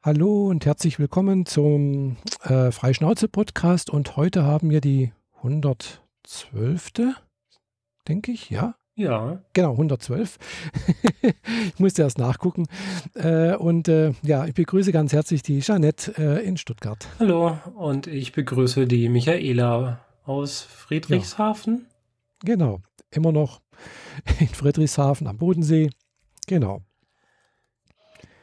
Hallo und herzlich willkommen zum äh, Freischnauze-Podcast. Und heute haben wir die 112. denke ich, ja? Ja. Genau, 112. ich musste erst nachgucken. Äh, und äh, ja, ich begrüße ganz herzlich die Jeanette äh, in Stuttgart. Hallo, und ich begrüße die Michaela aus Friedrichshafen. Ja. Genau, immer noch in Friedrichshafen am Bodensee. Genau.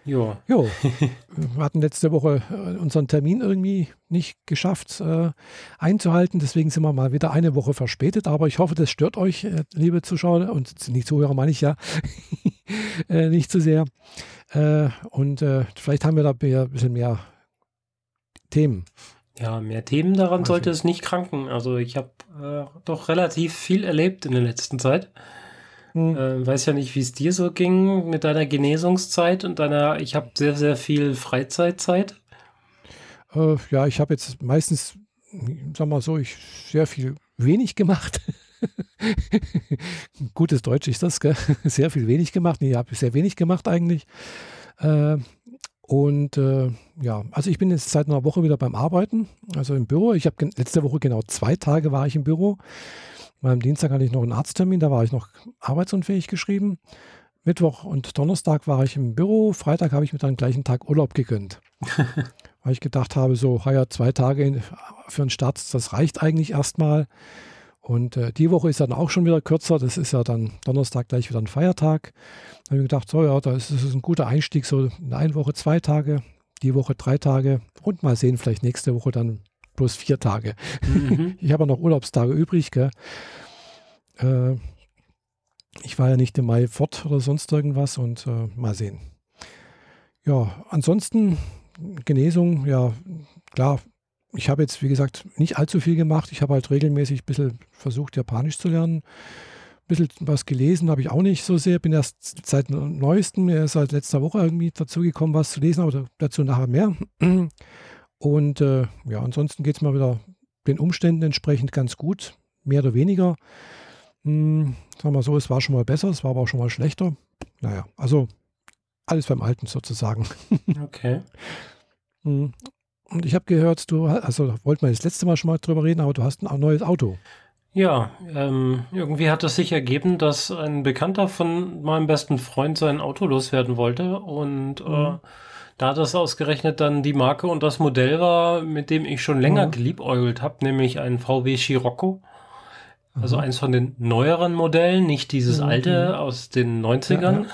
Jo. Jo. Wir hatten letzte Woche äh, unseren Termin irgendwie nicht geschafft äh, einzuhalten. Deswegen sind wir mal wieder eine Woche verspätet. Aber ich hoffe, das stört euch, äh, liebe Zuschauer und nicht Zuhörer, meine ich ja, äh, nicht zu sehr. Äh, und äh, vielleicht haben wir da ein bisschen mehr Themen. Ja, mehr Themen daran sollte es nicht kranken. Also ich habe doch relativ viel erlebt in der letzten Zeit. Hm. Äh, weiß ja nicht, wie es dir so ging mit deiner Genesungszeit und deiner, ich habe sehr, sehr viel Freizeitzeit. Äh, ja, ich habe jetzt meistens, sag mal so, ich sehr viel wenig gemacht. Gutes Deutsch ist das, gell? Sehr viel wenig gemacht. Nee, ich habe sehr wenig gemacht eigentlich. Äh, und äh, ja, also ich bin jetzt seit einer Woche wieder beim Arbeiten, also im Büro. Ich habe letzte Woche genau zwei Tage war ich im Büro. Weil am Dienstag hatte ich noch einen Arzttermin, da war ich noch arbeitsunfähig geschrieben. Mittwoch und Donnerstag war ich im Büro. Freitag habe ich mir dann gleich einen Tag Urlaub gegönnt. weil ich gedacht habe, so, ja, zwei Tage für einen Start, das reicht eigentlich erstmal. Und äh, die Woche ist dann auch schon wieder kürzer. Das ist ja dann Donnerstag gleich wieder ein Feiertag. Da habe ich gedacht, so ja, das ist ein guter Einstieg, so in einer Woche zwei Tage, die Woche drei Tage und mal sehen, vielleicht nächste Woche dann bloß vier Tage. Mhm. ich habe ja noch Urlaubstage übrig. Gell? Äh, ich war ja nicht im Mai fort oder sonst irgendwas und äh, mal sehen. Ja, ansonsten Genesung, ja, klar. Ich habe jetzt, wie gesagt, nicht allzu viel gemacht. Ich habe halt regelmäßig ein bisschen versucht, Japanisch zu lernen. Ein bisschen was gelesen habe ich auch nicht so sehr. Bin erst seit neuestem, seit letzter Woche irgendwie dazu gekommen, was zu lesen, aber dazu nachher mehr. Und äh, ja, ansonsten geht es mal wieder den Umständen entsprechend ganz gut, mehr oder weniger. Hm, sagen wir so, es war schon mal besser, es war aber auch schon mal schlechter. Naja, also alles beim Alten sozusagen. Okay. Hm, und ich habe gehört, du, also wollten wir das letzte Mal schon mal drüber reden, aber du hast ein neues Auto. Ja, ähm, irgendwie hat es sich ergeben, dass ein Bekannter von meinem besten Freund sein Auto loswerden wollte und äh, mhm. äh, da das ausgerechnet dann die Marke und das Modell war, mit dem ich schon länger mhm. geliebäugelt habe, nämlich ein VW Scirocco. Also mhm. eins von den neueren Modellen, nicht dieses mhm. alte aus den 90ern ja,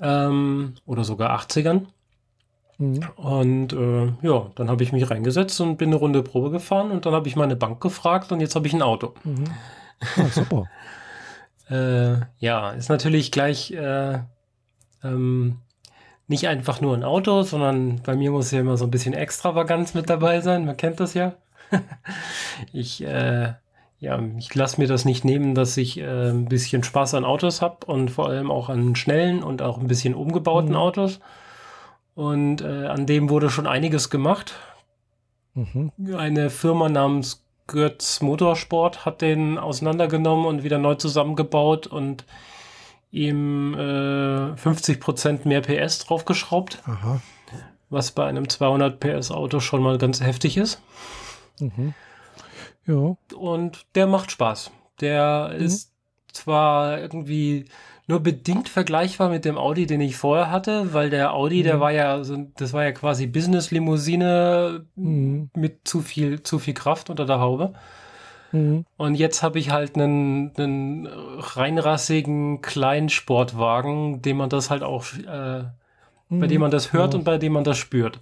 ja. Ähm, oder sogar 80ern. Mhm. Und äh, ja, dann habe ich mich reingesetzt und bin eine Runde Probe gefahren und dann habe ich meine Bank gefragt und jetzt habe ich ein Auto. Mhm. Ah, super. äh, ja, ist natürlich gleich äh, ähm, nicht einfach nur ein Auto, sondern bei mir muss ja immer so ein bisschen Extravaganz mit dabei sein. Man kennt das ja. ich, äh, ja, ich lasse mir das nicht nehmen, dass ich äh, ein bisschen Spaß an Autos habe und vor allem auch an schnellen und auch ein bisschen umgebauten mhm. Autos. Und äh, an dem wurde schon einiges gemacht. Mhm. Eine Firma namens Götz Motorsport hat den auseinandergenommen und wieder neu zusammengebaut und ihm äh, 50% mehr PS draufgeschraubt. Aha. Was bei einem 200 PS Auto schon mal ganz heftig ist. Mhm. Ja. Und der macht Spaß. Der mhm. ist zwar irgendwie nur bedingt vergleichbar mit dem Audi, den ich vorher hatte, weil der Audi, mhm. der war ja, das war ja quasi Business-Limousine mhm. mit zu viel, zu viel Kraft unter der Haube. Mhm. Und jetzt habe ich halt einen, einen reinrassigen Kleinsportwagen, dem man das halt auch, äh, mhm. bei dem man das hört ja. und bei dem man das spürt.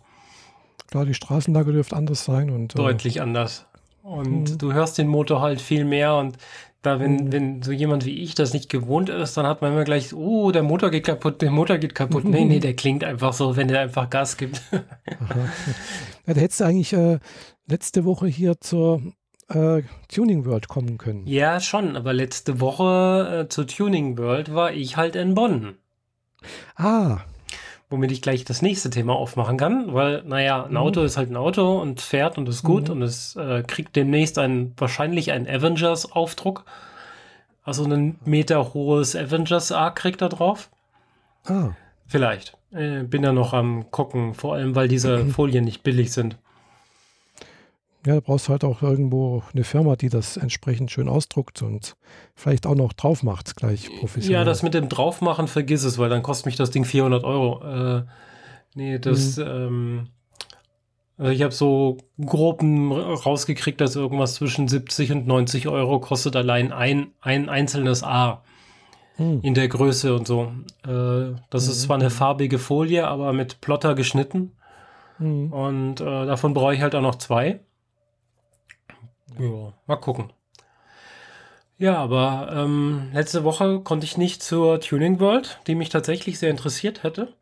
Klar, die Straßenlage dürfte anders sein und äh, deutlich anders. Und mhm. du hörst den Motor halt viel mehr und da, wenn, mhm. wenn so jemand wie ich das nicht gewohnt ist, dann hat man immer gleich, oh, der Motor geht kaputt, der Motor geht kaputt. Nee, nee, der klingt einfach so, wenn der einfach Gas gibt. ja, da hättest du eigentlich äh, letzte Woche hier zur äh, Tuning World kommen können. Ja, schon, aber letzte Woche äh, zur Tuning World war ich halt in Bonn. Ah. Womit ich gleich das nächste Thema aufmachen kann, weil, naja, ein mhm. Auto ist halt ein Auto und fährt und ist gut mhm. und es äh, kriegt demnächst ein, wahrscheinlich einen Avengers-Aufdruck. Also ein Meter hohes Avengers-Arc kriegt er drauf. Ah. Vielleicht. Äh, bin da noch am gucken, vor allem weil diese Folien nicht billig sind. Ja, da brauchst du halt auch irgendwo eine Firma, die das entsprechend schön ausdruckt und vielleicht auch noch drauf macht, gleich professionell. Ja, das mit dem Draufmachen, vergiss es, weil dann kostet mich das Ding 400 Euro. Äh, nee, das, mhm. ähm, also ich habe so groben rausgekriegt, dass irgendwas zwischen 70 und 90 Euro kostet allein ein, ein einzelnes A mhm. in der Größe und so. Äh, das mhm. ist zwar eine farbige Folie, aber mit Plotter geschnitten. Mhm. Und äh, davon brauche ich halt auch noch zwei. Ja, mal gucken. Ja, aber ähm, letzte Woche konnte ich nicht zur Tuning World, die mich tatsächlich sehr interessiert hätte,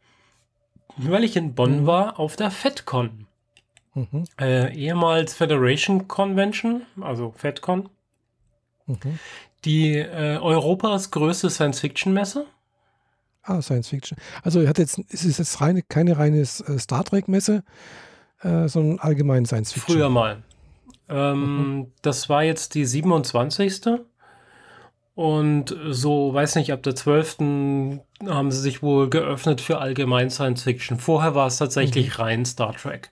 weil ich in Bonn mhm. war auf der FedCon. Mhm. Äh, ehemals Federation Convention, also FedCon. Mhm. Die äh, Europas größte Science-Fiction-Messe. Ah, Science Fiction. Also hat jetzt, es ist jetzt reine, keine reine äh, Star Trek-Messe, äh, sondern allgemein Science Fiction. Früher mal. Ähm, mhm. Das war jetzt die 27. Und so, weiß nicht, ab der 12. haben sie sich wohl geöffnet für allgemein Science Fiction. Vorher war es tatsächlich mhm. rein Star Trek.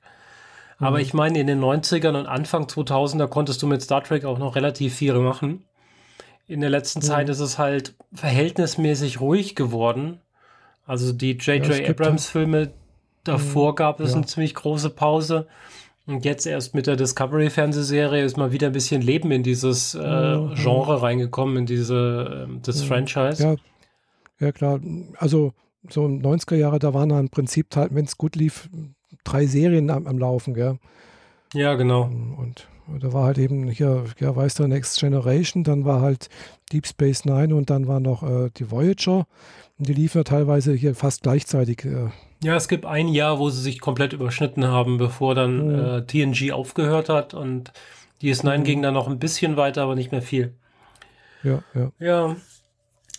Aber mhm. ich meine, in den 90ern und Anfang 2000er konntest du mit Star Trek auch noch relativ viel machen. In der letzten mhm. Zeit ist es halt verhältnismäßig ruhig geworden. Also die J.J. Ja, Abrams Filme davor mhm. gab es ja. eine ziemlich große Pause. Und jetzt erst mit der Discovery-Fernsehserie ist mal wieder ein bisschen Leben in dieses äh, mhm. Genre reingekommen, in diese äh, das mhm. Franchise. Ja, ja, klar. Also so in 90er Jahre, da waren da im Prinzip, halt, wenn es gut lief, drei Serien am, am Laufen, gell? Ja, genau. Und, und da war halt eben hier, ja, weißt du, Next Generation, dann war halt Deep Space Nine und dann war noch äh, die Voyager. Und die liefen ja teilweise hier fast gleichzeitig. Äh, ja, es gibt ein Jahr, wo sie sich komplett überschnitten haben, bevor dann mhm. äh, TNG aufgehört hat und DS9 mhm. ging dann noch ein bisschen weiter, aber nicht mehr viel. Ja, ja. Ja.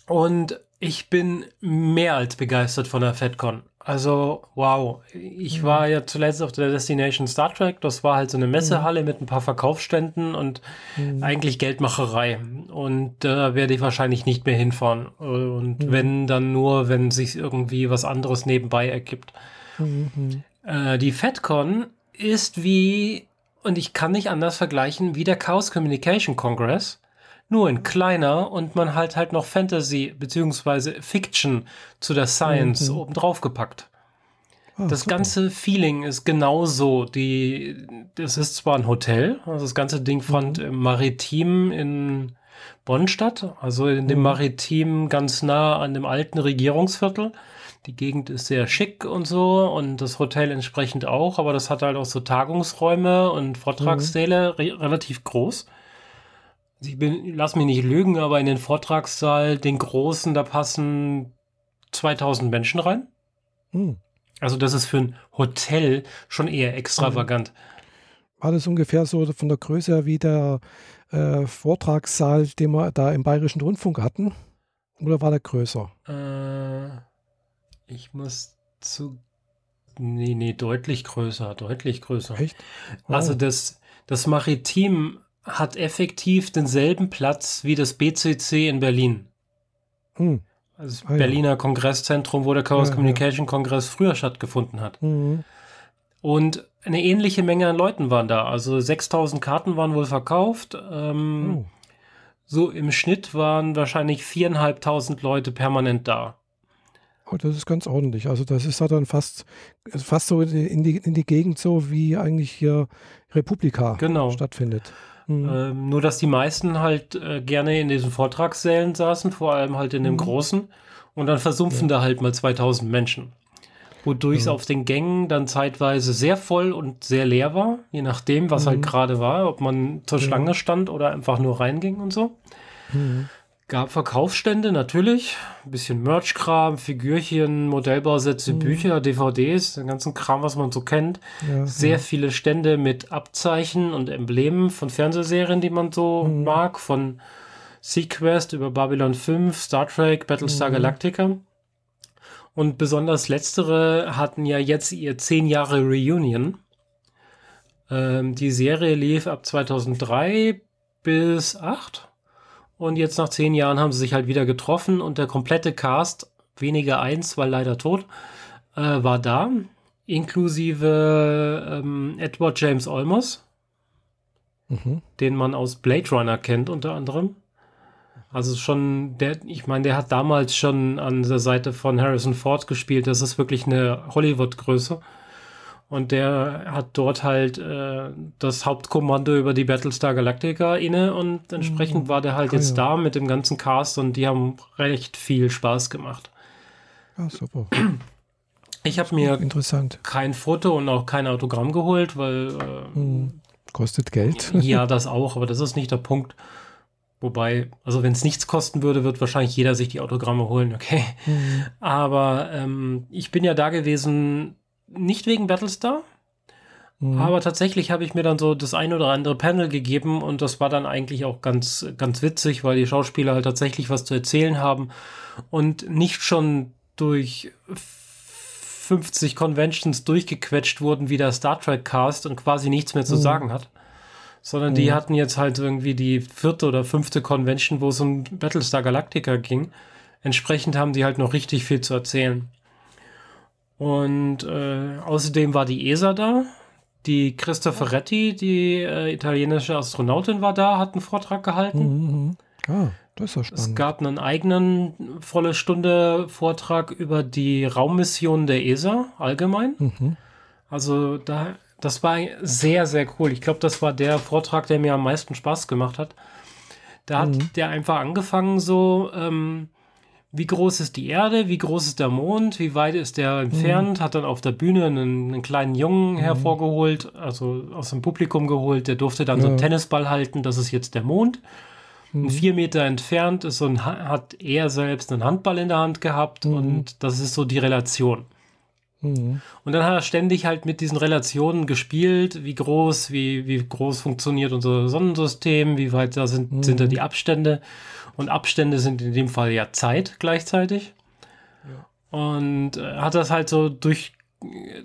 Und ich bin mehr als begeistert von der FedCon. Also, wow. Ich war ja zuletzt auf der Destination Star Trek. Das war halt so eine Messehalle mhm. mit ein paar Verkaufsständen und mhm. eigentlich Geldmacherei. Und da werde ich wahrscheinlich nicht mehr hinfahren. Und mhm. wenn, dann nur, wenn sich irgendwie was anderes nebenbei ergibt. Mhm. Äh, die FedCon ist wie, und ich kann nicht anders vergleichen, wie der Chaos Communication Congress nur in kleiner und man halt halt noch Fantasy bzw. Fiction zu der Science mhm. obendrauf gepackt. Oh, das super. ganze Feeling ist genauso. Die, das ist zwar ein Hotel, also das ganze Ding fand mhm. im Maritim in Bonn statt, also in dem mhm. Maritim ganz nah an dem alten Regierungsviertel. Die Gegend ist sehr schick und so und das Hotel entsprechend auch, aber das hat halt auch so Tagungsräume und Vortragssäle mhm. re relativ groß. Also ich bin, lass mich nicht lügen, aber in den Vortragssaal, den großen, da passen 2000 Menschen rein. Hm. Also das ist für ein Hotel schon eher extravagant. War das ungefähr so von der Größe her wie der äh, Vortragssaal, den wir da im Bayerischen Rundfunk hatten? Oder war der größer? Äh, ich muss zu. Nee, nee, deutlich größer, deutlich größer. Echt? Wow. Also das, das Maritim hat effektiv denselben Platz wie das BCC in Berlin. Hm. Also das ah, Berliner ja. Kongresszentrum, wo der Chaos ja, Communication ja. Kongress früher stattgefunden hat. Mhm. Und eine ähnliche Menge an Leuten waren da. Also 6000 Karten waren wohl verkauft. Ähm, oh. So im Schnitt waren wahrscheinlich viereinhalbtausend Leute permanent da. Oh, das ist ganz ordentlich. Also das ist dann fast, fast so in die, in die Gegend so, wie eigentlich hier Republika genau. stattfindet. Mhm. Ähm, nur, dass die meisten halt äh, gerne in diesen Vortragssälen saßen, vor allem halt in dem mhm. großen. Und dann versumpfen ja. da halt mal 2000 Menschen. Wodurch es mhm. auf den Gängen dann zeitweise sehr voll und sehr leer war, je nachdem, was halt mhm. gerade war, ob man zur Schlange stand oder einfach nur reinging und so. Mhm. Gab Verkaufsstände natürlich, ein bisschen Merch-Kram, Figürchen, Modellbausätze, mhm. Bücher, DVDs, den ganzen Kram, was man so kennt. Ja, Sehr ja. viele Stände mit Abzeichen und Emblemen von Fernsehserien, die man so mhm. mag, von Sequest über Babylon 5, Star Trek, Battlestar mhm. Galactica. Und besonders letztere hatten ja jetzt ihr 10 Jahre Reunion. Ähm, die Serie lief ab 2003 bis 8 und jetzt nach zehn Jahren haben sie sich halt wieder getroffen und der komplette Cast weniger eins, weil leider tot, äh, war da, inklusive ähm, Edward James Olmos, mhm. den man aus Blade Runner kennt unter anderem. Also schon, der, ich meine, der hat damals schon an der Seite von Harrison Ford gespielt. Das ist wirklich eine Hollywood-Größe. Und der hat dort halt äh, das Hauptkommando über die Battlestar Galactica inne und entsprechend mhm. war der halt ah, jetzt ja. da mit dem ganzen Cast und die haben recht viel Spaß gemacht. Ja, super. Ich habe mir interessant. kein Foto und auch kein Autogramm geholt, weil äh, mhm. kostet Geld. ja, das auch, aber das ist nicht der Punkt. Wobei, also wenn es nichts kosten würde, wird wahrscheinlich jeder sich die Autogramme holen, okay. Mhm. Aber ähm, ich bin ja da gewesen, nicht wegen Battlestar, mhm. aber tatsächlich habe ich mir dann so das ein oder andere Panel gegeben und das war dann eigentlich auch ganz, ganz witzig, weil die Schauspieler halt tatsächlich was zu erzählen haben und nicht schon durch 50 Conventions durchgequetscht wurden wie der Star Trek Cast und quasi nichts mehr zu mhm. sagen hat sondern mhm. die hatten jetzt halt irgendwie die vierte oder fünfte Convention, wo es um Battlestar Galactica ging. Entsprechend haben die halt noch richtig viel zu erzählen. Und äh, außerdem war die ESA da. Die Christa Ferretti, die äh, italienische Astronautin, war da, hat einen Vortrag gehalten. Mhm. mhm. Ah, das ist ja spannend. Es gab einen eigenen volle Stunde Vortrag über die Raummission der ESA allgemein. Mhm. Also da das war sehr, sehr cool. Ich glaube, das war der Vortrag, der mir am meisten Spaß gemacht hat. Da hat mhm. der einfach angefangen so, ähm, wie groß ist die Erde, wie groß ist der Mond, wie weit ist der entfernt, mhm. hat dann auf der Bühne einen, einen kleinen Jungen mhm. hervorgeholt, also aus dem Publikum geholt, der durfte dann ja. so einen Tennisball halten, das ist jetzt der Mond. Und mhm. vier Meter entfernt ist so ein, hat er selbst einen Handball in der Hand gehabt mhm. und das ist so die Relation. Mhm. Und dann hat er ständig halt mit diesen Relationen gespielt, wie groß, wie, wie groß funktioniert unser Sonnensystem, wie weit da sind, mhm. sind da die Abstände. Und Abstände sind in dem Fall ja Zeit gleichzeitig. Ja. Und äh, hat das halt so durch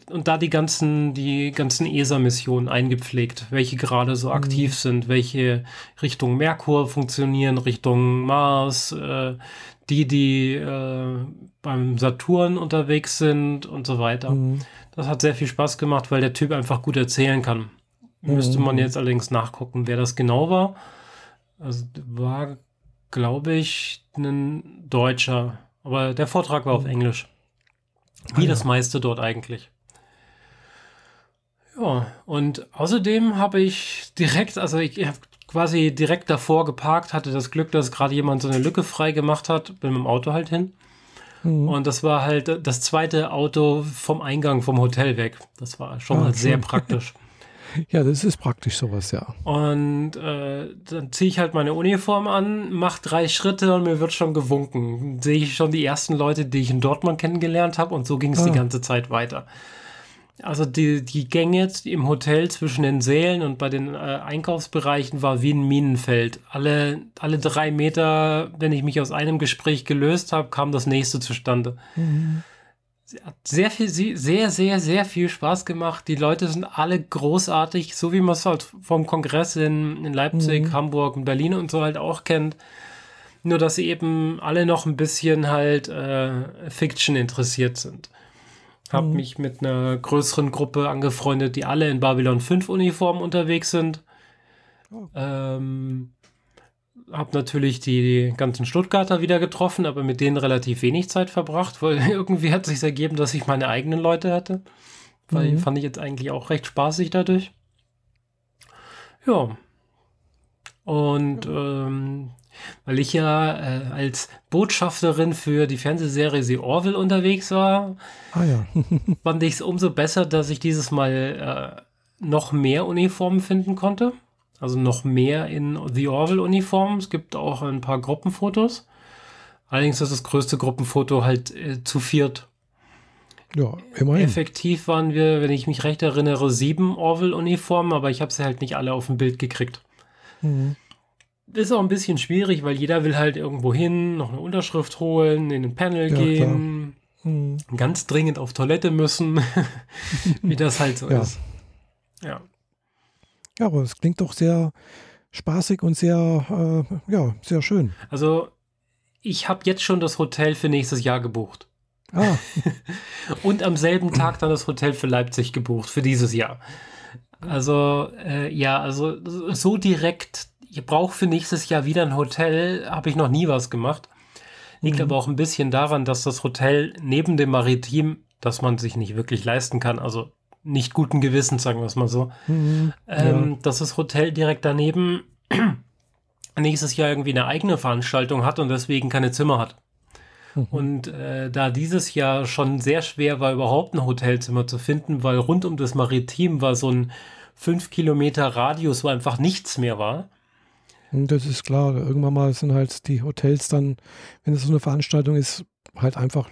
und da die ganzen, die ganzen ESA-Missionen eingepflegt, welche gerade so mhm. aktiv sind, welche Richtung Merkur funktionieren, Richtung Mars, äh, die, die äh, beim Saturn unterwegs sind und so weiter. Mhm. Das hat sehr viel Spaß gemacht, weil der Typ einfach gut erzählen kann. Mhm. Müsste man jetzt allerdings nachgucken, wer das genau war. Also war, glaube ich, ein Deutscher. Aber der Vortrag war auf mhm. Englisch. Wie ah, ja. das meiste dort eigentlich. Ja, und außerdem habe ich direkt, also ich habe quasi direkt davor geparkt, hatte das Glück, dass gerade jemand so eine Lücke frei gemacht hat, bin mit dem Auto halt hin. Mhm. Und das war halt das zweite Auto vom Eingang vom Hotel weg. Das war schon ah, mal sehr praktisch. Ja, das ist praktisch sowas, ja. Und äh, dann ziehe ich halt meine Uniform an, mache drei Schritte und mir wird schon gewunken. Sehe ich schon die ersten Leute, die ich in Dortmund kennengelernt habe und so ging es ah. die ganze Zeit weiter. Also die, die Gänge im Hotel zwischen den Sälen und bei den äh, Einkaufsbereichen war wie ein Minenfeld. Alle, alle drei Meter, wenn ich mich aus einem Gespräch gelöst habe, kam das nächste zustande. Mhm. Hat sehr viel, sehr, sehr, sehr viel Spaß gemacht. Die Leute sind alle großartig, so wie man es halt vom Kongress in, in Leipzig, mhm. Hamburg und Berlin und so halt auch kennt. Nur, dass sie eben alle noch ein bisschen halt äh, Fiction interessiert sind. Habe mhm. mich mit einer größeren Gruppe angefreundet, die alle in Babylon 5 Uniformen unterwegs sind. Oh. Ähm, habe natürlich die ganzen Stuttgarter wieder getroffen, aber mit denen relativ wenig Zeit verbracht, weil irgendwie hat sich ergeben, dass ich meine eigenen Leute hatte. Weil mhm. fand ich jetzt eigentlich auch recht spaßig dadurch. Ja. Und ähm, weil ich ja äh, als Botschafterin für die Fernsehserie The Orville unterwegs war, ah, ja. fand ich es umso besser, dass ich dieses Mal äh, noch mehr Uniformen finden konnte. Also noch mehr in The Orville-Uniformen. Es gibt auch ein paar Gruppenfotos. Allerdings ist das größte Gruppenfoto halt äh, zu viert. Ja, immerhin. Effektiv waren wir, wenn ich mich recht erinnere, sieben Orville-Uniformen, aber ich habe sie halt nicht alle auf dem Bild gekriegt. Mhm ist auch ein bisschen schwierig, weil jeder will halt irgendwo hin, noch eine Unterschrift holen, in ein Panel ja, gehen, hm. ganz dringend auf Toilette müssen, wie das halt so ja. ist. Ja. Ja, aber es klingt doch sehr spaßig und sehr, äh, ja, sehr schön. Also ich habe jetzt schon das Hotel für nächstes Jahr gebucht. Ah, Und am selben Tag dann das Hotel für Leipzig gebucht, für dieses Jahr. Also, äh, ja, also so direkt, ich brauche für nächstes Jahr wieder ein Hotel, habe ich noch nie was gemacht. Liegt aber auch ein bisschen daran, dass das Hotel neben dem Maritim, das man sich nicht wirklich leisten kann, also nicht guten Gewissens, sagen wir es mal so, mhm. ähm, dass das Hotel direkt daneben nächstes Jahr irgendwie eine eigene Veranstaltung hat und deswegen keine Zimmer hat. Mhm. Und äh, da dieses Jahr schon sehr schwer war, überhaupt ein Hotelzimmer zu finden, weil rund um das Maritim war so ein 5 Kilometer Radius, wo einfach nichts mehr war. Das ist klar. Irgendwann mal sind halt die Hotels dann, wenn es so eine Veranstaltung ist, halt einfach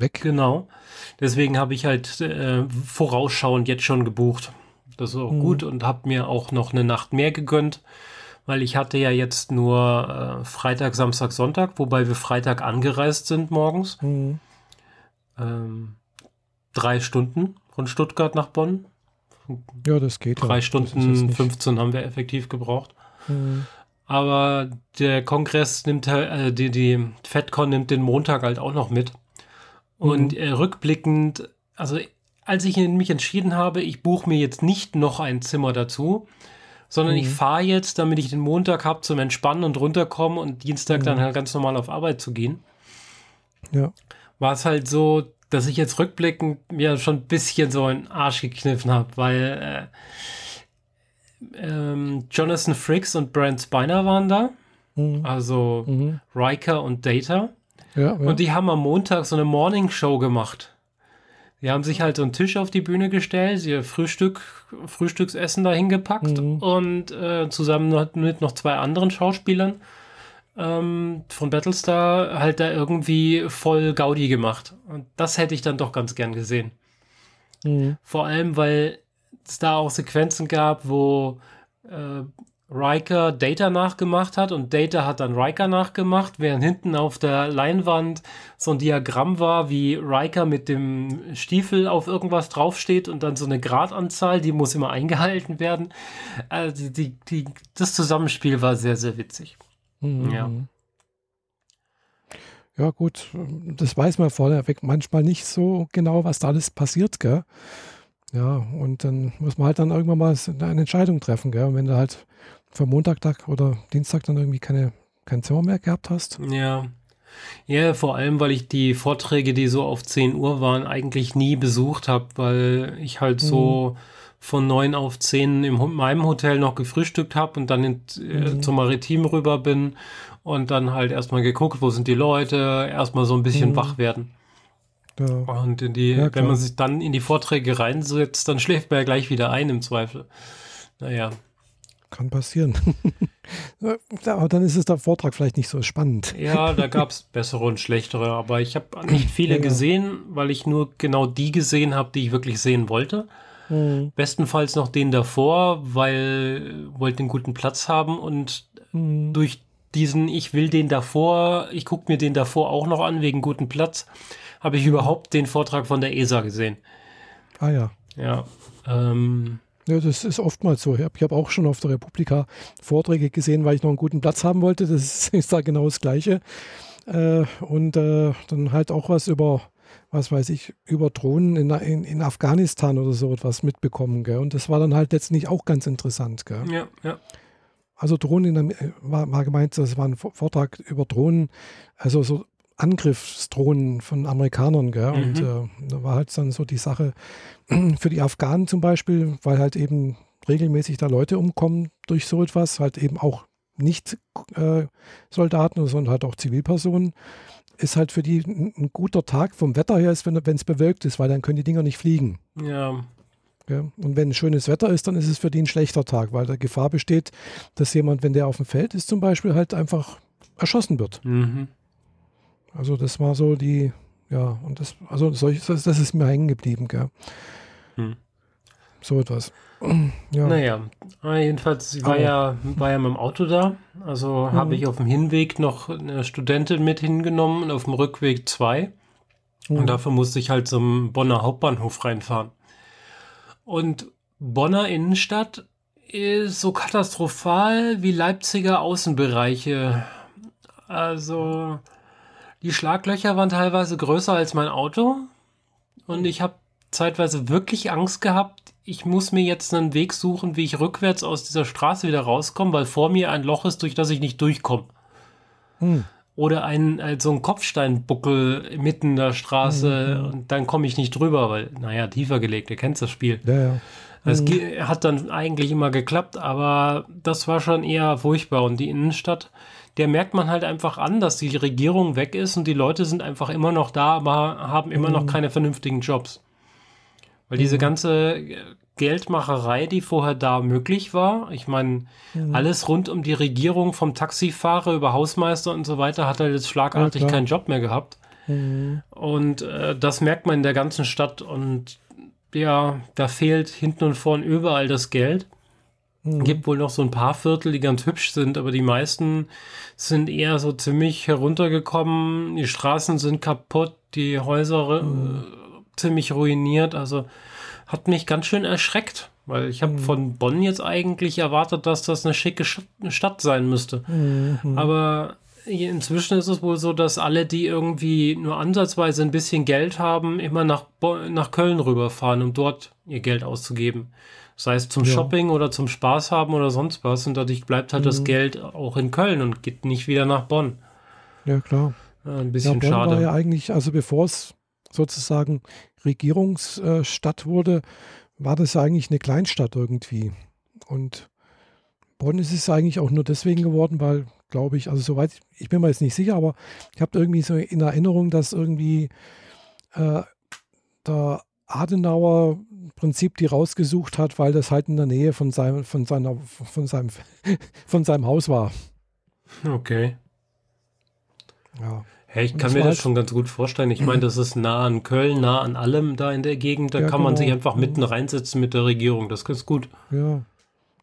weg. Genau. Deswegen habe ich halt äh, vorausschauend jetzt schon gebucht. Das ist auch Mhm. gut und habe mir auch noch eine Nacht mehr gegönnt, weil ich hatte ja jetzt nur äh, Freitag, Samstag, Sonntag, wobei wir Freitag angereist sind morgens. Mhm. Ähm, drei Stunden von Stuttgart nach Bonn. Ja, das geht. ja. Drei ist Stunden jetzt nicht- 15 haben wir effektiv gebraucht. Mhm. Aber der Kongress nimmt halt, äh, die, die FedCon nimmt den Montag halt auch noch mit. Und Mhm. äh, rückblickend, also als ich mich entschieden habe, ich buche mir jetzt nicht noch ein Zimmer dazu, sondern ich Mhm. fahre jetzt, damit ich den Montag habe zum Entspannen und runterkommen und Dienstag dann Mhm. halt ganz normal auf Arbeit zu gehen, Ja. war es halt so, dass ich jetzt rückblickend mir schon ein bisschen so einen Arsch gekniffen habe, weil äh, ähm, Jonathan Frakes und Brent Spiner waren da, Mhm. also Mhm. Riker und Data. Ja, ja. Und die haben am Montag so eine Morning Show gemacht. Die haben sich halt so einen Tisch auf die Bühne gestellt, ihr Frühstück, Frühstücksessen dahin gepackt Mhm. und äh, zusammen mit noch zwei anderen Schauspielern ähm, von Battlestar halt da irgendwie voll Gaudi gemacht. Und das hätte ich dann doch ganz gern gesehen. Mhm. Vor allem, weil es da auch Sequenzen gab, wo äh, Riker Data nachgemacht hat und Data hat dann Riker nachgemacht, während hinten auf der Leinwand so ein Diagramm war, wie Riker mit dem Stiefel auf irgendwas draufsteht und dann so eine Gradanzahl, die muss immer eingehalten werden. Also die, die, das Zusammenspiel war sehr, sehr witzig. Mhm. Ja. Ja, gut, das weiß man vorneweg manchmal nicht so genau, was da alles passiert, gell? Ja, und dann muss man halt dann irgendwann mal eine Entscheidung treffen, gell? Und wenn du halt für Montag oder Dienstag dann irgendwie keine, kein Zimmer mehr gehabt hast. Ja. Ja, vor allem, weil ich die Vorträge, die so auf 10 Uhr waren, eigentlich nie besucht habe, weil ich halt so von 9 auf 10 in meinem Hotel noch gefrühstückt habe und dann in, äh, Mhm. zum Maritim rüber bin und dann halt erstmal geguckt, wo sind die Leute, erstmal so ein bisschen Mhm. wach werden. Ja, Und in die, Ja, wenn man sich dann in die Vorträge reinsetzt, dann schläft man ja gleich wieder ein im Zweifel. Naja. Kann passieren. Aber dann ist es der Vortrag vielleicht nicht so spannend. Ja, da gab es bessere und schlechtere, aber ich habe nicht viele Ja, gesehen, weil ich nur genau die gesehen habe, die ich wirklich sehen wollte. Mhm. Bestenfalls noch den davor, weil wollte einen guten Platz haben und Mhm. durch diesen Ich will den davor, ich gucke mir den davor auch noch an wegen guten Platz, habe ich überhaupt den Vortrag von der ESA gesehen. Ah ja. Ja. Ähm, Ja, das ist oftmals so. Ich habe hab auch schon auf der Republika Vorträge gesehen, weil ich noch einen guten Platz haben wollte. Das ist, da genau das Gleiche. Äh, und äh, dann halt auch was über, was weiß ich, über Drohnen in, in, in Afghanistan oder so etwas mitbekommen. Gell? Und das war dann halt letztendlich auch ganz interessant. Gell? ja, ja. Also Drohnen, in, äh, war, war gemeint, das war ein Vor- Vortrag über Drohnen, also so Angriffsdrohnen von Amerikanern. Gell? Und Mhm. äh, da war halt dann so die Sache für die Afghanen zum Beispiel, weil halt eben regelmäßig da Leute umkommen durch so etwas, halt eben auch nicht äh, Soldaten, sondern halt auch Zivilpersonen, ist halt für die ein, ein guter Tag vom Wetter her, ist, wenn es bewölkt ist, weil dann können die Dinger nicht fliegen. Ja, Gell? Und wenn schönes Wetter ist, dann ist es für die ein schlechter Tag, weil da Gefahr besteht, dass jemand, wenn der auf dem Feld ist zum Beispiel, halt einfach erschossen wird. mhm. Also das war so die, ja, und das, also solch, das, ist mir hängen geblieben, gell. Hm. So etwas. Ja. Naja, aber jedenfalls, ich war Aber- ja, war ja mit dem Auto da. Also Mhm. habe ich auf dem Hinweg noch eine Studentin mit hingenommen und auf dem Rückweg zwei. Mhm. Und dafür musste ich halt zum Bonner Hauptbahnhof reinfahren. Und Bonner Innenstadt ist so katastrophal wie Leipziger Außenbereiche. Also, die Schlaglöcher waren teilweise größer als mein Auto. Und ich habe zeitweise wirklich Angst gehabt, ich muss mir jetzt einen Weg suchen, wie ich rückwärts aus dieser Straße wieder rauskomme, weil vor mir ein Loch ist, durch das ich nicht durchkomme. Hm. Oder ein, äh, so ein Kopfsteinbuckel mitten in der Straße mhm. und dann komme ich nicht drüber, weil, naja, tiefer gelegt, ihr kennt das Spiel. Ja, ja. Es mhm. hat dann eigentlich immer geklappt, aber das war schon eher furchtbar. Und die Innenstadt, der merkt man halt einfach an, dass die Regierung weg ist und die Leute sind einfach immer noch da, aber haben immer mhm. noch keine vernünftigen Jobs. Weil diese mhm. ganze Geldmacherei, die vorher da möglich war, ich meine, mhm. alles rund um die Regierung, vom Taxifahrer über Hausmeister und so weiter, hat er jetzt schlagartig ja, keinen Job mehr gehabt. Mhm. Und äh, das merkt man in der ganzen Stadt und ja, da fehlt hinten und vorn überall das Geld. Mhm. Gibt wohl noch so ein paar Viertel, die ganz hübsch sind, aber die meisten sind eher so ziemlich heruntergekommen. Die Straßen sind kaputt, die Häuser mhm. äh, ziemlich ruiniert. Also hat mich ganz schön erschreckt, weil ich habe mhm. von Bonn jetzt eigentlich erwartet, dass das eine schicke Stadt sein müsste. Mhm. Aber inzwischen ist es wohl so, dass alle, die irgendwie nur ansatzweise ein bisschen Geld haben, immer nach, nach Köln rüberfahren, um dort ihr Geld auszugeben. Sei es zum ja. Shopping oder zum Spaß haben oder sonst was. Und dadurch bleibt halt mhm. das Geld auch in Köln und geht nicht wieder nach Bonn. Ja, klar. Ein bisschen ja, Bonn schade. war ja eigentlich, also bevor es sozusagen Regierungsstadt wurde, war das eigentlich eine Kleinstadt irgendwie. Und Bonn ist es eigentlich auch nur deswegen geworden, weil, glaube ich, also soweit, ich bin mir jetzt nicht sicher, aber ich habe irgendwie so in Erinnerung, dass irgendwie äh, der Adenauer Prinzip die rausgesucht hat, weil das halt in der Nähe von seinem, von seiner, von seinem, von seinem Haus war. Okay. Ja. Hey, ich kann mir das halt, schon ganz gut vorstellen. Ich meine, das ist nah an Köln, nah an allem da in der Gegend. Da ja, kann man genau. sich einfach mitten reinsetzen mit der Regierung. Das ist gut. Ja.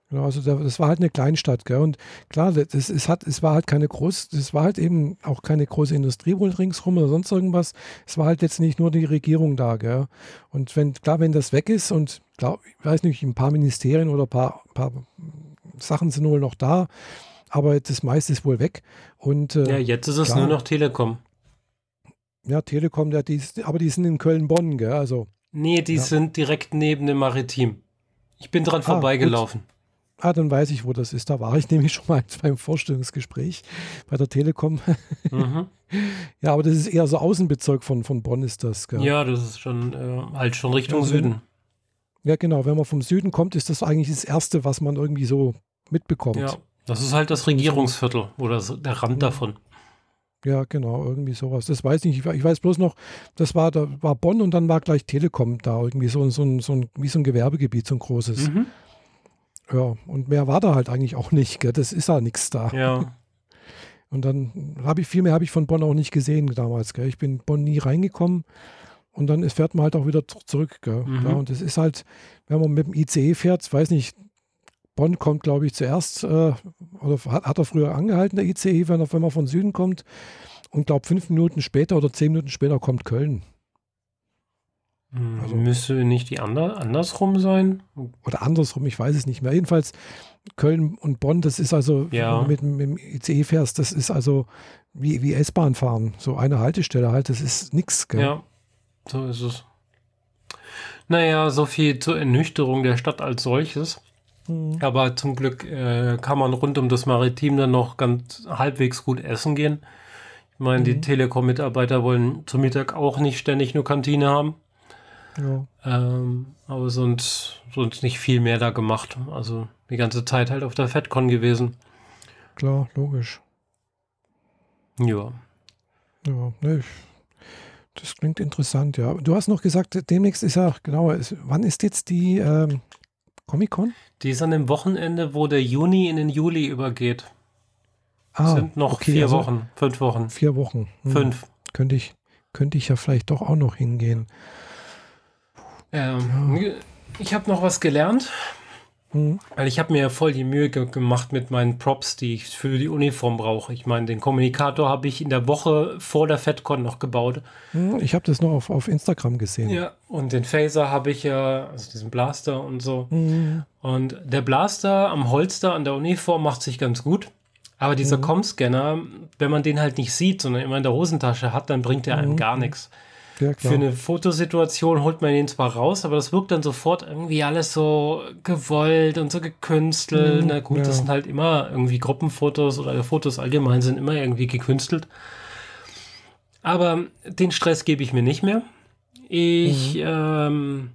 Ja, also das war halt eine Kleinstadt, gell? Und klar, das ist, hat, es war halt keine groß, das war halt eben auch keine große Industrie wohl ringsrum oder sonst irgendwas. Es war halt jetzt nicht nur die Regierung da, gell? Und wenn, klar, wenn das weg ist und klar, ich weiß nicht, ein paar Ministerien oder ein paar, paar Sachen sind wohl noch da, aber das meiste ist wohl weg. Und, äh, ja, jetzt ist es klar, nur noch Telekom. Ja, Telekom, ja, die, aber die sind in Köln-Bonn, gell? Also. Nee, die ja. sind direkt neben dem Maritim. Ich bin dran ah, vorbeigelaufen. Gut. Ah, dann weiß ich, wo das ist. Da war ich nämlich schon mal beim Vorstellungsgespräch bei der Telekom. Mhm. ja, aber das ist eher so Außenbezirk von, von Bonn ist das. Gell? Ja, das ist schon äh, halt schon Richtung also, Süden. Ja, genau. Wenn man vom Süden kommt, ist das eigentlich das Erste, was man irgendwie so mitbekommt. Ja, das ist halt das Regierungsviertel oder der Rand mhm. davon. Ja, genau, irgendwie sowas. Das weiß ich nicht. Ich weiß bloß noch, das war, da war Bonn und dann war gleich Telekom da, irgendwie so, so, so, ein, wie so ein Gewerbegebiet, so ein großes. Mhm. Ja, und mehr war da halt eigentlich auch nicht. Gell? Das ist ja nichts da. Ja. Und dann habe ich viel mehr habe ich von Bonn auch nicht gesehen damals. Gell? Ich bin Bonn nie reingekommen und dann fährt man halt auch wieder zurück. Mhm. Ja, und es ist halt, wenn man mit dem ICE fährt, weiß nicht, Bonn kommt, glaube ich, zuerst, äh, oder hat, hat, er früher angehalten, der ICE, wenn, er, wenn man von Süden kommt. Und glaube, fünf Minuten später oder zehn Minuten später kommt Köln. Hm, also, Müsste nicht die ander, andersrum sein? Oder andersrum, ich weiß es nicht mehr. Jedenfalls Köln und Bonn, das ist also, ja. wenn du mit, mit dem ICE fährst, das ist also wie, wie S-Bahn fahren. So eine Haltestelle halt, das ist nichts. Ja, so ist es. Naja, so viel zur Ernüchterung der Stadt als solches. Mhm. Aber zum Glück äh, kann man rund um das Maritim dann noch ganz halbwegs gut essen gehen. Ich meine, mhm. die Telekom-Mitarbeiter wollen zum Mittag auch nicht ständig nur Kantine haben. Ja. Ähm, aber sonst, sonst nicht viel mehr da gemacht. Also die ganze Zeit halt auf der FedCon gewesen. Klar, logisch. Ja. Ja, ne, das klingt interessant, ja. Du hast noch gesagt, demnächst ist ja, genau, ist, wann ist jetzt die ähm, Comic-Con? Die ist an dem Wochenende, wo der Juni in den Juli übergeht. Ah, sind noch okay, vier also Wochen, fünf Wochen. Vier Wochen. Hm. Fünf. Könnte ich, könnte ich ja vielleicht doch auch noch hingehen. Ähm. Ich habe noch was gelernt. Mhm. Weil ich habe mir voll die Mühe ge gemacht mit meinen Props, die ich für die Uniform brauche. Ich meine, den Kommunikator habe ich in der Woche vor der FedCon noch gebaut. Mhm, ich habe das noch auf, auf Instagram gesehen. Ja, und den Phaser habe ich ja, also diesen Blaster und so. Mhm. Und der Blaster am Holster an der Uniform macht sich ganz gut. Aber dieser mhm. Com-Scanner, wenn man den halt nicht sieht, sondern immer in der Hosentasche hat, dann bringt er einem mhm. gar nichts. Ja, Für eine Fotosituation holt man den zwar raus, aber das wirkt dann sofort irgendwie alles so gewollt und so gekünstelt. Mhm, Na gut, ja. das sind halt immer irgendwie Gruppenfotos oder Fotos allgemein sind immer irgendwie gekünstelt. Aber den Stress gebe ich mir nicht mehr. Ich mhm. ähm,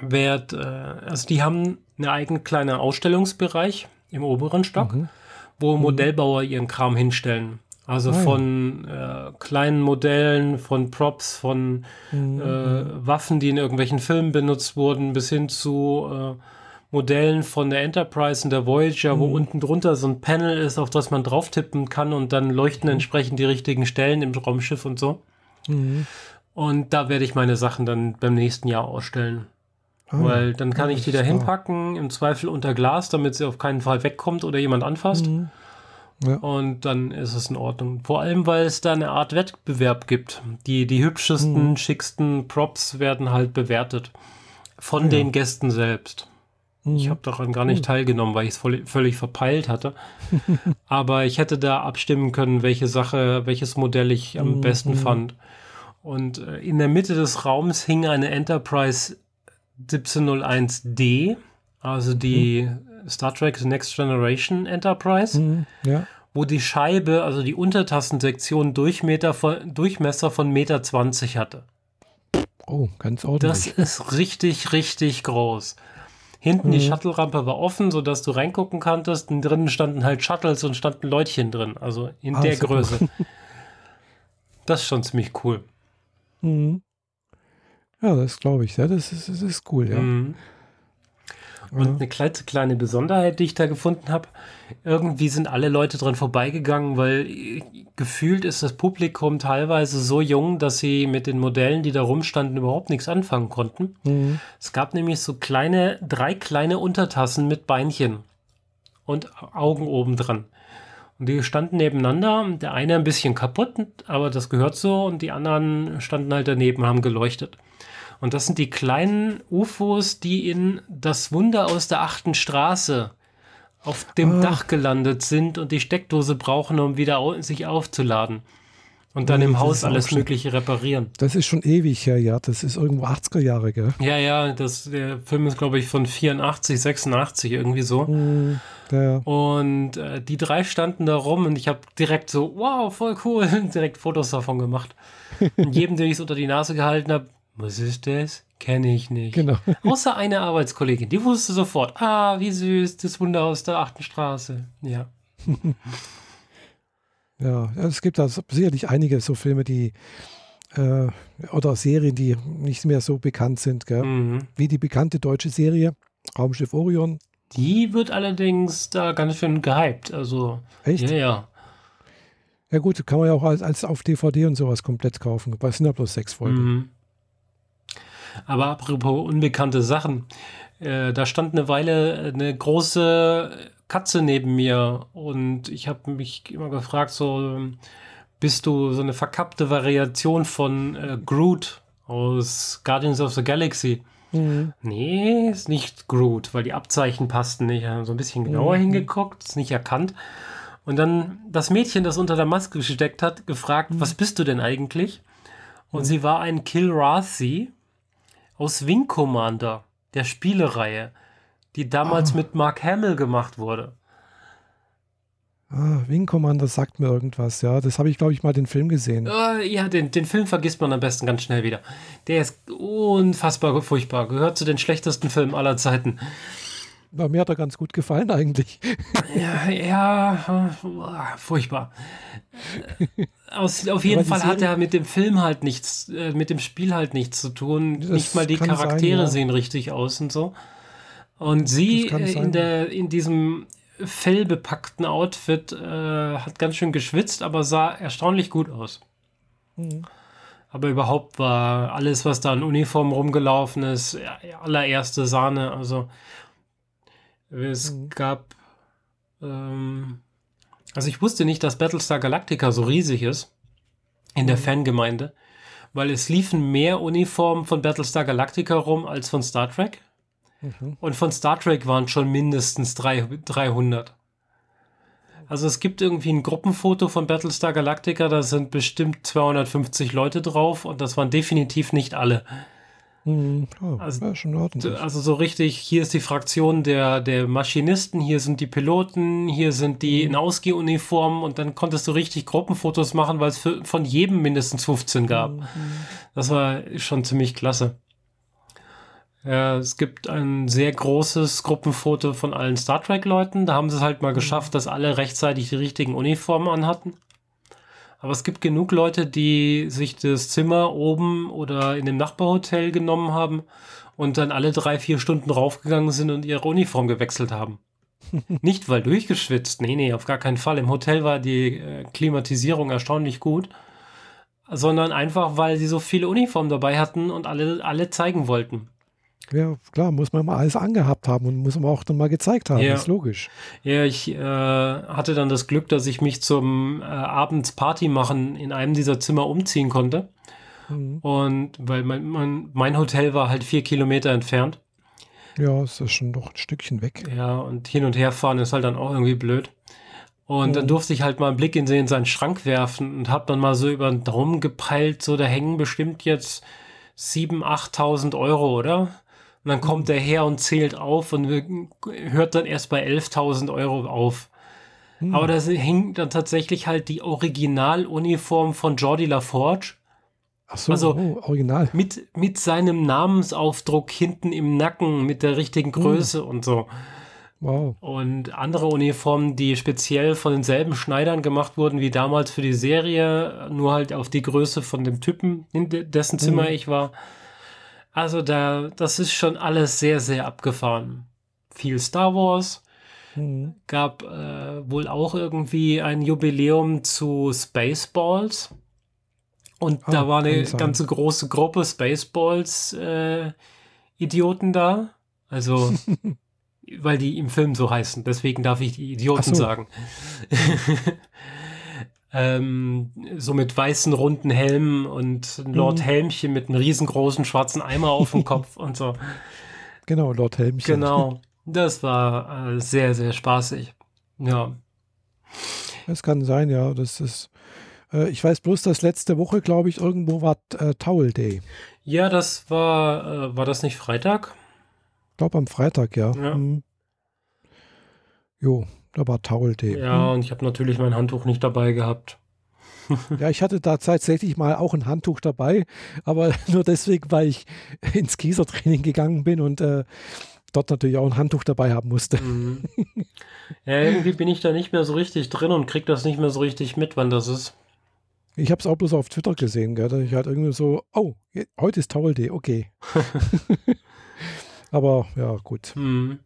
werde, äh, also die haben einen eigenen kleinen Ausstellungsbereich im oberen Stock, mhm. wo mhm. Modellbauer ihren Kram hinstellen. Also ah, von äh, kleinen Modellen, von Props, von mhm. äh, Waffen, die in irgendwelchen Filmen benutzt wurden, bis hin zu äh, Modellen von der Enterprise und der Voyager, mhm. wo unten drunter so ein Panel ist, auf das man drauf tippen kann und dann leuchten mhm. entsprechend die richtigen Stellen im Raumschiff und so. Mhm. Und da werde ich meine Sachen dann beim nächsten Jahr ausstellen. Ah, Weil dann kann ich die da hinpacken, im Zweifel unter Glas, damit sie auf keinen Fall wegkommt oder jemand anfasst. Ja. Und dann ist es in Ordnung. Vor allem, weil es da eine Art Wettbewerb gibt. Die, die hübschesten, mhm. schicksten Props werden halt bewertet. Von ja. den Gästen selbst. Mhm. Ich habe daran gar nicht mhm. teilgenommen, weil ich es völlig verpeilt hatte. Aber ich hätte da abstimmen können, welche Sache, welches Modell ich am mhm. besten fand. Und äh, in der Mitte des Raums hing eine Enterprise 1701D, also die mhm. Star Trek The Next Generation Enterprise, mhm, ja. wo die Scheibe, also die Untertassensektion Durchmeter von, Durchmesser von Meter 20 hatte. Oh, ganz ordentlich. Das ist richtig, richtig groß. Hinten mhm. die Shuttle-Rampe war offen, sodass du reingucken konntest. Und drinnen standen halt Shuttles und standen Leutchen drin. Also in ah, der super. Größe. Das ist schon ziemlich cool. Mhm. Ja, das glaube ich. Ja, das ist, das ist cool, ja. Mhm. Und ja. eine kleine, kleine Besonderheit, die ich da gefunden habe, irgendwie sind alle Leute dran vorbeigegangen, weil gefühlt ist das Publikum teilweise so jung, dass sie mit den Modellen, die da rumstanden, überhaupt nichts anfangen konnten. Mhm. Es gab nämlich so kleine, drei kleine Untertassen mit Beinchen und Augen oben dran. Und die standen nebeneinander, der eine ein bisschen kaputt, aber das gehört so, und die anderen standen halt daneben, haben geleuchtet. Und das sind die kleinen UFOs, die in das Wunder aus der achten Straße auf dem ah. Dach gelandet sind und die Steckdose brauchen, um wieder sich aufzuladen. Und dann nee, im Haus alles Mögliche reparieren. Das ist schon ewig her, ja. Das ist irgendwo 80er Jahre, gell? Ja, ja, das, der Film ist, glaube ich, von 84, 86, irgendwie so. Mm, ja. Und äh, die drei standen da rum und ich habe direkt so, wow, voll cool, direkt Fotos davon gemacht. Und jedem, den ich es unter die Nase gehalten habe, was ist das? Kenne ich nicht. Genau. Außer eine Arbeitskollegin, die wusste sofort, ah, wie süß, das Wunder aus der achten Straße. Ja. ja, es gibt da sicherlich einige so Filme, die äh, oder Serien, die nicht mehr so bekannt sind, mhm. wie die bekannte deutsche Serie Raumschiff Orion. Die wird allerdings da ganz schön gehypt. Also, Echt? Ja, ja. Ja, gut, kann man ja auch als, als auf DVD und sowas komplett kaufen. Bei sind ja bloß sechs Folgen. Mhm. Aber apropos unbekannte Sachen, äh, da stand eine Weile eine große Katze neben mir und ich habe mich immer gefragt, so bist du so eine verkappte Variation von äh, Groot aus Guardians of the Galaxy? Mhm. Nee, ist nicht Groot, weil die Abzeichen passten nicht. Ich so ein bisschen genauer mhm. hingeguckt, ist nicht erkannt. Und dann das Mädchen, das unter der Maske gesteckt hat, gefragt, mhm. was bist du denn eigentlich? Und mhm. sie war ein Kilrathi, aus Wing Commander, der Spielereihe, die damals oh. mit Mark Hamill gemacht wurde. Ah, Wing Commander sagt mir irgendwas, ja. Das habe ich, glaube ich, mal den Film gesehen. Uh, ja, den, den Film vergisst man am besten ganz schnell wieder. Der ist unfassbar furchtbar. Gehört zu den schlechtesten Filmen aller Zeiten. Na, mir hat er ganz gut gefallen eigentlich. Ja, ja furchtbar. Aus, auf jeden Fall hat er mit dem Film halt nichts, äh, mit dem Spiel halt nichts zu tun. Nicht mal die Charaktere sein, ja. sehen richtig aus und so. Und sie äh, in, der, in diesem fellbepackten Outfit äh, hat ganz schön geschwitzt, aber sah erstaunlich gut aus. Mhm. Aber überhaupt war alles, was da an Uniform rumgelaufen ist, allererste Sahne. Also es mhm. gab. Ähm, also ich wusste nicht, dass Battlestar Galactica so riesig ist in der mhm. Fangemeinde, weil es liefen mehr Uniformen von Battlestar Galactica rum als von Star Trek. Mhm. Und von Star Trek waren schon mindestens drei, 300. Also es gibt irgendwie ein Gruppenfoto von Battlestar Galactica, da sind bestimmt 250 Leute drauf und das waren definitiv nicht alle. Mhm. Oh, also, ja, schon also so richtig, hier ist die Fraktion der, der Maschinisten, hier sind die Piloten, hier sind die mhm. in Ausgehuniformen und dann konntest du richtig Gruppenfotos machen, weil es von jedem mindestens 15 gab. Mhm. Das war schon ziemlich klasse. Ja, es gibt ein sehr großes Gruppenfoto von allen Star Trek-Leuten. Da haben sie es halt mal mhm. geschafft, dass alle rechtzeitig die richtigen Uniformen anhatten. Aber es gibt genug Leute, die sich das Zimmer oben oder in dem Nachbarhotel genommen haben und dann alle drei, vier Stunden raufgegangen sind und ihre Uniform gewechselt haben. Nicht weil durchgeschwitzt, nee, nee, auf gar keinen Fall. Im Hotel war die äh, Klimatisierung erstaunlich gut, sondern einfach, weil sie so viele Uniformen dabei hatten und alle, alle zeigen wollten. Ja, klar, muss man mal alles angehabt haben und muss man auch dann mal gezeigt haben, ja. ist logisch. Ja, ich äh, hatte dann das Glück, dass ich mich zum äh, Abends Party machen in einem dieser Zimmer umziehen konnte. Mhm. Und weil mein, mein, mein, Hotel war halt vier Kilometer entfernt. Ja, es ist schon doch ein Stückchen weg. Ja, und hin und her fahren ist halt dann auch irgendwie blöd. Und mhm. dann durfte ich halt mal einen Blick in, in seinen Schrank werfen und hab dann mal so über den Daumen gepeilt, so da hängen bestimmt jetzt 7.000, 8.000 Euro, oder? Und dann kommt er her und zählt auf und hört dann erst bei 11.000 Euro auf. Hm. Aber da hing dann tatsächlich halt die Originaluniform von Jordi LaForge. Ach so, also oh, original. Mit, mit seinem Namensaufdruck hinten im Nacken, mit der richtigen hm. Größe hm. und so. Wow. Und andere Uniformen, die speziell von denselben Schneidern gemacht wurden wie damals für die Serie, nur halt auf die Größe von dem Typen, in dessen Zimmer hm. ich war. Also da, das ist schon alles sehr, sehr abgefahren. Viel Star Wars. Mhm. Gab äh, wohl auch irgendwie ein Jubiläum zu Spaceballs. Und ah, da war eine ganze große Gruppe Spaceballs äh, Idioten da. Also, weil die im Film so heißen. Deswegen darf ich die Idioten so. sagen. ähm, so mit weißen runden Helmen und Lord mhm. Helmchen mit einem riesengroßen schwarzen Eimer auf dem Kopf und so. Genau, Lord Helmchen. Genau. Das war äh, sehr, sehr spaßig. Ja. Es kann sein, ja. Das ist. Äh, ich weiß bloß, dass letzte Woche, glaube ich, irgendwo war äh, Towel Day. Ja, das war. Äh, war das nicht Freitag? Ich glaube am Freitag, ja. ja. Mhm. Jo, da war Towel-Day. Ja, hm. und ich habe natürlich mein Handtuch nicht dabei gehabt. ja, ich hatte da tatsächlich mal auch ein Handtuch dabei, aber nur deswegen, weil ich ins Kiesertraining gegangen bin und äh, dort natürlich auch ein Handtuch dabei haben musste. Mhm. Ja, irgendwie bin ich da nicht mehr so richtig drin und krieg das nicht mehr so richtig mit, wann das ist. Ich habe es auch bloß auf Twitter gesehen, gell? ich halt irgendwie so, oh, heute ist Towel Day, okay. aber ja, gut. Mhm.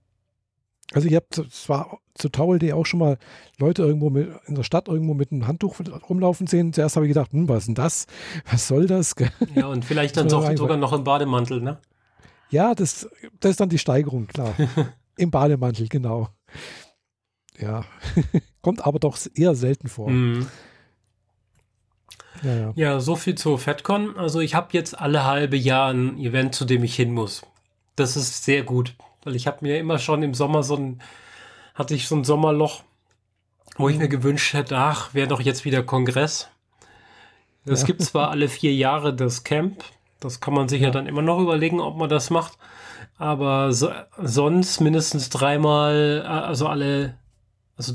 Also ich habe zwar zu Towel Day auch schon mal Leute irgendwo mit, in der Stadt irgendwo mit einem Handtuch rumlaufen sehen. Zuerst habe ich gedacht, hm, was ist denn das? Was soll das? Ja, und vielleicht dann sogar noch im Bademantel, ne? Ja, das, das ist dann die Steigerung, klar. Im Bademantel, genau. Ja, kommt aber doch eher selten vor. Mhm. Ja, ja. ja, so viel zu FedCon. Also ich habe jetzt alle halbe Jahr ein Event, zu dem ich hin muss. Das ist sehr gut. Weil ich habe mir immer schon im Sommer so ein, hatte ich so ein Sommerloch, wo ich mir gewünscht hätte, ach, wäre doch jetzt wieder Kongress. Es ja. gibt zwar alle vier Jahre das Camp, das kann man sich ja. dann immer noch überlegen, ob man das macht, aber so, sonst mindestens dreimal, äh, also alle, also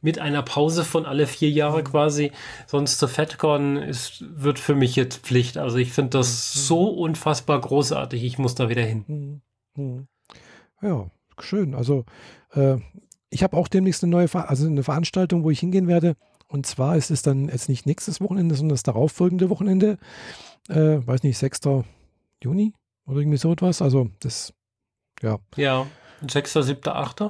mit einer Pause von alle vier Jahre quasi. Sonst zur FedCon ist, wird für mich jetzt Pflicht. Also ich finde das mhm. so unfassbar großartig. Ich muss da wieder hin. Mhm. Hm. Ja, schön. Also äh, ich habe auch demnächst eine neue, Ver also eine Veranstaltung, wo ich hingehen werde. Und zwar ist es dann jetzt nicht nächstes Wochenende, sondern das darauffolgende Wochenende. Äh, weiß nicht, 6. Juni oder irgendwie so etwas. Also das, ja. Ja, 6., 7., 8.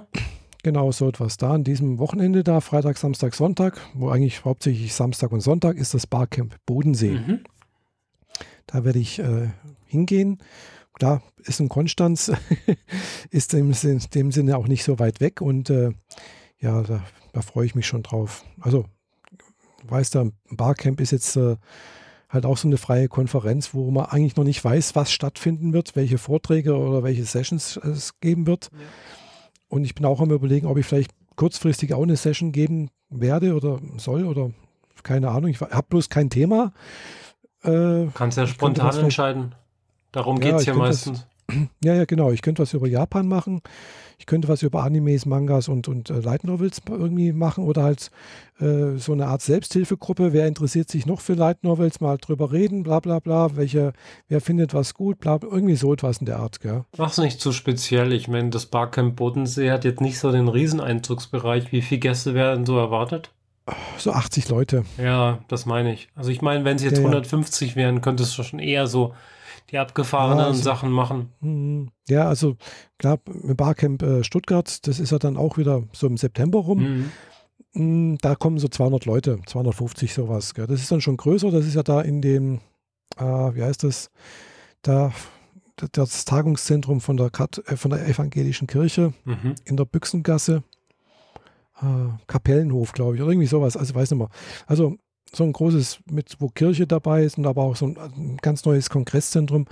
Genau, so etwas. Da an diesem Wochenende, da Freitag, Samstag, Sonntag, wo eigentlich hauptsächlich Samstag und Sonntag ist das Barcamp Bodensee. Mhm. Da werde ich äh, hingehen klar, ist in Konstanz, ist in dem Sinne auch nicht so weit weg und äh, ja, da, da freue ich mich schon drauf. Also, weiß der Barcamp ist jetzt äh, halt auch so eine freie Konferenz, wo man eigentlich noch nicht weiß, was stattfinden wird, welche Vorträge oder welche Sessions es geben wird. Ja. Und ich bin auch am überlegen, ob ich vielleicht kurzfristig auch eine Session geben werde oder soll oder keine Ahnung. Ich habe bloß kein Thema. Äh, Kannst ja spontan entscheiden. Darum geht es ja, ja meistens. Das, ja, ja, genau. Ich könnte was über Japan machen. Ich könnte was über Animes, Mangas und, und äh, Light Novels irgendwie machen oder halt äh, so eine Art Selbsthilfegruppe. Wer interessiert sich noch für Light Novels? Mal drüber reden, bla bla bla. Welche, wer findet was gut, bla, irgendwie so etwas in der Art, gell? Mach's nicht zu speziell. Ich meine, das Barcamp Bodensee hat jetzt nicht so den Rieseneinzugsbereich. Wie viele Gäste werden so erwartet? So 80 Leute. Ja, das meine ich. Also ich meine, wenn es jetzt ja, 150 wären, könntest du schon eher so die abgefahrenen ja, also, Sachen machen. Mhm. Ja, also klar, im Barcamp äh, Stuttgart, das ist ja dann auch wieder so im September rum. Mhm. Mm, da kommen so 200 Leute, 250 sowas. Gell. Das ist dann schon größer. Das ist ja da in dem, äh, wie heißt das, da das Tagungszentrum von der, Kat äh, von der evangelischen Kirche mhm. in der Büchsengasse. Äh, Kapellenhof, glaube ich, oder irgendwie sowas. Also weiß nicht mehr. Also so ein großes, mit, wo Kirche dabei ist und aber auch so ein, ein, ganz neues Kongresszentrum.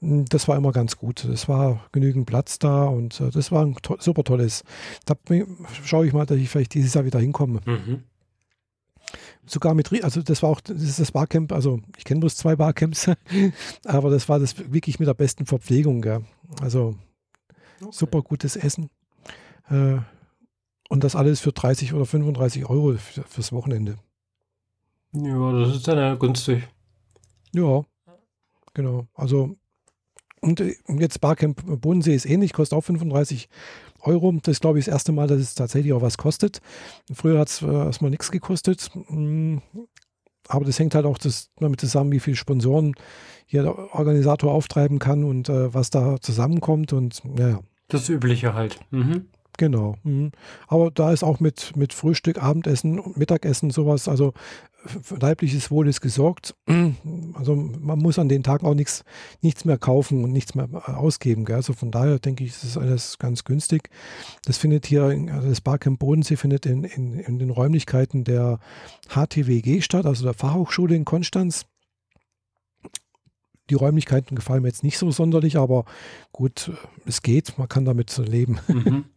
Hm, das war immer ganz gut. Es war genügend Platz da und äh, das war ein to super tolles. Da schaue ich mal, dass ich vielleicht dieses Jahr wieder hinkomme. Mhm. Sogar mit, also das war auch, das ist das Barcamp, also ich kenne bloß zwei Barcamps, aber das war das wirklich mit der besten Verpflegung. Gell. Also okay. super gutes Essen. Äh, und das alles für 30 oder 35 Euro für, fürs Wochenende. Ja, das ist dann ja günstig. Ja, genau. Also, und äh, jetzt Barcamp Bodensee ist ähnlich, kostet auch 35 Euro. Das ist, glaube ich, das erste Mal, dass es tatsächlich auch was kostet. Früher hat es äh, erstmal nichts gekostet. Mm, aber das hängt halt auch das, damit zusammen, wie viele Sponsoren hier der Organisator auftreiben kann und äh, was da zusammenkommt. Und naja. Das Übliche halt. Mhm. Genau. Mhm. Aber da ist auch mit, mit Frühstück, Abendessen und Mittagessen sowas, also für leibliches Wohl ist gesorgt. Also man muss an den Tagen auch nichts, nichts mehr kaufen und nichts mehr ausgeben. Gell? Also von daher denke ich, ist das alles ganz günstig. Das findet hier, also das Barcamp Bodensee findet in, in, in den Räumlichkeiten der HTWG statt, also der Fachhochschule in Konstanz. Die Räumlichkeiten gefallen mir jetzt nicht so sonderlich, aber gut, es geht, man kann damit leben. Mhm.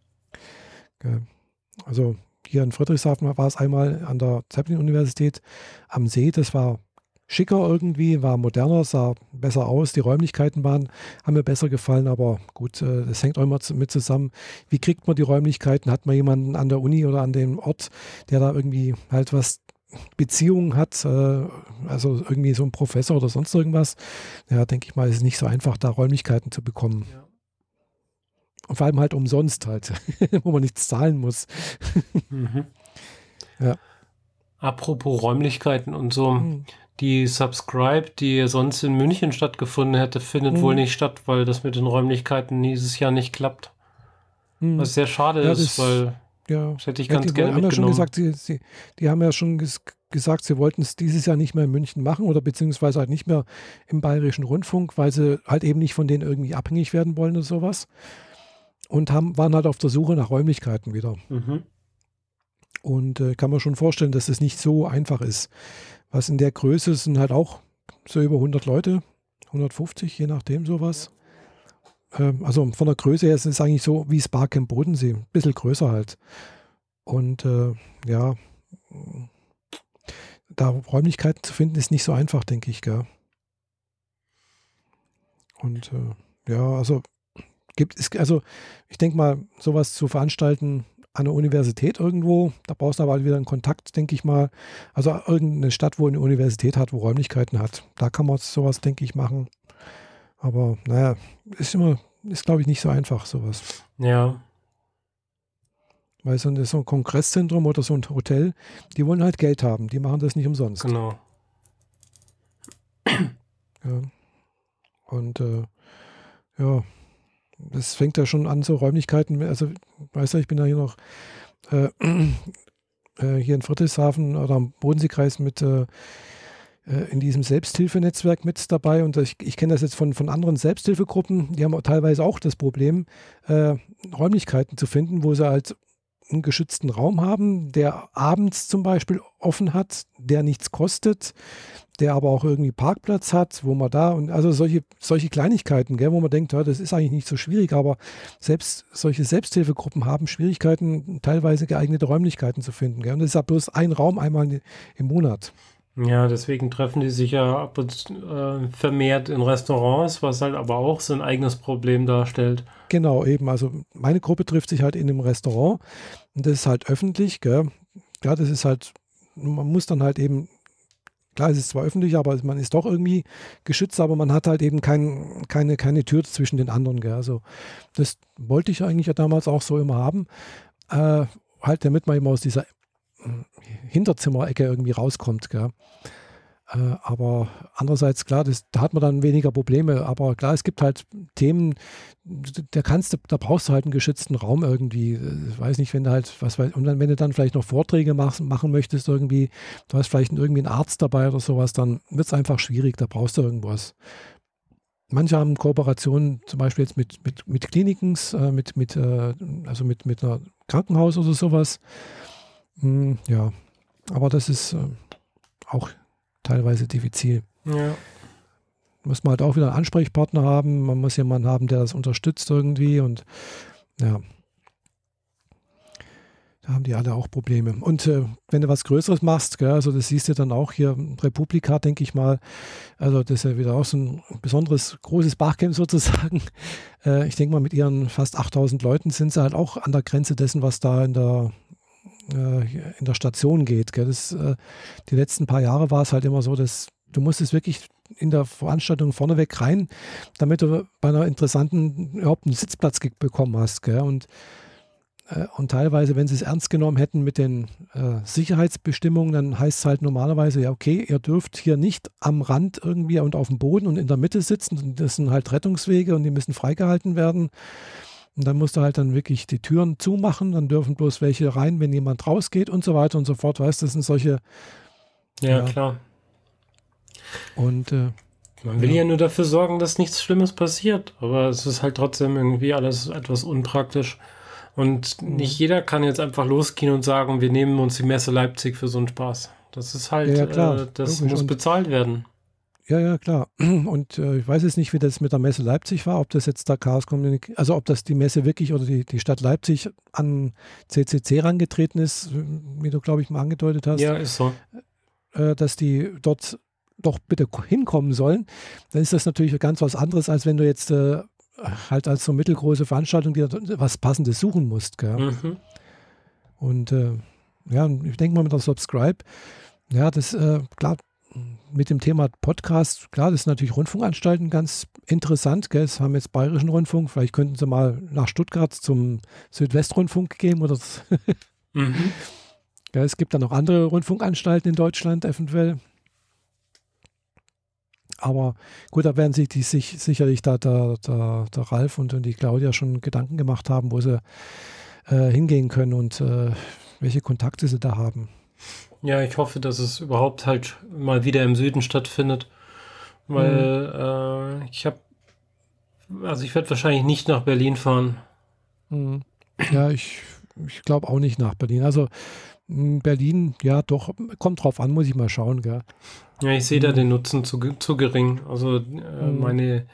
Also hier in Friedrichshafen war es einmal an der Zeppelin-Universität am See. Das war schicker irgendwie, war moderner, sah besser aus. Die Räumlichkeiten waren, haben mir besser gefallen, aber gut, äh, das hängt auch immer mit zusammen. Wie kriegt man die Räumlichkeiten? Hat man jemanden an der Uni oder an dem Ort, der da irgendwie halt was Beziehungen hat, äh, also irgendwie so ein Professor oder sonst irgendwas? Ja, denke ich mal, ist es nicht so einfach, da Räumlichkeiten zu bekommen. Ja. Und vor allem halt umsonst halt, wo man nichts zahlen muss. mhm. Ja. Apropos Räumlichkeiten und so, mhm. die Subscribe, die sonst in München stattgefunden hätte, findet mhm. wohl nicht statt, weil das mit den Räumlichkeiten dieses Jahr nicht klappt. Mhm. Was sehr schade ja, ist, weil ja, das hätte ich ganz ja, gerne haben. Ja schon gesagt, sie, sie, die haben ja schon ges gesagt, sie wollten es dieses Jahr nicht mehr in München machen oder beziehungsweise halt nicht mehr im Bayerischen Rundfunk, weil sie halt eben nicht von denen irgendwie abhängig werden wollen oder sowas und haben, waren halt auf der Suche nach Räumlichkeiten wieder. Mhm. Und äh, kann man schon vorstellen, dass es nicht so einfach ist. Was in der Größe sind halt auch so über 100 Leute, 150, je nachdem sowas. Ähm, also von der Größe her ist es eigentlich so wie Spark im Bodensee, ein bisschen größer halt. Und äh, ja, da Räumlichkeiten zu finden, ist nicht so einfach, denke ich. Gell? Und äh, ja, also Gibt es, also ich denke mal, sowas zu veranstalten an der Universität irgendwo, da brauchst du aber halt wieder einen Kontakt, denke ich mal. Also irgendeine Stadt, wo eine Universität hat, wo Räumlichkeiten hat. Da kann man sowas, denke ich, machen. Aber naja, ist immer, ist glaube ich nicht so einfach, sowas. Ja. Weil so ein, so ein Kongresszentrum oder so ein Hotel, die wollen halt Geld haben, die machen das nicht umsonst. Genau. Ja. Und äh, ja, das fängt ja schon an, so Räumlichkeiten. Also, weißt du, ich bin ja hier noch äh, äh, hier in Friedrichshafen oder am Bodenseekreis mit äh, äh, in diesem Selbsthilfenetzwerk mit dabei und ich, ich kenne das jetzt von, von anderen Selbsthilfegruppen, die haben teilweise auch das Problem, äh, Räumlichkeiten zu finden, wo sie halt einen geschützten Raum haben, der abends zum Beispiel offen hat, der nichts kostet, der aber auch irgendwie Parkplatz hat, wo man da und also solche, solche Kleinigkeiten, gell, wo man denkt, ja, das ist eigentlich nicht so schwierig, aber selbst solche Selbsthilfegruppen haben Schwierigkeiten, teilweise geeignete Räumlichkeiten zu finden. Gell, und das ist ja bloß ein Raum einmal im Monat. Ja, deswegen treffen die sich ja ab und äh, vermehrt in Restaurants, was halt aber auch so ein eigenes Problem darstellt. Genau, eben. Also meine Gruppe trifft sich halt in einem Restaurant und das ist halt öffentlich, gell? Ja, das ist halt, man muss dann halt eben, klar, es ist zwar öffentlich, aber man ist doch irgendwie geschützt, aber man hat halt eben kein, keine, keine Tür zwischen den anderen, gell? Also das wollte ich eigentlich ja damals auch so immer haben. Äh, halt, damit man eben aus dieser Hinterzimmerecke irgendwie rauskommt. Gell? Äh, aber andererseits, klar, das, da hat man dann weniger Probleme. Aber klar, es gibt halt Themen, da kannst da brauchst du halt einen geschützten Raum irgendwie. Ich weiß nicht, wenn du halt, was weiß, und dann, wenn du dann vielleicht noch Vorträge mach, machen möchtest, irgendwie, du hast vielleicht irgendwie einen Arzt dabei oder sowas, dann wird es einfach schwierig, da brauchst du irgendwas. Manche haben Kooperationen zum Beispiel jetzt mit, mit, mit Kliniken, äh, mit, mit, äh, also mit, mit einer Krankenhaus oder sowas. Hm, ja, aber das ist äh, auch teilweise diffizil. Ja. Muss man halt auch wieder einen Ansprechpartner haben. Man muss jemanden haben, der das unterstützt irgendwie und ja. Da haben die alle auch Probleme. Und äh, wenn du was Größeres machst, gell, also das siehst du dann auch hier, Republika, denke ich mal, also das ist ja wieder auch so ein besonderes, großes Bachcamp sozusagen. Äh, ich denke mal, mit ihren fast 8000 Leuten sind sie halt auch an der Grenze dessen, was da in der in der Station geht. Das, äh, die letzten paar Jahre war es halt immer so, dass du musstest wirklich in der Veranstaltung vorneweg rein, damit du bei einer interessanten überhaupt einen Sitzplatz bekommen hast. Gell? Und, äh, und teilweise, wenn sie es ernst genommen hätten mit den äh, Sicherheitsbestimmungen, dann heißt es halt normalerweise, ja, okay, ihr dürft hier nicht am Rand irgendwie und auf dem Boden und in der Mitte sitzen. Das sind halt Rettungswege und die müssen freigehalten werden. Und dann musst du halt dann wirklich die Türen zumachen, dann dürfen bloß welche rein, wenn jemand rausgeht und so weiter und so fort. Weißt du, das sind solche. Ja, ja. klar. Und äh, man will ja. ja nur dafür sorgen, dass nichts Schlimmes passiert, aber es ist halt trotzdem irgendwie alles etwas unpraktisch. Und mhm. nicht jeder kann jetzt einfach losgehen und sagen, wir nehmen uns die Messe Leipzig für so einen Spaß. Das ist halt, ja, äh, das Logisch. muss bezahlt werden. Ja, ja, klar. Und äh, ich weiß jetzt nicht, wie das mit der Messe Leipzig war, ob das jetzt der Chaos Communication, also ob das die Messe wirklich oder die, die Stadt Leipzig an CCC rangetreten ist, wie du, glaube ich, mal angedeutet hast. Ja, ist so. Äh, dass die dort doch bitte hinkommen sollen. Dann ist das natürlich ganz was anderes, als wenn du jetzt äh, halt als so mittelgroße Veranstaltung dir was Passendes suchen musst. Mhm. Und äh, ja, ich denke mal mit der Subscribe, ja, das, äh, klar, mit dem Thema Podcast, klar, das ist natürlich Rundfunkanstalten ganz interessant. Gell? Das haben jetzt Bayerischen Rundfunk. Vielleicht könnten sie mal nach Stuttgart zum Südwestrundfunk gehen oder mhm. ja, es gibt dann noch andere Rundfunkanstalten in Deutschland eventuell. Aber gut, da werden sich die sich sicherlich da der, der, der Ralf und, und die Claudia schon Gedanken gemacht haben, wo sie äh, hingehen können und äh, welche Kontakte sie da haben. Ja, ich hoffe, dass es überhaupt halt mal wieder im Süden stattfindet. Weil mhm. äh, ich habe, also ich werde wahrscheinlich nicht nach Berlin fahren. Mhm. Ja, ich, ich glaube auch nicht nach Berlin. Also Berlin, ja, doch, kommt drauf an, muss ich mal schauen, gell. Ja, ich sehe da mhm. den Nutzen zu, zu gering. Also äh, mhm. meine,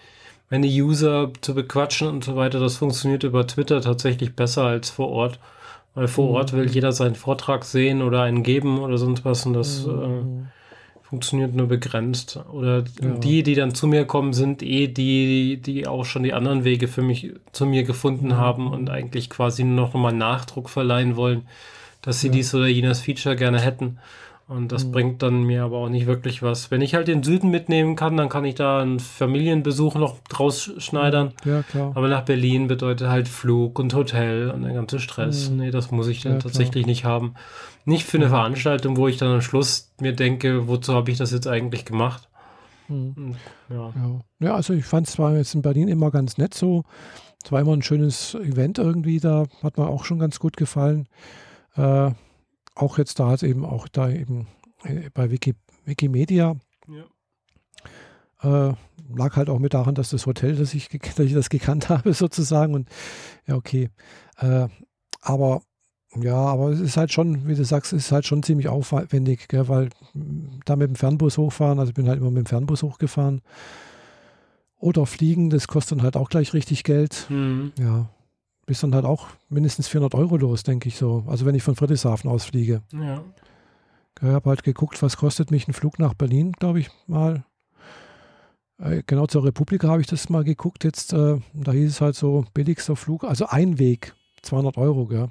meine User zu bequatschen und so weiter, das funktioniert über Twitter tatsächlich besser als vor Ort. Weil vor mhm. Ort will jeder seinen Vortrag sehen oder einen geben oder sonst was und das mhm. äh, funktioniert nur begrenzt. Oder ja. die, die dann zu mir kommen, sind eh die, die auch schon die anderen Wege für mich zu mir gefunden mhm. haben und eigentlich quasi nur noch mal Nachdruck verleihen wollen, dass sie ja. dies oder jenes Feature gerne hätten. Und das mhm. bringt dann mir aber auch nicht wirklich was. Wenn ich halt den Süden mitnehmen kann, dann kann ich da einen Familienbesuch noch draus schneidern. Ja, klar. Aber nach Berlin bedeutet halt Flug und Hotel und der ganze Stress. Mhm. Nee, das muss ich dann ja, tatsächlich klar. nicht haben. Nicht für eine Veranstaltung, wo ich dann am Schluss mir denke, wozu habe ich das jetzt eigentlich gemacht? Mhm. Ja. ja. ja. also ich fand es zwar jetzt in Berlin immer ganz nett so. Es war immer ein schönes Event irgendwie, da hat mir auch schon ganz gut gefallen. Äh, auch jetzt da hat eben auch da eben äh, bei Wiki, Wikimedia ja. äh, lag halt auch mit daran, dass das Hotel, dass ich, dass ich das gekannt habe sozusagen und ja okay. Äh, aber Ja, aber es ist halt schon, wie du sagst, es ist halt schon ziemlich aufwendig, gell, weil da mit dem Fernbus hochfahren, also ich bin halt immer mit dem Fernbus hochgefahren. Oder fliegen, das kostet dann halt auch gleich richtig Geld. Mhm. Ja, bist dann halt auch mindestens 400 Euro los, denke ich so. Also wenn ich von Friedrichshafen aus fliege. Ja. Ich habe halt geguckt, was kostet mich ein Flug nach Berlin, glaube ich mal. Äh, Genau zur Republika habe ich das mal geguckt. Jetzt, äh, da hieß es halt so billigster Flug, also ein Weg, 200 Euro, gell?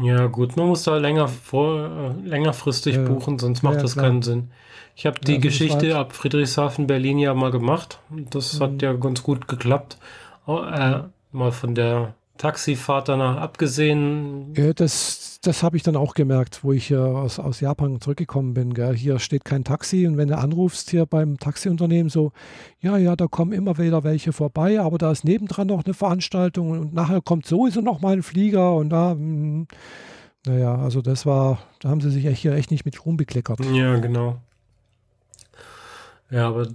Ja, gut, man muss da länger vor, äh, längerfristig Ja, ja. buchen, sonst macht Ja, ja, das klar. keinen Sinn. Ich habe die das Geschichte halt- ab Friedrichshafen, Berlin ja mal gemacht. Das Mhm. hat ja ganz gut geklappt. Oh, äh, mal von der Taxifahrt danach abgesehen. Ja, das, das habe ich dann auch gemerkt, wo ich hier aus, aus Japan zurückgekommen bin. Gell? Hier steht kein Taxi und wenn du anrufst hier beim Taxiunternehmen so, ja, ja, da kommen immer wieder welche vorbei, aber da ist nebendran noch eine Veranstaltung und nachher kommt sowieso noch mal ein Flieger und da, mm, naja, also das war, da haben sie sich echt hier echt nicht mit Ruhm bekleckert. Ja, genau. Ja, aber äh,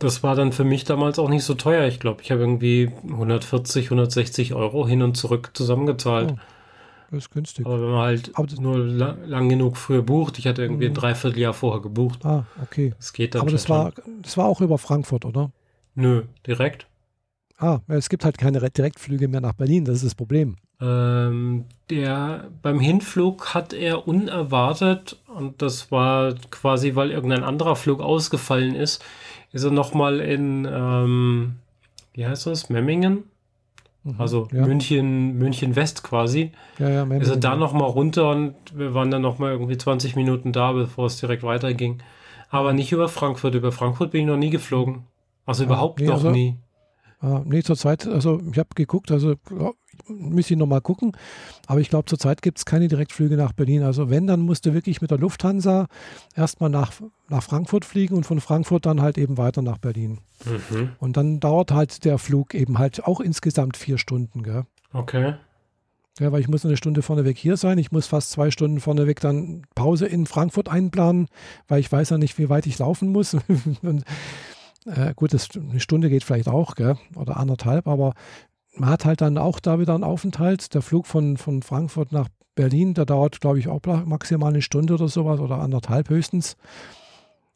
das war dann für mich damals auch nicht so teuer. Ich glaube, ich habe irgendwie 140, 160 Euro hin und zurück zusammengezahlt. Oh, das ist günstig. Aber wenn man halt nur la lang genug früher bucht, ich hatte irgendwie ein Mhm. Dreivierteljahr vorher gebucht. Ah, okay. Das geht dann Aber das war, das war auch über Frankfurt, oder? Nö, direkt. Ah, es gibt halt keine Direktflüge mehr nach Berlin, das ist das Problem. Ähm, der, beim Hinflug hat er unerwartet, und das war quasi, weil irgendein anderer Flug ausgefallen ist, ist er nochmal in, ähm, wie heißt das, Memmingen? Mhm. Also ja, München, München West quasi. ja, ja, Ist er Memmingen, da nochmal runter und wir waren dann nochmal irgendwie 20 Minuten da, bevor es direkt weiterging. Aber nicht über Frankfurt. Über Frankfurt bin ich noch nie geflogen. Also überhaupt nee, noch also- nie. Ah, nee, zurzeit, also ich habe geguckt, also müsste ich nochmal gucken, aber ich glaube, zurzeit gibt es keine Direktflüge nach Berlin. Also wenn, dann musst du wirklich mit der Lufthansa erstmal nach, nach Frankfurt fliegen und von Frankfurt dann halt eben weiter nach Berlin. Mhm. Und dann dauert halt der Flug eben halt auch insgesamt vier Stunden, gell? Okay. Ja, weil ich muss eine Stunde vorneweg hier sein. Ich muss fast zwei Stunden vorneweg dann Pause in Frankfurt einplanen, weil ich weiß ja nicht, wie weit ich laufen muss. Und, äh, gut, das, eine Stunde geht vielleicht auch, gell? oder anderthalb, aber man hat halt dann auch da wieder einen Aufenthalt. Der Flug von, von Frankfurt nach Berlin, der dauert, glaube ich, auch maximal eine Stunde oder sowas oder anderthalb höchstens.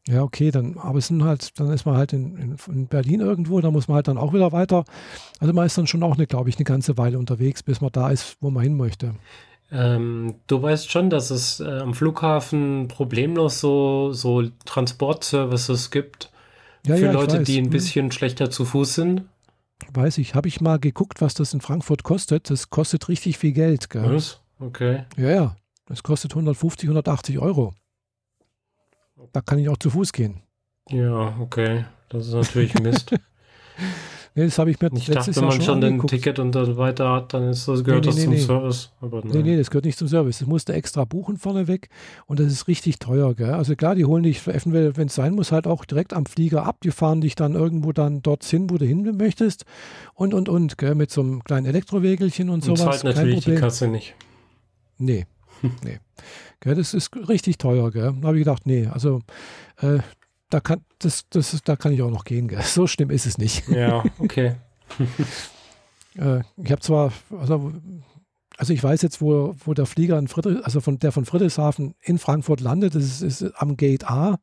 Ja, okay, dann, aber es sind halt, dann ist man halt in, in, in Berlin irgendwo, da muss man halt dann auch wieder weiter. Also man ist dann schon auch, eine, glaube ich, eine ganze Weile unterwegs, bis man da ist, wo man hin möchte. Ähm, du weißt schon, dass es äh, am Flughafen problemlos so, so Transportservices gibt Ja, für ja, Leute, weiß. die ein Hm, bisschen schlechter zu Fuß sind. Weiß ich, habe ich mal geguckt, was das in Frankfurt kostet. Das kostet richtig viel Geld. Gell? Was? Okay. Ja, ja, das kostet 150, 180 Euro. Da kann ich auch zu Fuß gehen. Ja, okay. Das ist natürlich Mist. Nee, das habe ich mir Ich letztes dachte, wenn Jahr man schon ein angeguckt. Ticket und dann weiter hat, dann ist das, gehört Nee, das nee, zum nee. Service. Aber Nee, nein. nee, das gehört nicht zum Service. Das musst du extra buchen vorneweg und das ist richtig teuer. Gell? Also klar, die holen dich, wenn es sein muss, halt auch direkt am Flieger ab. Die fahren dich dann irgendwo dann dorthin, wo du hin möchtest und, und, und, gell? mit so einem kleinen Elektrowegelchen und Und sowas. zahlt natürlich die Problem. Kasse nicht. Nee, nee. Gell, das ist richtig teuer, gell. Da habe ich gedacht, nee, also äh, da kann, das, das, da kann ich auch noch gehen, gell. So schlimm ist es nicht. Ja, okay. Äh, ich habe zwar, also, also ich weiß jetzt, wo, wo der Flieger in Friedrich, also von, der von Friedrichshafen in Frankfurt landet, das ist, ist am Gate A.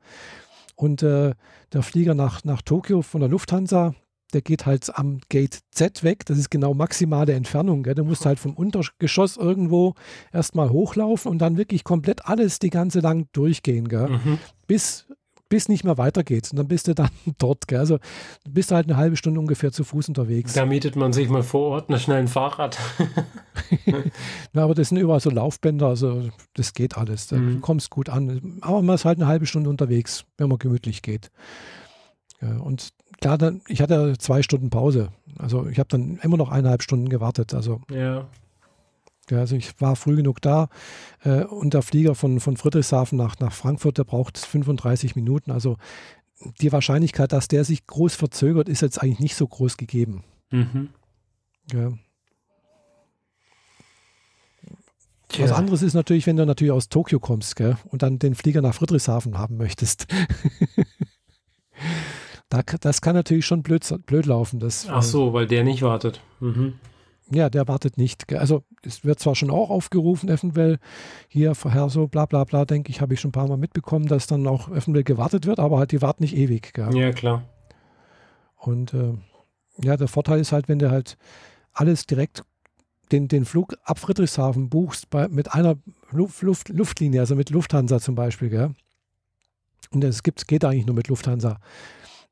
Und äh, der Flieger nach, nach Tokio von der Lufthansa, der geht halt am Gate Z weg. Das ist genau maximale Entfernung. Gell? Du musst halt vom Untergeschoss irgendwo erstmal hochlaufen und dann wirklich komplett alles die ganze lang durchgehen. Gell? Mhm. bis, bis nicht mehr weitergeht. Und dann bist du dann dort. Gell? Also du bist halt eine halbe Stunde ungefähr zu Fuß unterwegs. Da mietet man sich mal vor Ort eine schnell ein Fahrrad. Ja, aber das sind überall so Laufbänder, also das geht alles. Da Mhm. kommst gut an. Aber man ist halt eine halbe Stunde unterwegs, wenn man gemütlich geht. Und klar, dann, ich hatte zwei Stunden Pause. Also ich habe dann immer noch eineinhalb Stunden gewartet. Also, ja. Ja, also ich war früh genug da. Äh, und der Flieger von, von Friedrichshafen nach, nach Frankfurt, der braucht 35 Minuten. Also die Wahrscheinlichkeit, dass der sich groß verzögert, ist jetzt eigentlich nicht so groß gegeben. Mhm. Ja. Was anderes ist natürlich, wenn du natürlich aus Tokio kommst gell, und dann den Flieger nach Friedrichshafen haben möchtest. da, das kann natürlich schon blöd, blöd laufen. Das, Ach so, weil der nicht wartet. Mhm. Ja, der wartet nicht. Also es wird zwar schon auch aufgerufen, eventuell hier vorher so bla bla bla, denke ich, habe ich schon ein paar Mal mitbekommen, dass dann auch eventuell gewartet wird, aber halt die warten nicht ewig. Gell? Ja, klar. Und äh, ja, der Vorteil ist halt, wenn du halt alles direkt den, den Flug ab Friedrichshafen buchst bei, mit einer Luft, Luft, Luftlinie, also mit Lufthansa zum Beispiel, gell? und es gibt, geht eigentlich nur mit Lufthansa,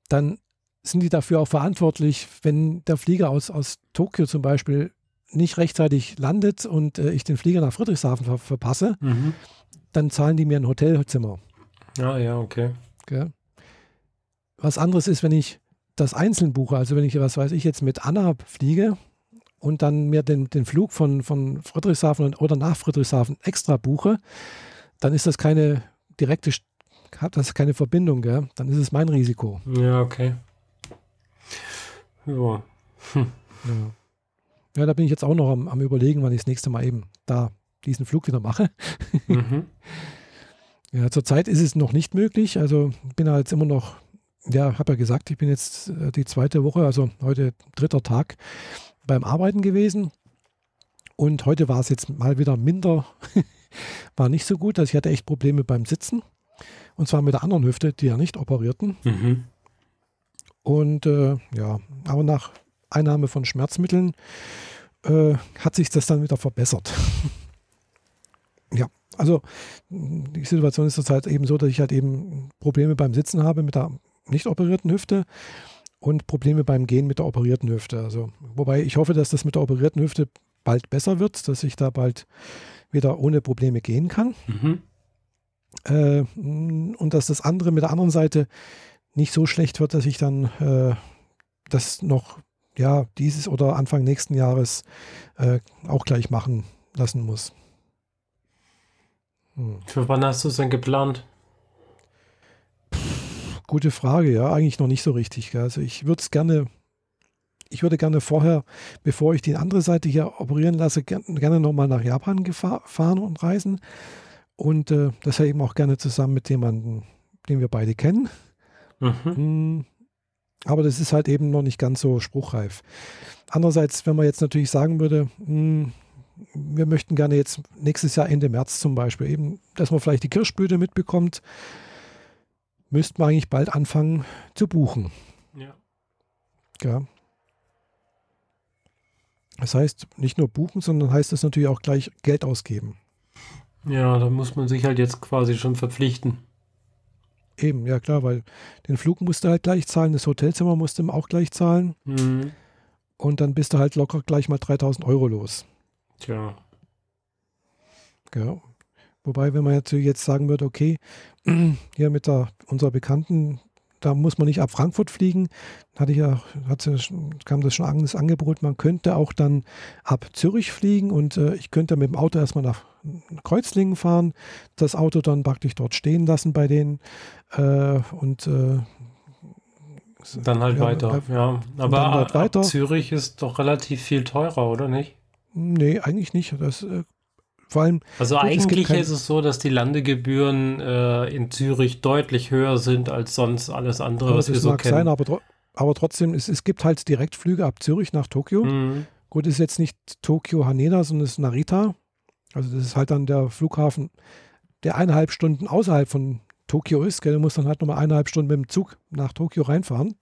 dann sind die dafür auch verantwortlich, wenn der Flieger aus, aus Tokio zum Beispiel nicht rechtzeitig landet und äh, ich den Flieger nach Friedrichshafen ver verpasse, mhm. dann zahlen die mir ein Hotelzimmer. Ah ja, okay. Gell? Was anderes ist, wenn ich das einzeln buche, also wenn ich, was weiß ich, jetzt mit Anna fliege und dann mir den, den Flug von, von Friedrichshafen oder nach Friedrichshafen extra buche, dann ist das keine direkte, hat das keine Verbindung, gell? dann ist es mein Risiko. Ja, okay. Ja. Hm. ja. Ja, da bin ich jetzt auch noch am, am überlegen, wann ich das nächste Mal eben da diesen Flug wieder mache. Mhm. ja, zurzeit ist es noch nicht möglich. Also bin da jetzt immer noch, ja, habe ja gesagt, ich bin jetzt äh, die zweite Woche, also heute dritter Tag beim Arbeiten gewesen. Und heute war es jetzt mal wieder minder, war nicht so gut. Also ich hatte echt Probleme beim Sitzen. Und zwar mit der anderen Hüfte, die ja nicht operierten. Mhm. Und äh, ja, aber nach Einnahme von Schmerzmitteln äh, hat sich das dann wieder verbessert. ja, also die Situation ist zurzeit eben so, dass ich halt eben Probleme beim Sitzen habe mit der nicht operierten Hüfte und Probleme beim Gehen mit der operierten Hüfte. Also, wobei ich hoffe, dass das mit der operierten Hüfte bald besser wird, dass ich da bald wieder ohne Probleme gehen kann. Mhm. Äh, und dass das andere mit der anderen Seite nicht so schlecht wird, dass ich dann äh, das noch ja dieses oder Anfang nächsten Jahres äh, auch gleich machen lassen muss. Hm. Für wann hast du es denn geplant? Pff, gute Frage, ja, eigentlich noch nicht so richtig. Also ich würde es gerne, ich würde gerne vorher, bevor ich die andere Seite hier operieren lasse, gerne, gerne nochmal nach Japan fahren und reisen. Und äh, das ja eben auch gerne zusammen mit jemandem, den wir beide kennen. Mhm. Hm, aber das ist halt eben noch nicht ganz so spruchreif. Andererseits, wenn man jetzt natürlich sagen würde, mh, hm, wir möchten gerne jetzt nächstes Jahr Ende März zum Beispiel eben, dass man vielleicht die Kirschblüte mitbekommt, müsste man eigentlich bald anfangen zu buchen. Ja. ja. Das heißt, nicht nur buchen, sondern heißt das natürlich auch gleich Geld ausgeben. Ja, da muss man sich halt jetzt quasi schon verpflichten. Eben, ja klar, weil den Flug musst du halt gleich zahlen, das Hotelzimmer musst du auch gleich zahlen. Mhm. Und dann bist du halt locker gleich mal 3000 Euro los. Tja. Ja. Wobei, wenn man jetzt sagen würde, okay, hier mit der, unserer Bekannten, da muss man nicht ab Frankfurt fliegen. Hatte ich ja, hat, kam das schon das Angebot, man könnte auch dann ab Zürich fliegen und äh, ich könnte mit dem Auto erstmal nach Kreuzlingen fahren, das Auto dann praktisch dort stehen lassen bei denen äh, und äh, dann halt ja, weiter, ja. Aber halt weiter. Zürich ist doch relativ viel teurer, oder nicht? Nee, eigentlich nicht. Das äh, vor allem, also gut, eigentlich es ist es so, dass die Landegebühren äh, in Zürich deutlich höher sind als sonst alles andere, was wir so kennen. Sein, aber, aber trotzdem, es, es gibt halt Direktflüge ab Zürich nach Tokio. Mhm. Gut, ist jetzt nicht Tokio Haneda, sondern es ist Narita. Also das ist halt dann der Flughafen, der eineinhalb Stunden außerhalb von Tokio ist. Gell? Du musst dann halt nochmal eineinhalb Stunden mit dem Zug nach Tokio reinfahren.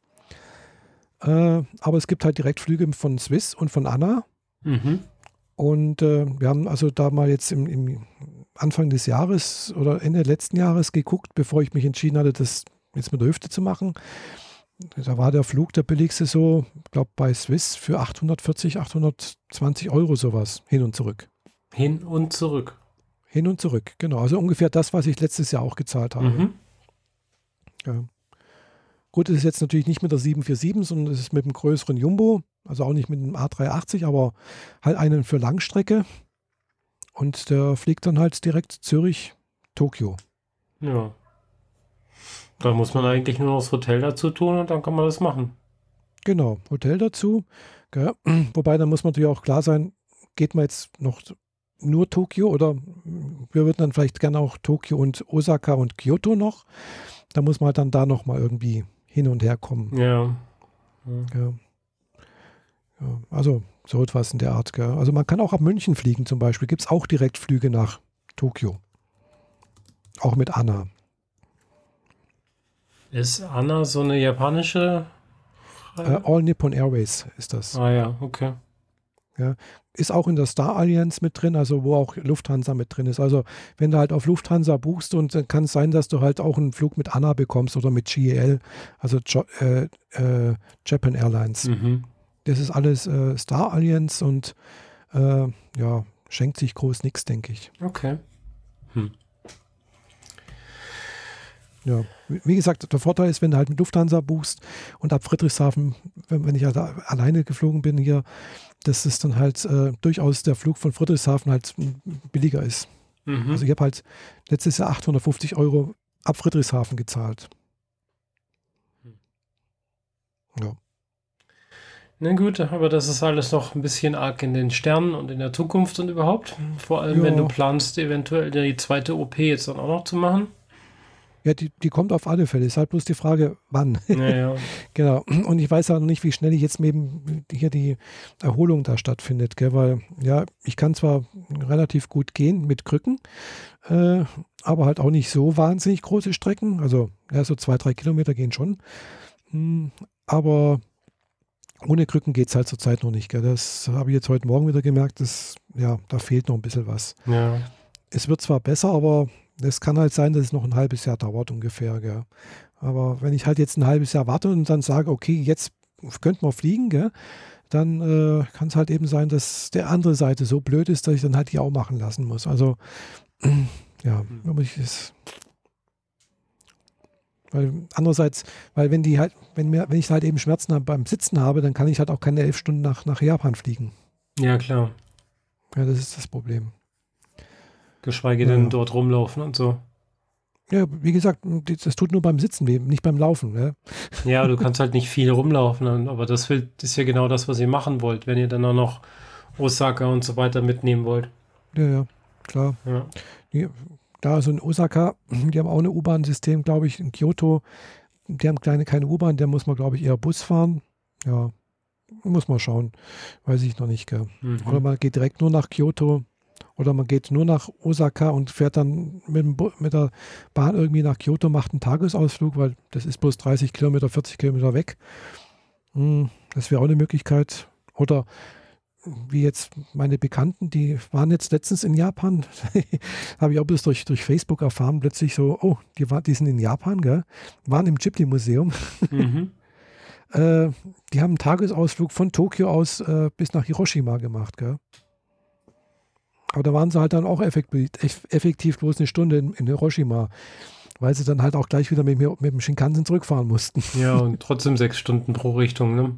Äh, aber es gibt halt Direktflüge von Swiss und von Anna. Mhm. Und äh, wir haben also da mal jetzt im, im, Anfang des Jahres oder Ende letzten Jahres geguckt, bevor ich mich entschieden hatte, das jetzt mit der Hüfte zu machen. Da war der Flug der billigste so, ich glaube bei Swiss für 840, 820 Euro sowas hin und zurück. Hin und zurück. Hin und zurück, genau. Also ungefähr das, was ich letztes Jahr auch gezahlt habe. Mhm. Ja. Gut, es ist jetzt natürlich nicht mit der 747, sondern es ist mit dem größeren Jumbo. Also auch nicht mit dem A380, aber halt einen für Langstrecke. Und der fliegt dann halt direkt Zürich, Tokio. Ja. Da muss man eigentlich nur noch das Hotel dazu tun und dann kann man das machen. Genau, Hotel dazu. Gell? Wobei, da muss man natürlich auch klar sein, geht man jetzt noch nur Tokio oder wir würden dann vielleicht gerne auch Tokio und Osaka und Kyoto noch. Da muss man halt dann da nochmal irgendwie hin und her kommen. Ja. ja. Ja, also so etwas in der Art. Gell? Also man kann auch ab München fliegen zum Beispiel. Gibt es auch Direktflüge nach Tokio. Auch mit Anna. Ist Anna so eine japanische? Äh, All Nippon Airways ist das. Ah ja, okay. Ja, ist auch in der Star Alliance mit drin, also wo auch Lufthansa mit drin ist. Also wenn du halt auf Lufthansa buchst und dann kann es sein, dass du halt auch einen Flug mit Anna bekommst oder mit GEL, also jo äh, äh, Japan Airlines. Mhm. Das ist alles äh, Star Alliance und äh, ja, schenkt sich groß nichts, denke ich. Okay. Hm. Ja, wie gesagt, der Vorteil ist, wenn du halt mit Lufthansa buchst und ab Friedrichshafen, wenn, wenn ich halt alleine geflogen bin hier, dass es dann halt äh, durchaus der Flug von Friedrichshafen halt billiger ist. Mhm. Also ich habe halt letztes Jahr 850 Euro ab Friedrichshafen gezahlt. Hm. Ja. Na gut, aber das ist alles noch ein bisschen arg in den Sternen und in der Zukunft und überhaupt. Vor allem, wenn Ja. du planst, eventuell die zweite OP jetzt dann auch noch zu machen. Ja, die, die kommt auf alle Fälle. Ist halt bloß die Frage, wann. Naja. genau. Und ich weiß auch noch nicht, wie schnell ich jetzt eben hier die Erholung da stattfindet. Gell? Weil, ja, ich kann zwar relativ gut gehen mit Krücken, äh, aber halt auch nicht so wahnsinnig große Strecken. Also, ja, so zwei, drei Kilometer gehen schon. Hm, aber ohne Krücken geht es halt zurzeit noch nicht. Gell? Das habe ich jetzt heute Morgen wieder gemerkt. Das, ja, da fehlt noch ein bisschen was. ja. Es wird zwar besser, aber es kann halt sein, dass es noch ein halbes Jahr dauert ungefähr. Gell? Aber wenn ich halt jetzt ein halbes Jahr warte und dann sage, okay, jetzt könnte man fliegen, gell? dann äh, kann es halt eben sein, dass der andere Seite so blöd ist, dass ich dann halt die auch machen lassen muss. Also ja, muss ich es. Weil andererseits, weil wenn die halt, wenn mir, wenn ich halt eben Schmerzen hab beim Sitzen habe, dann kann ich halt auch keine elf Stunden nach, nach Japan fliegen. ja, klar. Ja, das ist das Problem. Geschweige Ja. denn dort rumlaufen und so. Ja, wie gesagt, das tut nur beim Sitzen weh, nicht beim Laufen. Ne? Ja, du kannst halt nicht viel rumlaufen, aber das ist ja genau das, was ihr machen wollt, wenn ihr dann auch noch Osaka und so weiter mitnehmen wollt. Ja, ja, klar. Ja. Die, da so in Osaka, die haben auch ein U-Bahn-System, glaube ich, in Kyoto. Die haben kleine, keine U-Bahn, der muss man, glaube ich, eher Bus fahren. Ja, muss man schauen. Weiß ich noch nicht. Gell. Oder Mhm. man geht direkt nur nach Kyoto. Oder man geht nur nach Osaka und fährt dann mit, mit der Bahn irgendwie nach Kyoto, macht einen Tagesausflug, weil das ist bloß 30 Kilometer, 40 Kilometer weg. Hm, Das wäre auch eine Möglichkeit. Oder wie jetzt meine Bekannten, die waren jetzt letztens in Japan, habe ich auch bloß durch, durch Facebook erfahren, plötzlich so, oh, die, war, die sind in Japan, gell? waren im Ghibli-Museum. Mhm. Äh, die haben einen Tagesausflug von Tokio aus äh, bis nach Hiroshima gemacht, gell? Aber da waren sie halt dann auch effektiv, eff- effektiv bloß eine Stunde in, in Hiroshima, weil sie dann halt auch gleich wieder mit, mit dem Shinkansen zurückfahren mussten. Ja, und trotzdem sechs Stunden pro Richtung, ne?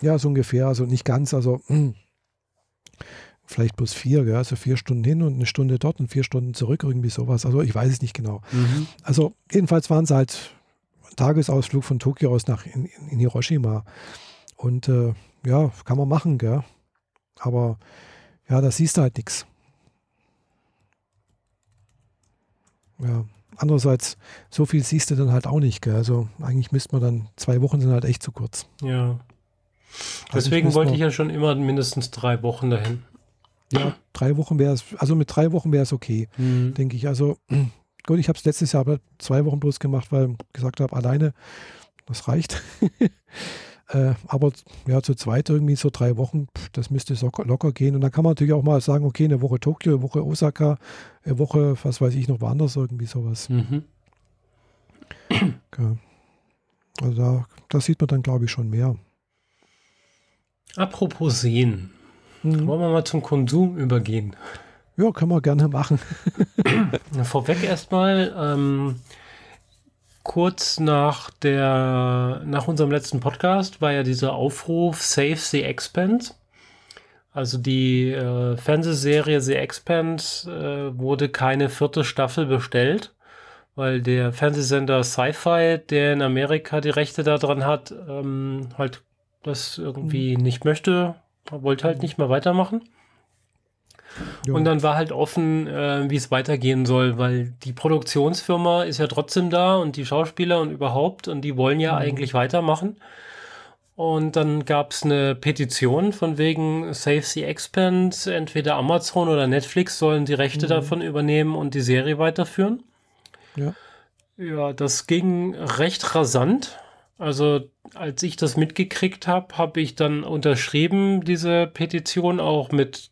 Ja, so ungefähr, also nicht ganz, also hm, vielleicht bloß vier, gell? also vier Stunden hin und eine Stunde dort und vier Stunden zurück, irgendwie sowas. Also ich weiß es nicht genau. Mhm. Also jedenfalls waren es halt Tagesausflug von Tokio aus nach in, in Hiroshima. Und äh, ja, kann man machen, gell? Aber ja, da siehst du halt nichts. Ja, andererseits, so viel siehst du dann halt auch nicht, gell? Also eigentlich müsste man dann, zwei Wochen sind halt echt zu kurz. Ja. Deswegen wollte ich ja schon immer mindestens drei Wochen dahin. Ja, drei Wochen wäre es, also mit drei Wochen wäre es okay, Mhm. denke ich. Also gut, ich habe es letztes Jahr aber zwei Wochen bloß gemacht, weil ich gesagt habe, alleine, das reicht. äh, aber ja, zu zweit irgendwie so drei Wochen, pff, das müsste so locker gehen. Und dann kann man natürlich auch mal sagen, okay, eine Woche Tokio, eine Woche Osaka, eine Woche, was weiß ich, noch woanders, irgendwie sowas. Mhm. Ja. Also da, da sieht man dann, glaube ich, schon mehr. Apropos sehen. Mhm. Wollen wir mal zum Konsum übergehen? Ja, können wir gerne machen. Vorweg erstmal, ähm, kurz nach der, nach unserem letzten Podcast war ja dieser Aufruf Save the Expanse. Also die äh, Fernsehserie The Expanse äh, wurde keine vierte Staffel bestellt, weil der Fernsehsender Sci-Fi, der in Amerika die Rechte daran hat, ähm, halt das irgendwie nicht möchte, wollte halt nicht mehr weitermachen. Ja. Und dann war halt offen, äh, wie es weitergehen soll, weil die Produktionsfirma ist ja trotzdem da und die Schauspieler und überhaupt und die wollen ja Mhm. eigentlich weitermachen. Und dann gab es eine Petition von wegen Save the Expand, entweder Amazon oder Netflix sollen die Rechte mhm. davon übernehmen und die Serie weiterführen. Ja. Ja, das ging recht rasant. Also als ich das mitgekriegt habe, habe ich dann unterschrieben, diese Petition auch mit,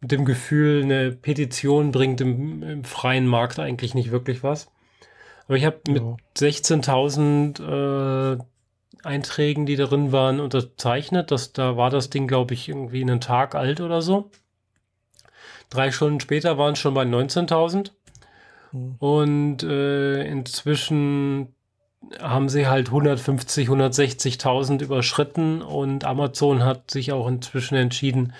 mit dem Gefühl, eine Petition bringt im, im freien Markt eigentlich nicht wirklich was. Aber ich habe mit 16.000 äh, Einträgen, die darin waren, unterzeichnet. Das, da war das Ding, glaube ich, irgendwie einen Tag alt oder so. Drei Stunden später waren es schon bei 19.000. Mhm. Und äh, inzwischen haben sie halt 150, 160.000 überschritten und Amazon hat sich auch inzwischen entschieden,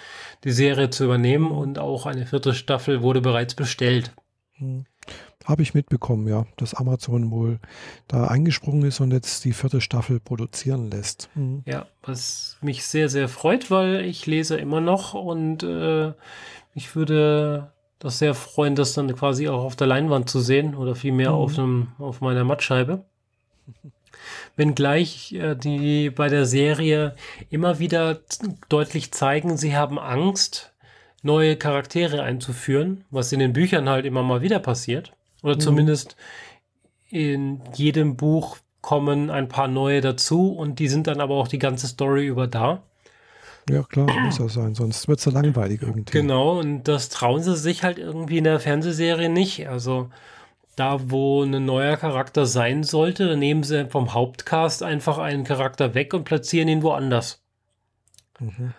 die Serie zu übernehmen und auch eine vierte Staffel wurde bereits bestellt. Mhm. Habe ich mitbekommen, ja, dass Amazon wohl da eingesprungen ist und jetzt die vierte Staffel produzieren lässt. Mhm. Ja, was mich sehr, sehr freut, weil ich lese immer noch und äh, ich würde das sehr freuen, das dann quasi auch auf der Leinwand zu sehen oder vielmehr mhm. auf, einem, auf meiner Mattscheibe. Wenngleich äh, die bei der Serie immer wieder deutlich zeigen, sie haben Angst, neue Charaktere einzuführen, was in den Büchern halt immer mal wieder passiert. Oder mhm. zumindest in jedem Buch kommen ein paar neue dazu und die sind dann aber auch die ganze Story über da. Ja, klar, muss das sein, sonst wird es so langweilig irgendwie. Genau, und das trauen sie sich halt irgendwie in der Fernsehserie nicht. Also da, wo ein neuer Charakter sein sollte, nehmen sie vom Hauptcast einfach einen Charakter weg und platzieren ihn woanders. Mhm.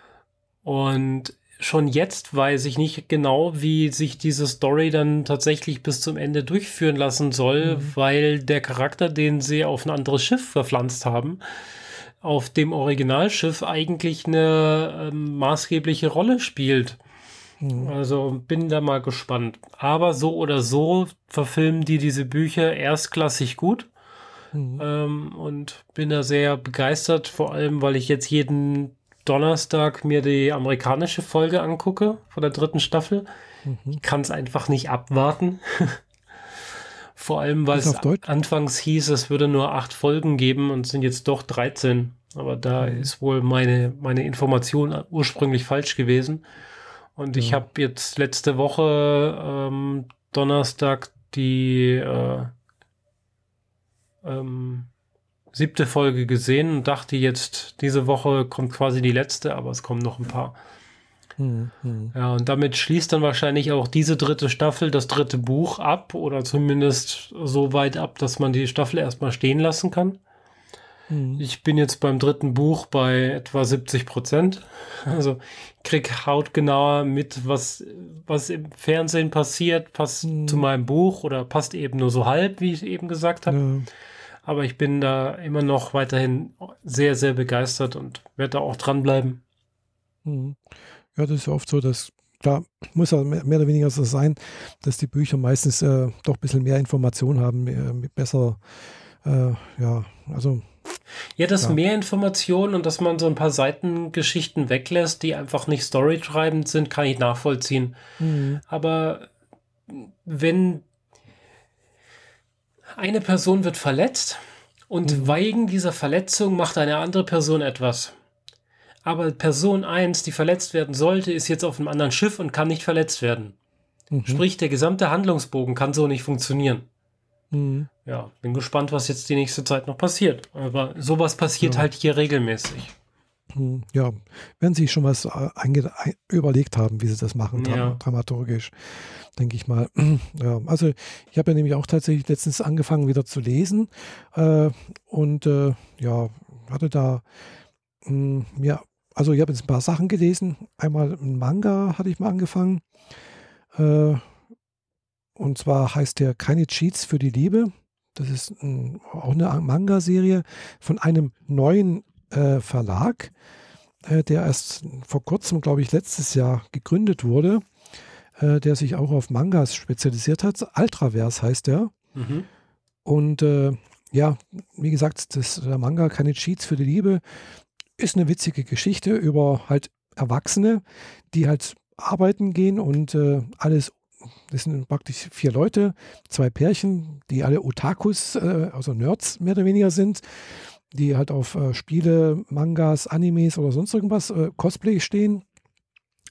Und schon jetzt weiß ich nicht genau, wie sich diese Story dann tatsächlich bis zum Ende durchführen lassen soll, mhm. weil der Charakter, den sie auf ein anderes Schiff verpflanzt haben, auf dem Originalschiff eigentlich eine ähm, maßgebliche Rolle spielt. Mhm. Also bin da mal gespannt. Aber so oder so verfilmen die diese Bücher erstklassig gut. Mhm. Ähm, und bin da sehr begeistert, vor allem, weil ich jetzt jeden Donnerstag mir die amerikanische Folge angucke von der dritten Staffel. Mhm. Ich kann es einfach nicht abwarten. Vor allem, weil es anfangs hieß, es würde nur acht Folgen geben und sind jetzt doch 13. Aber da mhm. ist wohl meine, meine Information ursprünglich falsch gewesen. Und ich habe jetzt letzte Woche ähm, Donnerstag die äh, ähm, siebte Folge gesehen und dachte jetzt, diese Woche kommt quasi die letzte, aber es kommen noch ein paar. Hm, hm. Ja, und damit schließt dann wahrscheinlich auch diese dritte Staffel das dritte Buch ab oder zumindest so weit ab, dass man die Staffel erstmal stehen lassen kann. Hm. Ich bin jetzt beim dritten Buch bei etwa 70 Prozent. Also krieg hautgenauer mit, was, was im Fernsehen passiert, passt hm. zu meinem Buch oder passt eben nur so halb, wie ich eben gesagt habe. Ja aber ich bin da immer noch weiterhin sehr, sehr begeistert und werde da auch dranbleiben. Mhm. Ja, das ist oft so, dass klar, muss ja mehr, oder weniger so sein, dass die Bücher meistens äh, doch ein bisschen mehr Informationen haben, mehr, besser, äh, ja, also. Ja, dass ja. mehr Informationen und dass man so ein paar Seitengeschichten weglässt, die einfach nicht storytreibend sind, kann ich nachvollziehen. Mhm. Aber wenn eine Person wird verletzt und mhm. wegen dieser Verletzung macht eine andere Person etwas. Aber Person 1, die verletzt werden sollte, ist jetzt auf einem anderen Schiff und kann nicht verletzt werden. Mhm. Sprich, der gesamte Handlungsbogen kann so nicht funktionieren. Mhm. Ja, bin gespannt, was jetzt die nächste Zeit noch passiert. Aber sowas passiert ja. halt hier regelmäßig. Mhm. Ja, wenn Sie schon was äh, überlegt haben, wie Sie das machen, ja. dramaturgisch denke ich mal. Ja, also ich habe ja nämlich auch tatsächlich letztens angefangen wieder zu lesen äh, und äh, ja, hatte da mh, hm, mir, also ich habe jetzt ein paar Sachen gelesen. Einmal ein Manga hatte ich mal angefangen. Äh, und zwar heißt der Keine Cheats für die Liebe. Das ist ein, auch eine Manga-Serie von einem neuen äh, Verlag, äh, der erst vor kurzem, glaube ich, letztes Jahr gegründet wurde äh, der sich auch auf Mangas spezialisiert hat. Ultraverse heißt der. Mhm. Und äh, ja, wie gesagt, das, der Manga Keine Cheats für die Liebe ist eine witzige Geschichte über halt Erwachsene, die halt arbeiten gehen und äh, alles, das sind praktisch vier Leute, zwei Pärchen, die alle Otakus, äh, also Nerds mehr oder weniger sind, die halt auf äh, Spiele, Mangas, Animes oder sonst irgendwas, äh, Cosplay stehen.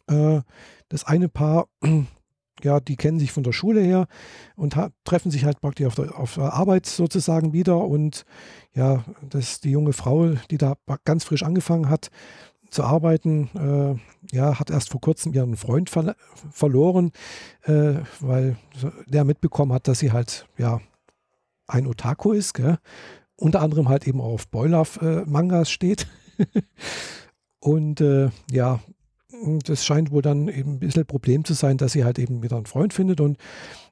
Äh, das eine Paar, ja, die kennen sich von der Schule her und treffen sich halt praktisch auf der, auf der Arbeit sozusagen wieder. Und ja, das die junge Frau, die da ganz frisch angefangen hat, zu arbeiten, äh, ja, hat erst vor kurzem ihren Freund ver verloren, äh, weil der mitbekommen hat, dass sie halt, ja, ein Otaku ist, gell? unter anderem halt eben auf Boiler-Mangas äh, steht. und äh, ja, das scheint wohl dann eben ein bisschen ein Problem zu sein, dass sie halt eben wieder einen Freund findet und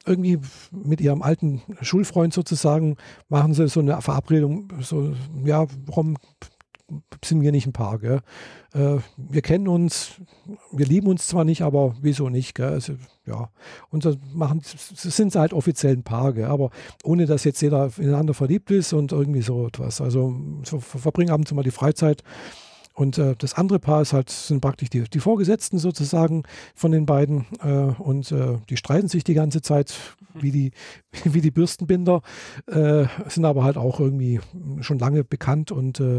irgendwie mit ihrem alten Schulfreund sozusagen machen sie so eine Verabredung, so, ja, warum sind wir nicht ein Paar, gell? Äh, wir kennen uns, wir lieben uns zwar nicht, aber wieso nicht, gell? Also, ja, und so machen, sind halt offiziell ein Paar, gell? aber ohne dass jetzt jeder ineinander verliebt ist und irgendwie so etwas. Also so verbringen ab und zu mal die Freizeit und äh, das andere Paar ist halt, sind praktisch die, die Vorgesetzten sozusagen von den beiden. Äh, und äh, die streiten sich die ganze Zeit wie die, wie die Bürstenbinder, äh, sind aber halt auch irgendwie schon lange bekannt und äh,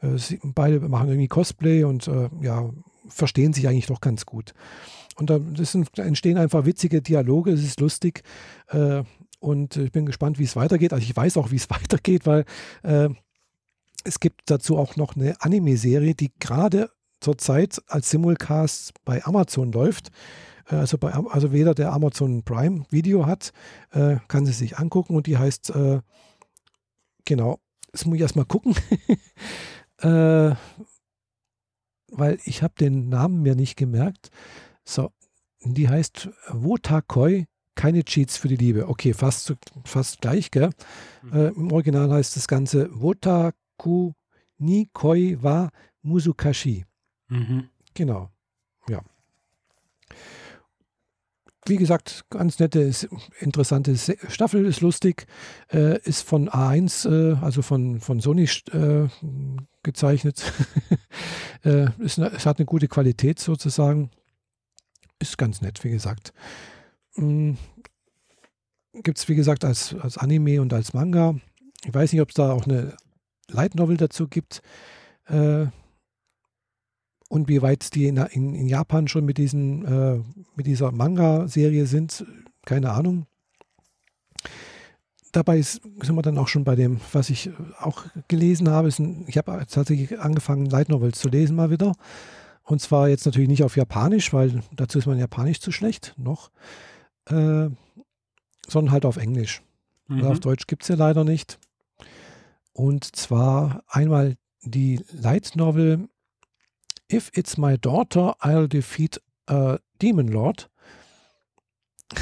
äh, sie, beide machen irgendwie Cosplay und ja, verstehen sich eigentlich doch ganz gut. Und da entstehen einfach witzige Dialoge, es ist lustig. und ich bin gespannt, wie es weitergeht. Also ich weiß auch, wie es weitergeht, weil es gibt dazu auch noch eine Anime-Serie, die gerade zurzeit als Simulcast bei Amazon läuft. Äh, also, bei, also weder der Amazon Prime Video hat, äh, kann sie sich angucken und die heißt, äh, genau, das muss ich erstmal gucken, äh, weil ich habe den Namen mir nicht gemerkt. So, die heißt Wotakoi, keine Cheats für die Liebe. Okay, fast, fast gleich, gell? Mhm. Äh, Im Original heißt das Ganze Wotakoi ku ni koi wa musukashi. Mhm. Genau. Ja. Wie gesagt, ganz nette, interessante Staffel, ist lustig, äh, ist von A1, äh, also von, von Sony äh, gezeichnet. Äh, ist, es hat eine gute Qualität sozusagen. Ist ganz nett, wie gesagt. Mhm. Gibt es, wie gesagt, als, als Anime und als Manga. Ich weiß nicht, ob es da auch eine Light Novel dazu gibt. Äh, und wie weit die in, in, in, Japan schon mit, diesen, äh, mit dieser Manga-Serie sind, keine Ahnung. Dabei ist, sind wir dann auch schon bei dem, was ich auch gelesen habe. Ein, ich habe tatsächlich angefangen, Light Novels zu lesen mal wieder. Und zwar jetzt natürlich nicht auf Japanisch, weil dazu ist mein Japanisch zu schlecht, noch. Äh, sondern halt auf Englisch. Mhm. Auf Deutsch gibt es ja leider nicht. Und zwar einmal die Light Novel If It's My Daughter, I'll Defeat a Demon Lord.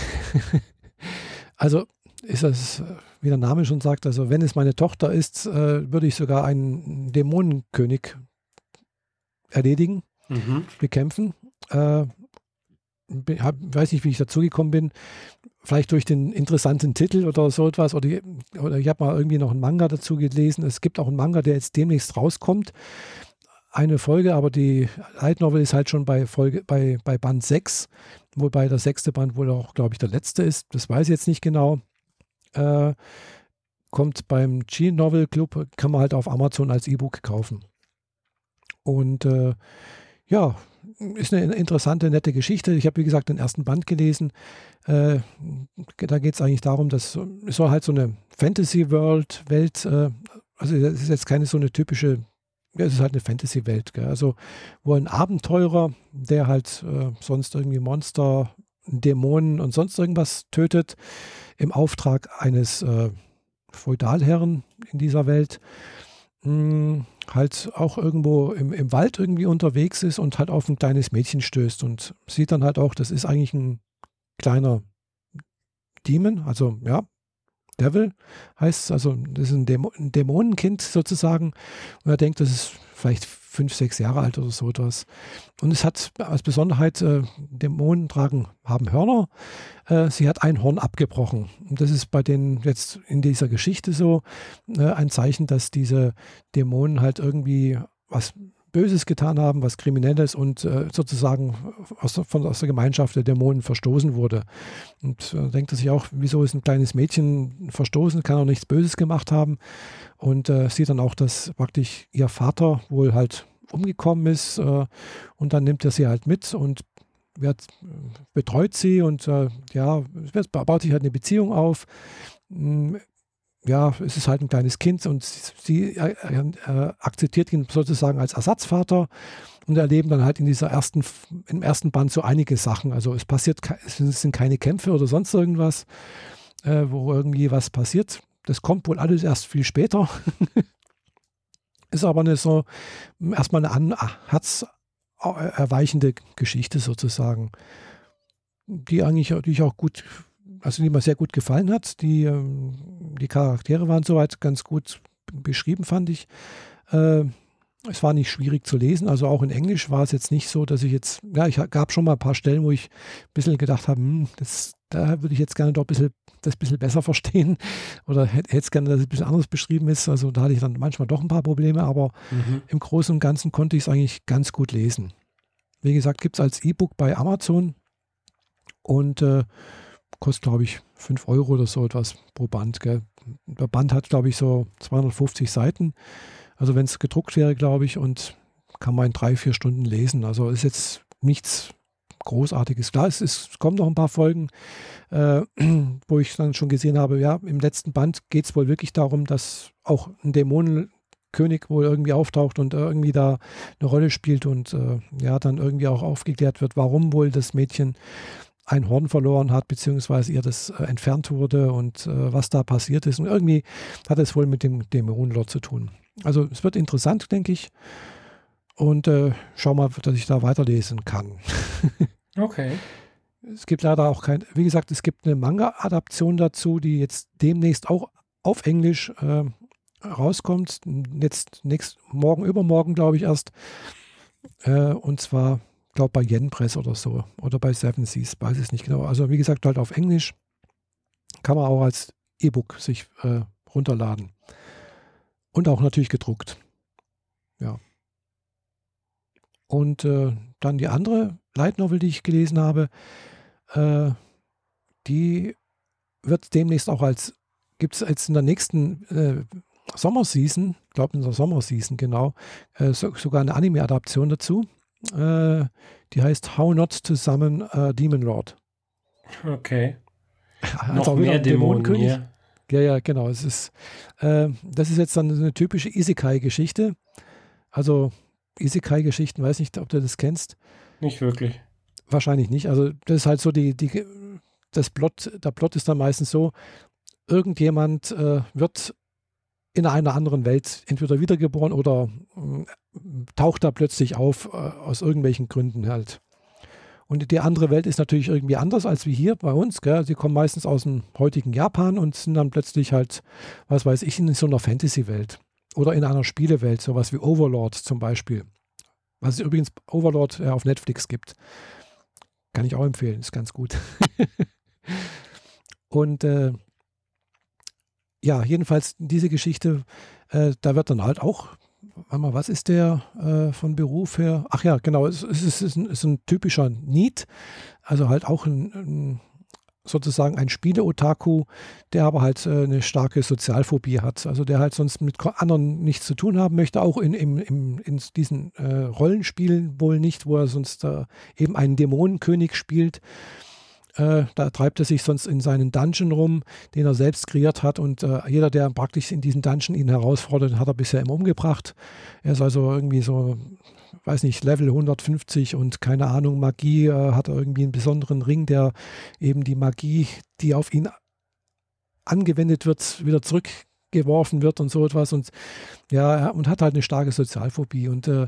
also ist das, wie der Name schon sagt, also wenn es meine Tochter ist, äh, würde ich sogar einen Dämonenkönig erledigen, mhm. bekämpfen. Hab, weiß nicht, wie ich dazugekommen bin. Vielleicht durch den interessanten Titel oder so etwas. Oder, oder ich habe mal irgendwie noch einen Manga dazu gelesen. Es gibt auch einen Manga, der jetzt demnächst rauskommt. Eine Folge, aber die Light Novel ist halt schon bei, Folge, bei, bei Band 6, wobei der sechste Band wohl auch, glaube ich, der letzte ist. Das weiß ich jetzt nicht genau. Äh, kommt beim G-Novel Club, kann man halt auf Amazon als E-Book kaufen. Und äh, ja, ist eine interessante, nette Geschichte. Ich habe, wie gesagt, den ersten Band gelesen. Äh, da geht es eigentlich darum, dass es soll halt so eine Fantasy-World, Welt, äh, also es ist jetzt keine so eine typische, ja, es ist halt eine Fantasy-Welt, also wo ein Abenteurer, der halt äh, sonst irgendwie Monster, Dämonen und sonst irgendwas tötet, im Auftrag eines äh, Feudalherren in dieser Welt, mh, hm, halt auch irgendwo im, im Wald irgendwie unterwegs ist und halt auf ein kleines Mädchen stößt und sieht dann halt auch, das ist eigentlich ein kleiner Demon, also ja, Devil heißt es, also das ist ein, Dämo ein Dämonenkind sozusagen. Und er denkt, das ist vielleicht fünf, sechs Jahre alt oder so etwas. Und es hat als Besonderheit, äh, Dämonen tragen, haben Hörner. Äh, sie hat ein Horn abgebrochen. Und das ist bei denen jetzt in dieser Geschichte so äh, ein Zeichen, dass diese Dämonen halt irgendwie was Böses getan haben, was Kriminelles und äh, sozusagen aus, von, aus der Gemeinschaft der Dämonen verstoßen wurde. Und äh, denkt er sich auch, wieso ist ein kleines Mädchen verstoßen, kann auch nichts Böses gemacht haben. Und äh, sieht dann auch, dass praktisch ihr Vater wohl halt umgekommen ist. Äh, und dann nimmt er sie halt mit und wird, betreut sie und äh, ja, baut sich halt eine Beziehung auf. Ja, es ist halt ein kleines Kind und sie äh, äh, akzeptiert ihn sozusagen als Ersatzvater und erleben dann halt in dieser ersten, im ersten Band so einige Sachen. Also es passiert, es sind keine Kämpfe oder sonst irgendwas, äh, wo irgendwie was passiert. Das kommt wohl alles erst viel später. ist aber eine so erstmal eine herzerweichende Geschichte sozusagen, die eigentlich, die auch gut also die mir sehr gut gefallen hat. Die, ähm, die Charaktere waren soweit ganz gut beschrieben, fand ich. Äh, es war nicht schwierig zu lesen, also auch in Englisch war es jetzt nicht so, dass ich jetzt, ja, ich gab schon mal ein paar Stellen, wo ich ein bisschen gedacht habe, hm, das, da würde ich jetzt gerne doch ein bisschen, das ein bisschen besser verstehen oder hätte es gerne, dass es ein bisschen anders beschrieben ist. Also da hatte ich dann manchmal doch ein paar Probleme, aber mhm. im Großen und Ganzen konnte ich es eigentlich ganz gut lesen. Wie gesagt, gibt es als E-Book bei Amazon und äh, kostet, glaube ich, 5 Euro oder so etwas pro Band. Gell. Der Band hat, glaube ich, so 250 Seiten. Also wenn es gedruckt wäre, glaube ich, und kann man in drei, vier Stunden lesen. Also ist jetzt nichts Großartiges. Klar, es, ist, es kommen noch ein paar Folgen, äh, wo ich dann schon gesehen habe, ja, im letzten Band geht es wohl wirklich darum, dass auch ein Dämonenkönig wohl irgendwie auftaucht und irgendwie da eine Rolle spielt und äh, ja, dann irgendwie auch aufgeklärt wird, warum wohl das Mädchen ein Horn verloren hat, beziehungsweise ihr das äh, entfernt wurde und äh, was da passiert ist. Und irgendwie hat es wohl mit dem Dämonenlord zu tun. Also es wird interessant, denke ich. Und äh, schau mal, dass ich da weiterlesen kann. okay. Es gibt leider auch kein, wie gesagt, es gibt eine Manga-Adaption dazu, die jetzt demnächst auch auf Englisch äh, rauskommt. Jetzt nächst, morgen, übermorgen, glaube ich, erst. Äh, und zwar glaube bei Yen Press oder so oder bei Seven Seas, weiß ich nicht genau. Also wie gesagt, halt auf Englisch kann man auch als E-Book sich äh, runterladen. Und auch natürlich gedruckt. Ja. Und äh, dann die andere Light Novel, die ich gelesen habe, äh, die wird demnächst auch als, gibt es jetzt in der nächsten äh, Sommerseason, glaube in der Sommerseason genau, äh, so, sogar eine Anime-Adaption dazu. Äh, die heißt How Not to Summon a Demon Lord. Okay. Also Noch mehr Dämonen hier. Ja, ja, genau. Es ist, äh, das ist jetzt dann eine typische Isekai-Geschichte. Also Isekai-Geschichten, weiß nicht, ob du das kennst. Nicht wirklich. Wahrscheinlich nicht. Also das ist halt so die, die das Plot, der Plot ist dann meistens so, irgendjemand äh, wird in einer anderen Welt entweder wiedergeboren oder äh, taucht da plötzlich auf, äh, aus irgendwelchen Gründen halt. Und die andere Welt ist natürlich irgendwie anders als wie hier bei uns. Gell? Sie kommen meistens aus dem heutigen Japan und sind dann plötzlich halt, was weiß ich, in so einer Fantasy-Welt oder in einer Spielewelt, sowas wie Overlord zum Beispiel. Was es übrigens Overlord ja, auf Netflix gibt. Kann ich auch empfehlen, ist ganz gut. und äh, ja, jedenfalls diese Geschichte, äh, da wird dann halt auch, warte mal, was ist der äh, von Beruf her? Ach ja, genau, es, es, ist, es ist, ein, typischer Need, also halt auch ein, ein sozusagen ein Spiele-Otaku, der aber halt äh, eine starke Sozialphobie hat, also der halt sonst mit anderen nichts zu tun haben möchte, auch in, in, in, in diesen äh, Rollenspielen wohl nicht, wo er sonst eben einen Dämonenkönig spielt äh, da treibt er sich sonst in seinen Dungeon rum, den er selbst kreiert hat. Und äh, jeder, der praktisch in diesen Dungeon ihn herausfordert, hat er bisher immer umgebracht. Er ist also irgendwie so, weiß nicht, Level 150 und keine Ahnung, Magie, äh, hat er irgendwie einen besonderen Ring, der eben die Magie, die auf ihn angewendet wird, wieder zurückgeworfen wird und so etwas. Und ja, und hat halt eine starke Sozialphobie. Und äh,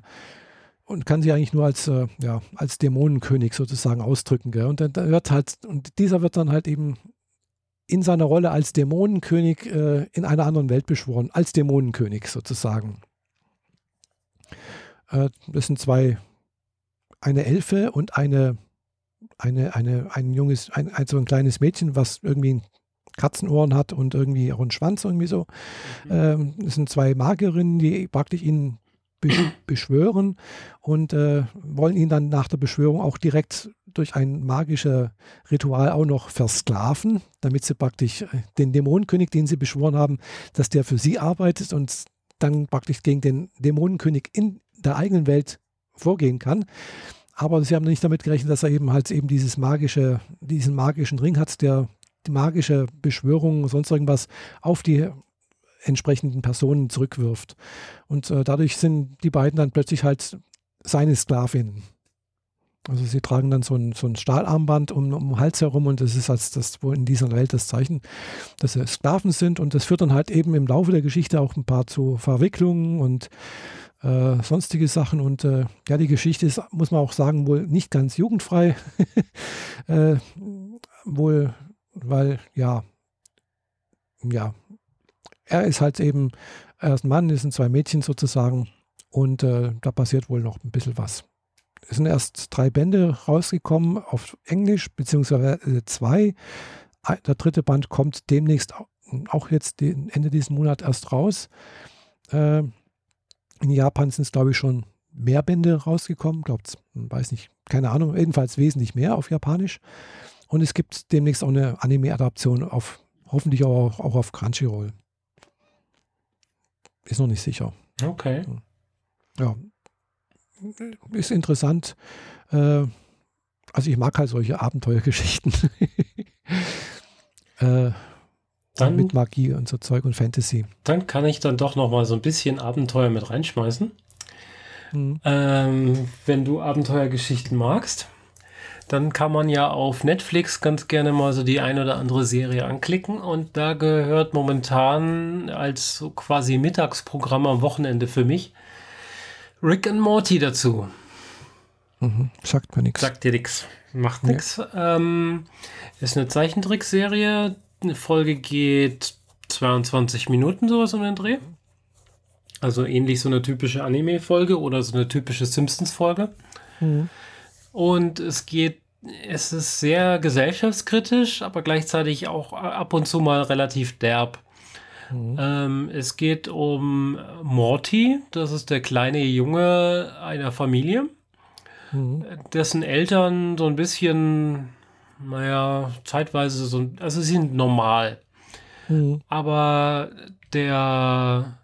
und kann sich eigentlich nur als, äh, ja, als Dämonenkönig sozusagen ausdrücken. Gell? Und dann wird halt, und dieser wird dann halt eben in seiner Rolle als Dämonenkönig äh, in einer anderen Welt beschworen, als Dämonenkönig sozusagen. Äh, das sind zwei, eine Elfe und eine, eine, eine, ein junges, ein, ein, so ein kleines Mädchen, was irgendwie Katzenohren hat und irgendwie auch einen Schwanz irgendwie so. Mhm. Ähm, das sind zwei Magerinnen, die praktisch ihn beschwören und äh, wollen ihn dann nach der Beschwörung auch direkt durch ein magisches Ritual auch noch versklaven, damit sie praktisch äh, den Dämonenkönig, den sie beschworen haben, dass der für sie arbeitet und dann praktisch gegen den Dämonenkönig in der eigenen Welt vorgehen kann. Aber sie haben nicht damit gerechnet, dass er eben halt eben dieses magische, diesen magischen Ring hat, der die magische Beschwörung, sonst irgendwas auf die entsprechenden Personen zurückwirft. Und äh, dadurch sind die beiden dann plötzlich halt seine Sklavinnen. Also sie tragen dann so ein, so ein Stahlarmband um, um den Hals herum und das ist als das wohl in dieser Welt das Zeichen, dass sie Sklaven sind und das führt dann halt eben im Laufe der Geschichte auch ein paar zu Verwicklungen und äh, sonstige Sachen und äh, ja, die Geschichte ist, muss man auch sagen, wohl nicht ganz jugendfrei. äh, wohl, weil ja, ja, er ist halt eben, er ist ein Mann, es sind zwei Mädchen sozusagen und äh, da passiert wohl noch ein bisschen was. Es sind erst drei Bände rausgekommen auf Englisch, beziehungsweise äh, zwei. Der dritte Band kommt demnächst auch jetzt Ende dieses Monats erst raus. Äh, in Japan sind es, glaube ich, schon mehr Bände rausgekommen. Glaubt, weiß nicht, keine Ahnung, jedenfalls wesentlich mehr auf Japanisch. Und es gibt demnächst auch eine Anime-Adaption auf, hoffentlich auch auf Crunchyroll. Ist noch nicht sicher. Okay. Ja. Ist interessant. Äh, also ich mag halt solche Abenteuergeschichten. äh, dann, mit Magie und so Zeug und Fantasy. Dann kann ich dann doch noch mal so ein bisschen Abenteuer mit reinschmeißen. Mhm. Ähm, wenn du Abenteuergeschichten magst dann kann man ja auf Netflix ganz gerne mal so die ein oder andere Serie anklicken und da gehört momentan als so quasi Mittagsprogramm am Wochenende für mich Rick and Morty dazu. Mhm, sagt mir nichts. Sagt dir nichts. Macht nee. nichts. Ähm, ist eine Zeichentrickserie. Eine Folge geht 22 Minuten, sowas um den Dreh. Also ähnlich so eine typische Anime-Folge oder so eine typische Simpsons-Folge. Mhm. Und es geht, es ist sehr gesellschaftskritisch, aber gleichzeitig auch ab und zu mal relativ derb. Mhm. Ähm, es geht um Morty, das ist der kleine Junge einer Familie, mhm. dessen Eltern so ein bisschen, naja, zeitweise so, also sie sind normal. Mhm. Aber der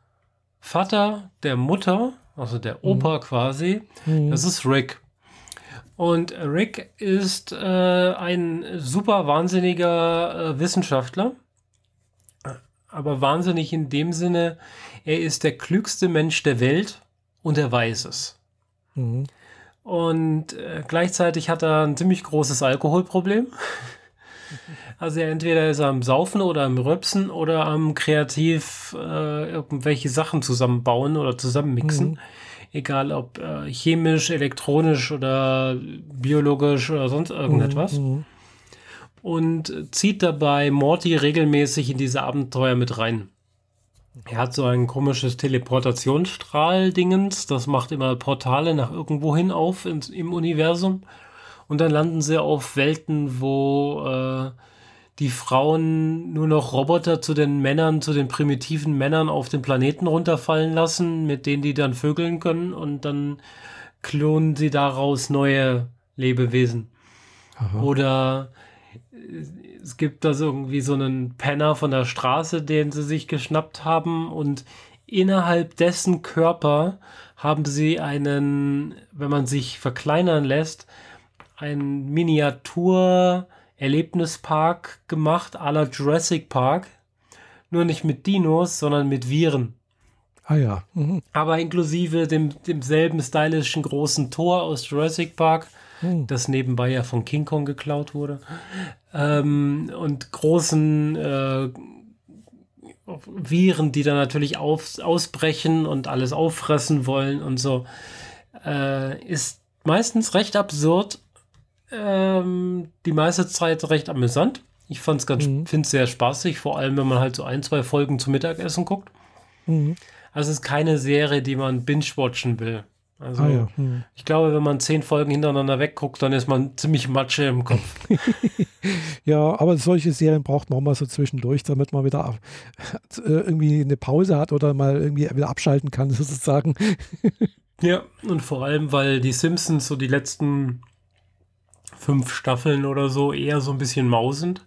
Vater der Mutter, also der Opa mhm. quasi, mhm. das ist Rick. Und Rick ist äh, ein super wahnsinniger äh, Wissenschaftler. Aber wahnsinnig in dem Sinne, er ist der klügste Mensch der Welt und er weiß es. Mhm. Und äh, gleichzeitig hat er ein ziemlich großes Alkoholproblem. Also entweder ist er am Saufen oder am Röpsen oder am kreativ äh, irgendwelche Sachen zusammenbauen oder zusammenmixen. Mhm egal ob äh, chemisch, elektronisch oder biologisch oder sonst irgendetwas. Mhm, mhm. Und zieht dabei Morty regelmäßig in diese Abenteuer mit rein. Er hat so ein komisches Teleportationsstrahl-Dingens, das macht immer Portale nach irgendwo hin auf ins, im Universum. Und dann landen sie auf Welten, wo äh, die Frauen nur noch Roboter zu den Männern, zu den primitiven Männern auf den Planeten runterfallen lassen, mit denen die dann vögeln können und dann klonen sie daraus neue Lebewesen. Aha. Oder äh, es gibt da so irgendwie so einen Penner von der Straße, den sie sich geschnappt haben und innerhalb dessen Körper haben sie einen, wenn man sich verkleinern lässt, ein Miniatur Erlebnispark gemacht, à la Jurassic Park. Nur nicht mit Dinos, sondern mit Viren. Ah ja. Mhm. Aber inklusive dem, demselben stylischen großen Tor aus Jurassic Park, mhm. das nebenbei ja von King Kong geklaut wurde. Ähm, und großen äh, Viren, die dann natürlich auf, ausbrechen und alles auffressen wollen und so. Äh, ist meistens recht absurd ähm, die meiste Zeit recht amüsant. Ich fand's ganz, mhm. finde es sehr spaßig, vor allem wenn man halt so ein, zwei Folgen zum Mittagessen guckt. Mhm. Also es ist keine Serie, die man binge-watchen will. Also ah, ja. hm. ich glaube, wenn man zehn Folgen hintereinander wegguckt, dann ist man ziemlich Matsche im Kopf. ja, aber solche Serien braucht man auch mal so zwischendurch, damit man wieder äh, irgendwie eine Pause hat oder mal irgendwie wieder abschalten kann, sozusagen. ja, und vor allem, weil die Simpsons so die letzten fünf Staffeln oder so eher so ein bisschen mau sind.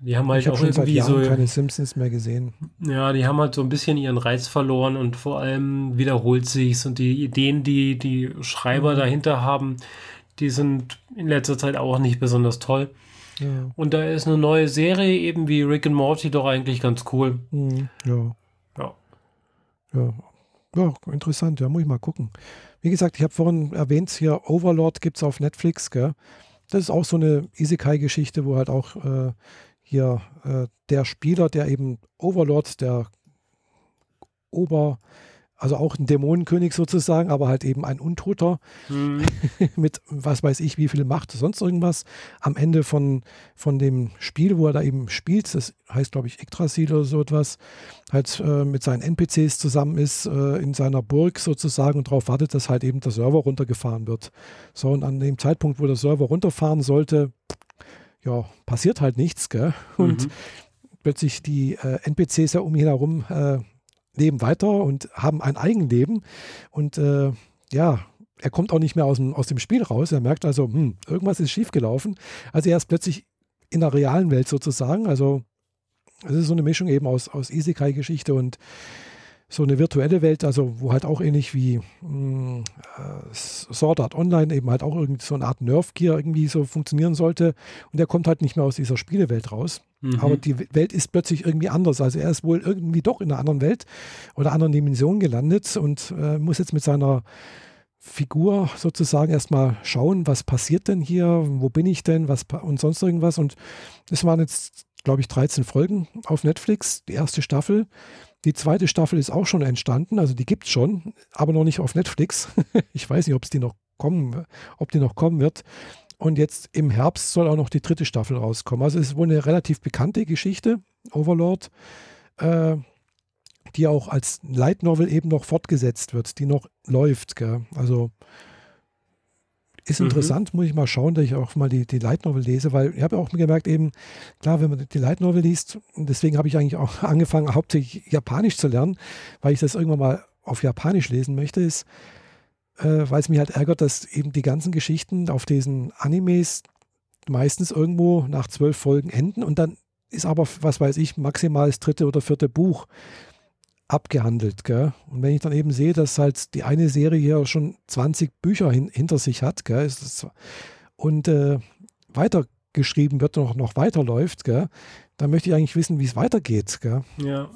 Die haben halt ich auch schon irgendwie seit Jahren so keine Simpsons mehr gesehen. Ja, die haben halt so ein bisschen ihren Reiz verloren und vor allem wiederholt sich's und die Ideen, die die Schreiber mhm. dahinter haben, die sind in letzter Zeit auch nicht besonders toll. Ja. Und da ist eine neue Serie eben wie Rick and Morty doch eigentlich ganz cool. Mhm. Ja. Ja. Ja. Ja, interessant, ja, muss ich mal gucken. Wie gesagt, ich habe vorhin erwähnt, hier Overlord gibt es auf Netflix, gell? Das ist auch so eine Isekai-Geschichte, wo halt auch äh, hier äh, der Spieler, der eben Overlord, der Ober, also auch ein Dämonenkönig sozusagen, aber halt eben ein Untoter mhm. mit was weiß ich, wie viel Macht, sonst irgendwas. Am Ende von, von dem Spiel, wo er da eben spielt, das heißt glaube ich Yggdrasil oder so etwas, halt äh, mit seinen NPCs zusammen ist, äh, in seiner Burg sozusagen und darauf wartet, dass halt eben der Server runtergefahren wird. So, und an dem Zeitpunkt, wo der Server runterfahren sollte, ja, passiert halt nichts, gell? Und mhm. plötzlich die äh, NPCs ja um ihn herum äh, leben weiter und haben ein Eigenleben. Und äh, ja, er kommt auch nicht mehr aus dem, aus dem Spiel raus. Er merkt also, hm, irgendwas ist schiefgelaufen. Also er ist plötzlich in der realen Welt sozusagen. Also es ist so eine Mischung eben aus, aus Isekai-Geschichte und so eine virtuelle Welt, also wo halt auch ähnlich wie mh, hm, äh, Sword Art Online eben halt auch irgendwie so eine Art Nerf Gear irgendwie so funktionieren sollte. Und er kommt halt nicht mehr aus dieser Spielewelt raus. Mhm. Aber die Welt ist plötzlich irgendwie anders. Also er ist wohl irgendwie doch in einer anderen Welt oder anderen Dimension gelandet und äh, muss jetzt mit seiner Figur sozusagen erstmal schauen, was passiert denn hier, wo bin ich denn, was und sonst irgendwas. Und das waren jetzt, glaube ich, 13 Folgen auf Netflix, die erste Staffel. Die zweite Staffel ist auch schon entstanden, also die gibt es schon, aber noch nicht auf Netflix. ich weiß nicht, ob es die noch kommen, ob die noch kommen wird. Und jetzt im Herbst soll auch noch die dritte Staffel rauskommen. Also es ist wohl eine relativ bekannte Geschichte, Overlord, äh, die auch als Light Novel eben noch fortgesetzt wird, die noch läuft. Gell? Also ist mhm. interessant, muss ich mal schauen, dass ich auch mal die, die Light Novel lese, weil ich habe auch gemerkt, eben, klar, wenn man die Light Novel liest, und deswegen habe ich eigentlich auch angefangen, hauptsächlich Japanisch zu lernen, weil ich das irgendwann mal auf Japanisch lesen möchte, ist, äh, weil es mich halt ärgert, dass eben die ganzen Geschichten auf diesen Animes meistens irgendwo nach zwölf Folgen enden und dann ist aber, was weiß ich, maximal das dritte oder vierte Buch abgehandelt. Gell? Und wenn ich dann eben sehe, dass halt die eine Serie hier schon 20 Bücher hin, hinter sich hat gell, und äh, weitergeschrieben wird und noch, noch weiterläuft, gell, dann möchte ich eigentlich wissen, wie es weitergeht. Gell? Ja.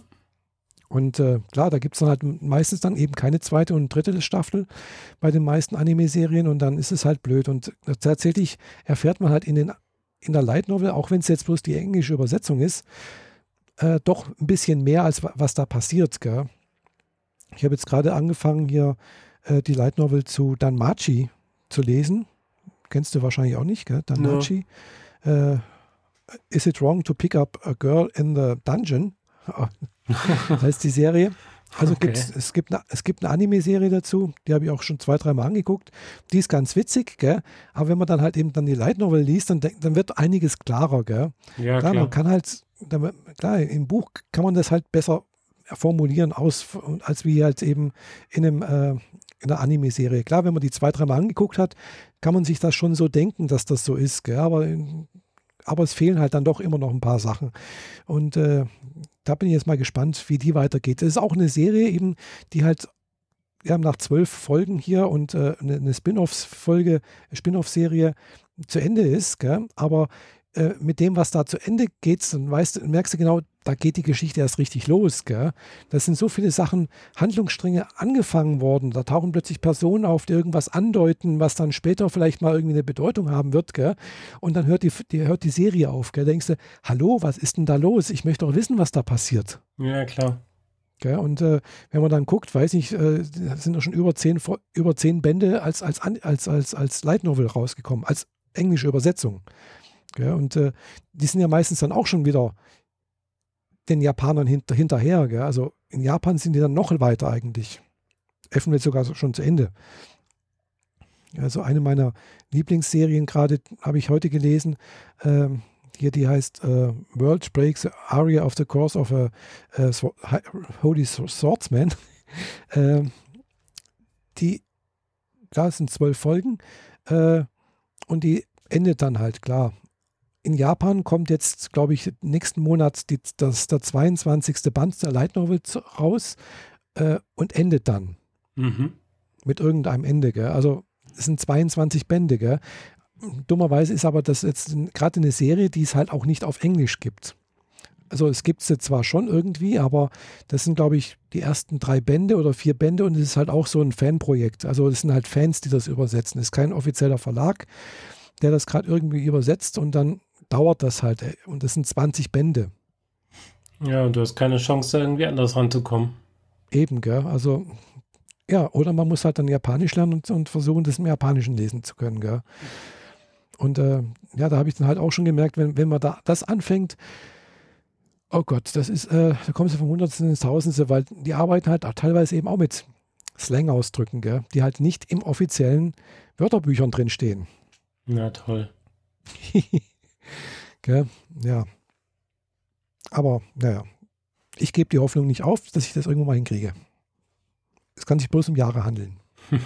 Und äh, klar, da gibt es dann halt meistens dann eben keine zweite und dritte Staffel bei den meisten Anime-Serien und dann ist es halt blöd. Und tatsächlich erfährt man halt in, den, in der Light Novel, auch wenn es jetzt bloß die englische Übersetzung ist, äh, doch ein bisschen mehr, als was da passiert. Gell? Ich habe jetzt gerade angefangen, hier äh, die Light Novel zu Danmachi zu lesen. Kennst du wahrscheinlich auch nicht, gell? Danmachi. No. Äh, Is it wrong to pick up a girl in the dungeon? heißt die Serie. Also okay. es gibt eine, es gibt eine Anime-Serie dazu, die habe ich auch schon zwei, dreimal angeguckt. Die ist ganz witzig, gell? aber wenn man dann halt eben dann die Light Novel liest, dann, dann wird einiges klarer. Gell? Ja, klar, klar. Man kann halt, klar, im Buch kann man das halt besser formulieren, aus, als wie halt eben in einem äh, in einer Anime-Serie. Klar, wenn man die zwei, dreimal angeguckt hat, kann man sich das schon so denken, dass das so ist. Gell? Aber, aber es fehlen halt dann doch immer noch ein paar Sachen. Und äh, da bin ich jetzt mal gespannt, wie die weitergeht. Es ist auch eine Serie eben, die halt wir nach zwölf Folgen hier und äh, eine Spin-off-Folge, Spin-off-Serie zu Ende ist, gell? aber äh, mit dem, was da zu Ende geht, dann weißt, merkst du genau, da geht die Geschichte erst richtig los. Gell? Da sind so viele Sachen, Handlungsstränge angefangen worden. Da tauchen plötzlich Personen auf, die irgendwas andeuten, was dann später vielleicht mal irgendwie eine Bedeutung haben wird. Gell? Und dann hört die, die, hört die Serie auf. Gell? Da denkst du, hallo, was ist denn da los? Ich möchte doch wissen, was da passiert. Ja, klar. Gell? Und äh, wenn man dann guckt, weiß ich, äh, sind da schon über zehn, über zehn Bände als, als, als, als, als Light Novel rausgekommen, als englische Übersetzung. Gell? Und äh, die sind ja meistens dann auch schon wieder den Japanern hinter, hinterher. Gell? Also in Japan sind die dann noch weiter eigentlich. Effen wird sogar schon zu Ende. Also eine meiner Lieblingsserien gerade habe ich heute gelesen. Ähm, hier, die heißt äh, World Breaks Aria of the Course of a, a Holy Swordsman. ähm, die, klar, sind zwölf Folgen äh, und die endet dann halt, klar. In Japan kommt jetzt, glaube ich, nächsten Monat die, das, der 22. Band der Light Novel raus äh, und endet dann. Mhm. Mit irgendeinem Ende. Gell? Also es sind 22 Bände. Gell? Dummerweise ist aber das jetzt gerade eine Serie, die es halt auch nicht auf Englisch gibt. Also es gibt sie zwar schon irgendwie, aber das sind, glaube ich, die ersten drei Bände oder vier Bände und es ist halt auch so ein Fanprojekt. Also es sind halt Fans, die das übersetzen. Es ist kein offizieller Verlag, der das gerade irgendwie übersetzt und dann dauert das halt. Und das sind 20 Bände. Ja, und du hast keine Chance, da irgendwie anders ranzukommen. Eben, gell? Also ja, oder man muss halt dann Japanisch lernen und, und versuchen, das im Japanischen lesen zu können. Gell? Und äh, ja, da habe ich dann halt auch schon gemerkt, wenn, wenn man da das anfängt, oh Gott, das ist, äh, da kommst du vom Hundertsten ins Tausendste, weil die arbeiten halt auch teilweise eben auch mit Slang-Ausdrücken, gell? die halt nicht im offiziellen Wörterbüchern drinstehen. Ja, toll. gell? Ja. Aber, naja, ich gebe die Hoffnung nicht auf, dass ich das irgendwann mal hinkriege. Es kann sich bloß um Jahre handeln.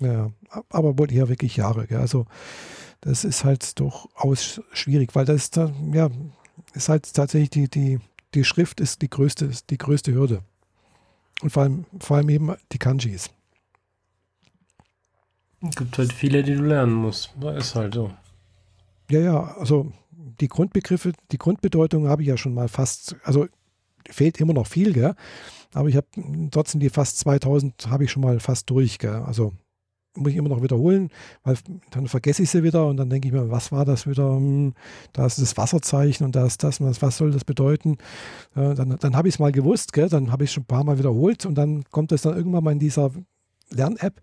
ja, aber wohl eher wirklich Jahre. Gell? Also das ist halt durchaus schwierig, weil das ist, ja, ist halt tatsächlich die, die, die Schrift ist die größte, die größte Hürde. Und vor allem, vor allem eben die Kanjis. Es gibt halt viele, die du lernen musst. Das ist halt so. Ja, ja, also die Grundbegriffe, die Grundbedeutung habe ich ja schon mal fast, also fehlt immer noch viel, gell? Aber ich habe trotzdem die fast 2000 habe ich schon mal fast durch. Gell? Also muss ich immer noch wiederholen, weil dann vergesse ich sie wieder und dann denke ich mir, was war das wieder? Hm, da ist das Wasserzeichen und da ist das, was soll das bedeuten? Dann dann habe ich es mal gewusst, gell? dann habe ich es schon ein paar Mal wiederholt und dann kommt es dann irgendwann mal in dieser Lern-App,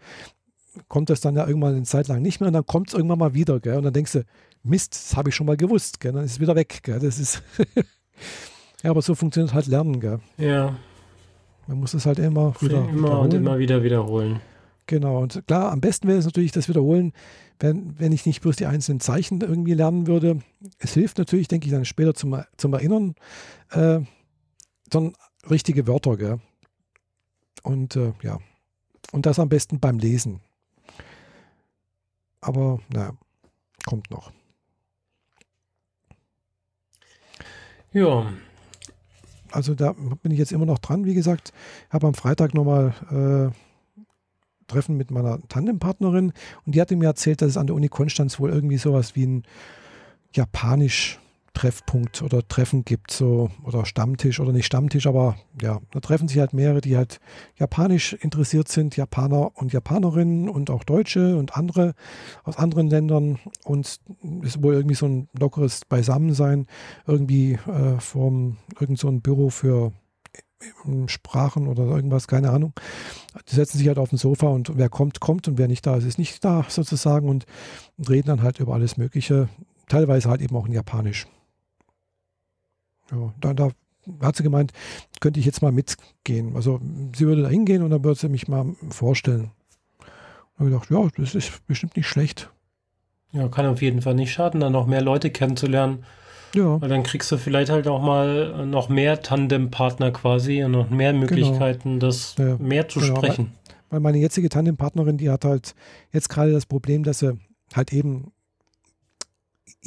kommt es dann ja irgendwann eine Zeit lang nicht mehr und dann kommt es irgendwann mal wieder. Gell? Und dann denkst du, Mist, das habe ich schon mal gewusst. Gell? Dann ist es wieder weg. Gell? Das ist ja, aber so funktioniert halt Lernen. Gell? Ja. Man muss es halt immer wieder immer und immer wieder wiederholen. Genau, und klar, am besten wäre es natürlich das Wiederholen, wenn, wenn ich nicht bloß die einzelnen Zeichen irgendwie lernen würde. Es hilft natürlich, denke ich, dann später zum, zum Erinnern, äh, sondern richtige Wörter, gell? Und äh, ja, und das am besten beim Lesen. Aber naja, kommt noch. Ja, also da bin ich jetzt immer noch dran. Wie gesagt, habe am Freitag nochmal äh, Treffen mit meiner Tandempartnerin und die hatte mir erzählt, dass es an der Uni Konstanz wohl irgendwie sowas wie ein Japanisch Treffpunkt oder Treffen gibt, so oder Stammtisch oder nicht Stammtisch, aber ja, da treffen sich halt mehrere, die halt japanisch interessiert sind, Japaner und Japanerinnen und auch Deutsche und andere aus anderen Ländern und ist wohl irgendwie so ein lockeres Beisammensein, irgendwie äh, vom irgend so ein Büro für äh, Sprachen oder irgendwas, keine Ahnung. Die setzen sich halt auf den Sofa und wer kommt, kommt und wer nicht da ist, ist nicht da sozusagen und reden dann halt über alles Mögliche, teilweise halt eben auch in Japanisch. Ja, da, da hat sie gemeint, könnte ich jetzt mal mitgehen. Also sie würde da hingehen und dann würde sie mich mal vorstellen. Und ich gedacht, ja, das ist bestimmt nicht schlecht. Ja, kann auf jeden Fall nicht schaden, dann noch mehr Leute kennenzulernen. Ja. Weil dann kriegst du vielleicht halt auch mal noch mehr Tandempartner quasi und noch mehr genau. Möglichkeiten, genau. das ja, mehr zu genau, sprechen. Weil, weil meine jetzige Tandempartnerin, die hat halt jetzt gerade das Problem, dass sie halt eben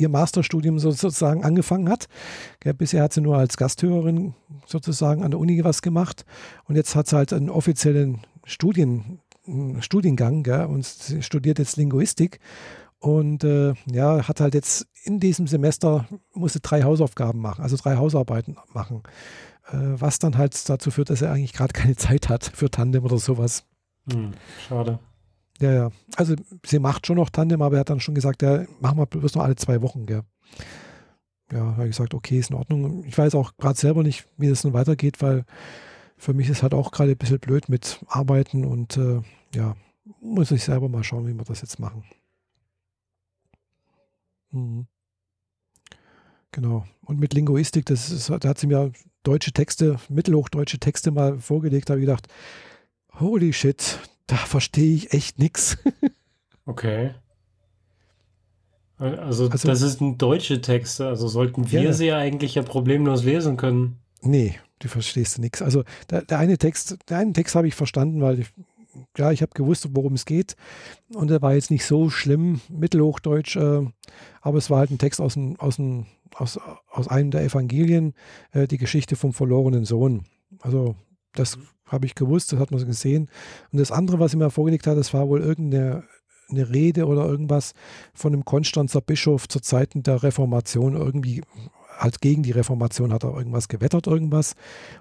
ihr Masterstudium sozusagen angefangen hat. bisher hat sie nur als Gasthörerin sozusagen an der Uni was gemacht und jetzt hat sie halt einen offiziellen Studien, Studiengang und studiert jetzt Linguistik und äh, ja, hat halt jetzt in diesem Semester musste drei Hausaufgaben machen, also drei Hausarbeiten machen, äh, was dann halt dazu führt, dass er eigentlich gerade keine Zeit hat für Tandem oder sowas. Hm, schade. Ja, ja. Also sie macht schon noch Tandem, aber er hat dann schon gesagt, ja, machen wir bloß noch alle zwei Wochen, gell. Ja, habe ich gesagt, okay, ist in Ordnung. Ich weiß auch gerade selber nicht, wie das nun weitergeht, weil für mich ist halt auch gerade ein bisschen blöd mit Arbeiten und äh, ja, muss ich selber mal schauen, wie wir das jetzt machen. Mhm. Genau. Und mit Linguistik, das ist, da hat sie mir deutsche Texte, mittelhochdeutsche Texte mal vorgelegt, habe ich gedacht, holy shit, da verstehe ich echt nichts. Okay. Also, also, das ist ein deutsche Texte, also sollten wir ja, sie ja eigentlich ja problemlos lesen können. Nee, du verstehst nichts. Also der, der, eine Text, der einen Text habe ich verstanden, weil ich, klar, ich habe gewusst, worum es geht. Und der war jetzt nicht so schlimm, Mittelhochdeutsch, äh, aber es war halt ein Text aus, ein, aus, ein, aus, aus einem der Evangelien, äh, die Geschichte vom verlorenen Sohn. Also das habe ich gewusst, das hat man gesehen. Und das andere, was ich mir vorgelegt hat, das war wohl irgendeine eine Rede oder irgendwas von einem Konstanzer Bischof zu Zeiten der Reformation irgendwie, halt gegen die Reformation hat er irgendwas gewettert, irgendwas.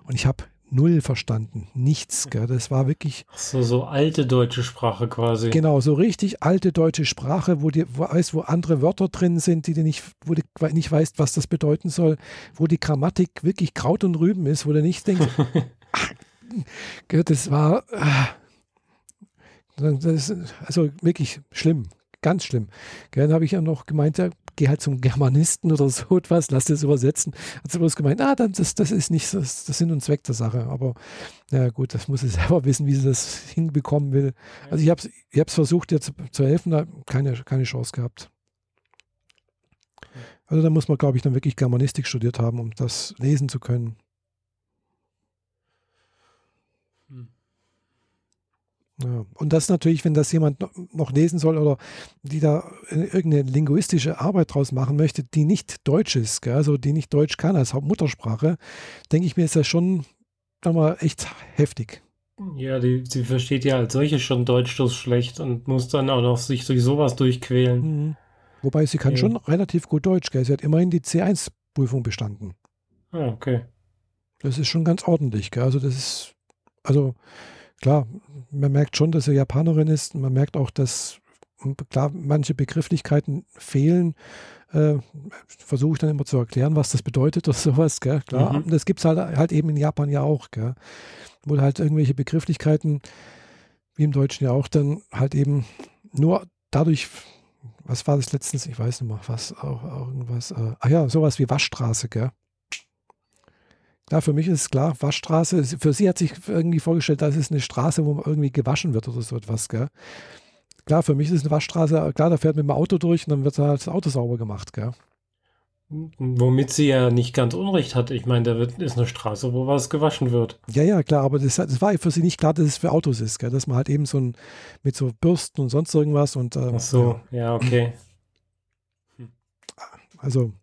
Und ich habe null verstanden. Nichts. Gell? Das war wirklich. So, so alte deutsche Sprache quasi. Genau, so richtig alte deutsche Sprache, wo wo, weißt, wo andere Wörter drin sind, die du nicht, wo du nicht weißt, was das bedeuten soll, wo die Grammatik wirklich Kraut und Rüben ist, wo du nicht denkst, ach, das war. Ah, das also wirklich schlimm, ganz schlimm. Dann habe ich ja noch gemeint, ja, geh halt zum Germanisten oder so etwas, lass das übersetzen. Hat sie bloß gemeint, ah, das, das ist nicht das, das Sinn und Zweck der Sache. Aber na gut, das muss sie selber wissen, wie sie das hinbekommen will. Also ich habe es ich versucht, ihr zu, zu helfen, keine, keine Chance gehabt. Also da muss man, glaube ich, dann wirklich Germanistik studiert haben, um das lesen zu können. Ja. Und das natürlich, wenn das jemand noch lesen soll oder die da irgendeine linguistische Arbeit draus machen möchte, die nicht Deutsch ist, gell, also die nicht Deutsch kann als Hauptmuttersprache, denke ich mir, ist das schon mal echt heftig. Ja, die, sie versteht ja als solche schon Deutsch das schlecht und muss dann auch noch sich durch sowas durchquälen. Mhm. Wobei sie kann ja. schon relativ gut Deutsch, gell? Sie hat immerhin die C1-Prüfung bestanden. Ah, okay. Das ist schon ganz ordentlich, gell? Also das ist, also klar, man merkt schon, dass sie Japanerin ist. Man merkt auch, dass klar manche Begrifflichkeiten fehlen. Äh, Versuche ich dann immer zu erklären, was das bedeutet oder sowas. Gell? Klar, mhm. das gibt es halt, halt eben in Japan ja auch. Gell? Wo halt irgendwelche Begrifflichkeiten, wie im Deutschen ja auch, dann halt eben nur dadurch was war das letztens? Ich weiß nicht mehr, was, auch, irgendwas. Äh, ach ja, sowas wie Waschstraße, gell? Ja, für mich ist klar, Waschstraße. Für sie hat sich irgendwie vorgestellt, das ist eine Straße, wo man irgendwie gewaschen wird oder so etwas. Gell? Klar, für mich ist es eine Waschstraße. Klar, da fährt mit dem Auto durch und dann wird halt das Auto sauber gemacht. Gell? Womit sie ja nicht ganz Unrecht hat. Ich meine, da wird, ist eine Straße, wo was gewaschen wird. Ja, ja, klar, aber das, das war für sie nicht klar, dass es für Autos ist, gell? dass man halt eben so ein, mit so Bürsten und sonst irgendwas und. Ähm, Ach so, ja, ja okay. Also,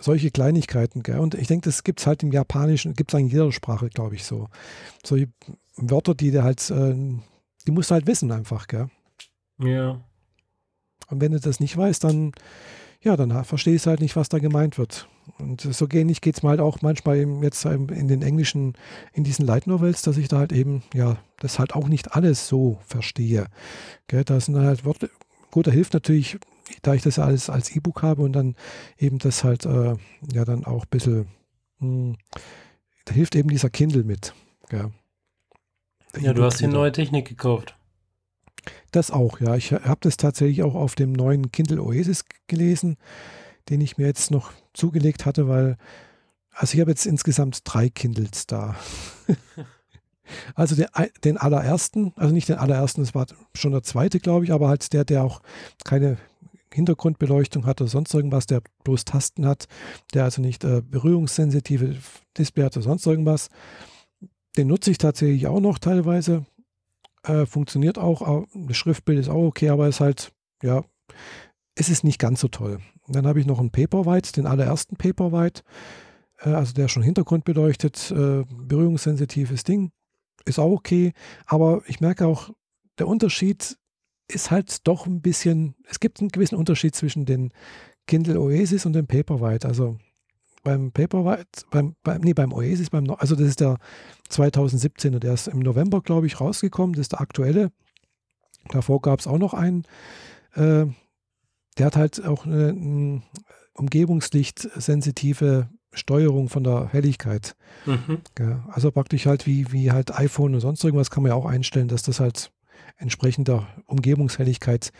solche Kleinigkeiten. Gell? Und ich denke, das gibt es halt im Japanischen, gibt es in jeder Sprache, glaube ich, so. Solche Wörter, die du halt, äh, die musst du halt wissen einfach, gell? Ja. Und wenn du das nicht weißt, dann, ja, dann verstehst du halt nicht, was da gemeint wird. Und so ähnlich geht es mir halt auch manchmal jetzt in den englischen, in diesen Light Novels, dass ich da halt eben, ja, das halt auch nicht alles so verstehe. Gell? Da sind halt Worte, gut, da hilft natürlich da ich das alles als E-Book habe und dann eben das halt äh, ja dann auch ein bisschen, mh, hm, da hilft eben dieser Kindle mit. Ja, ja du hast die neue Technik gekauft. Das auch, ja. Ich habe das tatsächlich auch auf dem neuen Kindle Oasis gelesen, den ich mir jetzt noch zugelegt hatte, weil, also ich habe jetzt insgesamt drei Kindles da. Also den, den, allerersten, also nicht den allerersten, das war schon der zweite, glaube ich, aber halt der, der auch keine Hintergrundbeleuchtung hat oder sonst irgendwas, der bloß Tasten hat, der also nicht äh, berührungssensitive Display hat oder sonst irgendwas. Den nutze ich tatsächlich auch noch teilweise. Äh, funktioniert auch, das Schriftbild ist auch okay, aber es ist halt, ja, es ist nicht ganz so toll. Dann habe ich noch einen Paperwhite, den allerersten Paperwhite, äh, also der schon hintergrundbeleuchtet, äh, berührungssensitives Ding, ist auch okay, aber ich merke auch, der Unterschied ist halt doch ein bisschen, es gibt einen gewissen Unterschied zwischen den Kindle Oasis und dem Paperwhite. Also beim Paperwhite, beim, beim, nee, beim Oasis, beim, also das ist der 2017 und der ist im November, glaube ich, rausgekommen. Das ist der aktuelle. Davor gab es auch noch einen. Äh, der hat halt auch eine, eine umgebungslichtsensitive Steuerung von der Helligkeit. Mhm. Ja, also praktisch halt wie, wie halt iPhone und sonst irgendwas kann man ja auch einstellen, dass das halt entsprechend der Umgebungshelligkeit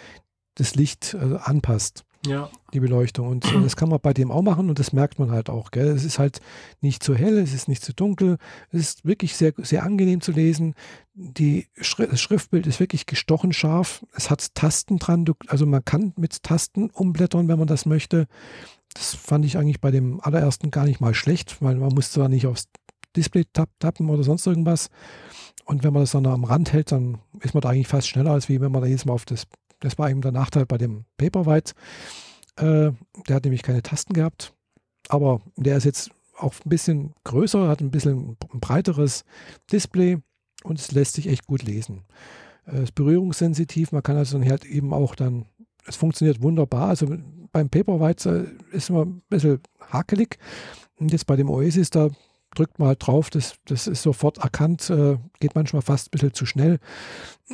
das Licht äh, anpasst. Ja. Die Beleuchtung. Und äh, das kann man bei dem auch machen und das merkt man halt auch. Gell? Es ist halt nicht zu hell, es ist nicht zu dunkel. Es ist wirklich sehr, sehr angenehm zu lesen. Die Schri das Schriftbild ist wirklich gestochen scharf. Es hat Tasten dran. Du, also man kann mit Tasten umblättern, wenn man das möchte. Das fand ich eigentlich bei dem allerersten gar nicht mal schlecht, weil man muss zwar nicht aufs Display tappen oder sonst irgendwas. Und wenn man das dann am Rand hält, dann ist man da eigentlich fast schneller, als wie wenn man da jedes Mal auf das das war eben der Nachteil bei dem Paperwhite. Äh, der hat nämlich keine Tasten gehabt. Aber der ist jetzt auch ein bisschen größer, hat ein bisschen ein breiteres Display und es lässt sich echt gut lesen. Es äh, ist berührungssensitiv, man kann also dann halt eben auch dann, es funktioniert wunderbar. Also beim Paperwhite äh, ist immer ein bisschen hakelig. Und jetzt bei dem Oasis, da drückt halt drauf, das, das ist sofort erkannt, äh, geht manchmal fast ein bisschen zu schnell.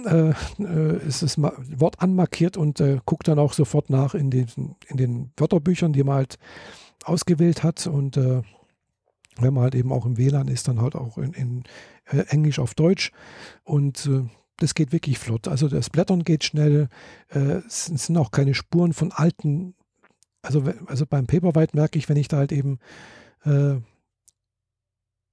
Äh, äh, ist das Wort anmarkiert und äh, guckt dann auch sofort nach in den, in den Wörterbüchern, die man halt ausgewählt hat. Und äh, wenn man halt eben auch im WLAN ist, dann halt auch in, in Englisch auf Deutsch. Und das geht wirklich flott. Also das Blättern geht schnell. es sind auch keine Spuren von alten. Also, also beim Paperwhite merke ich, wenn ich da halt eben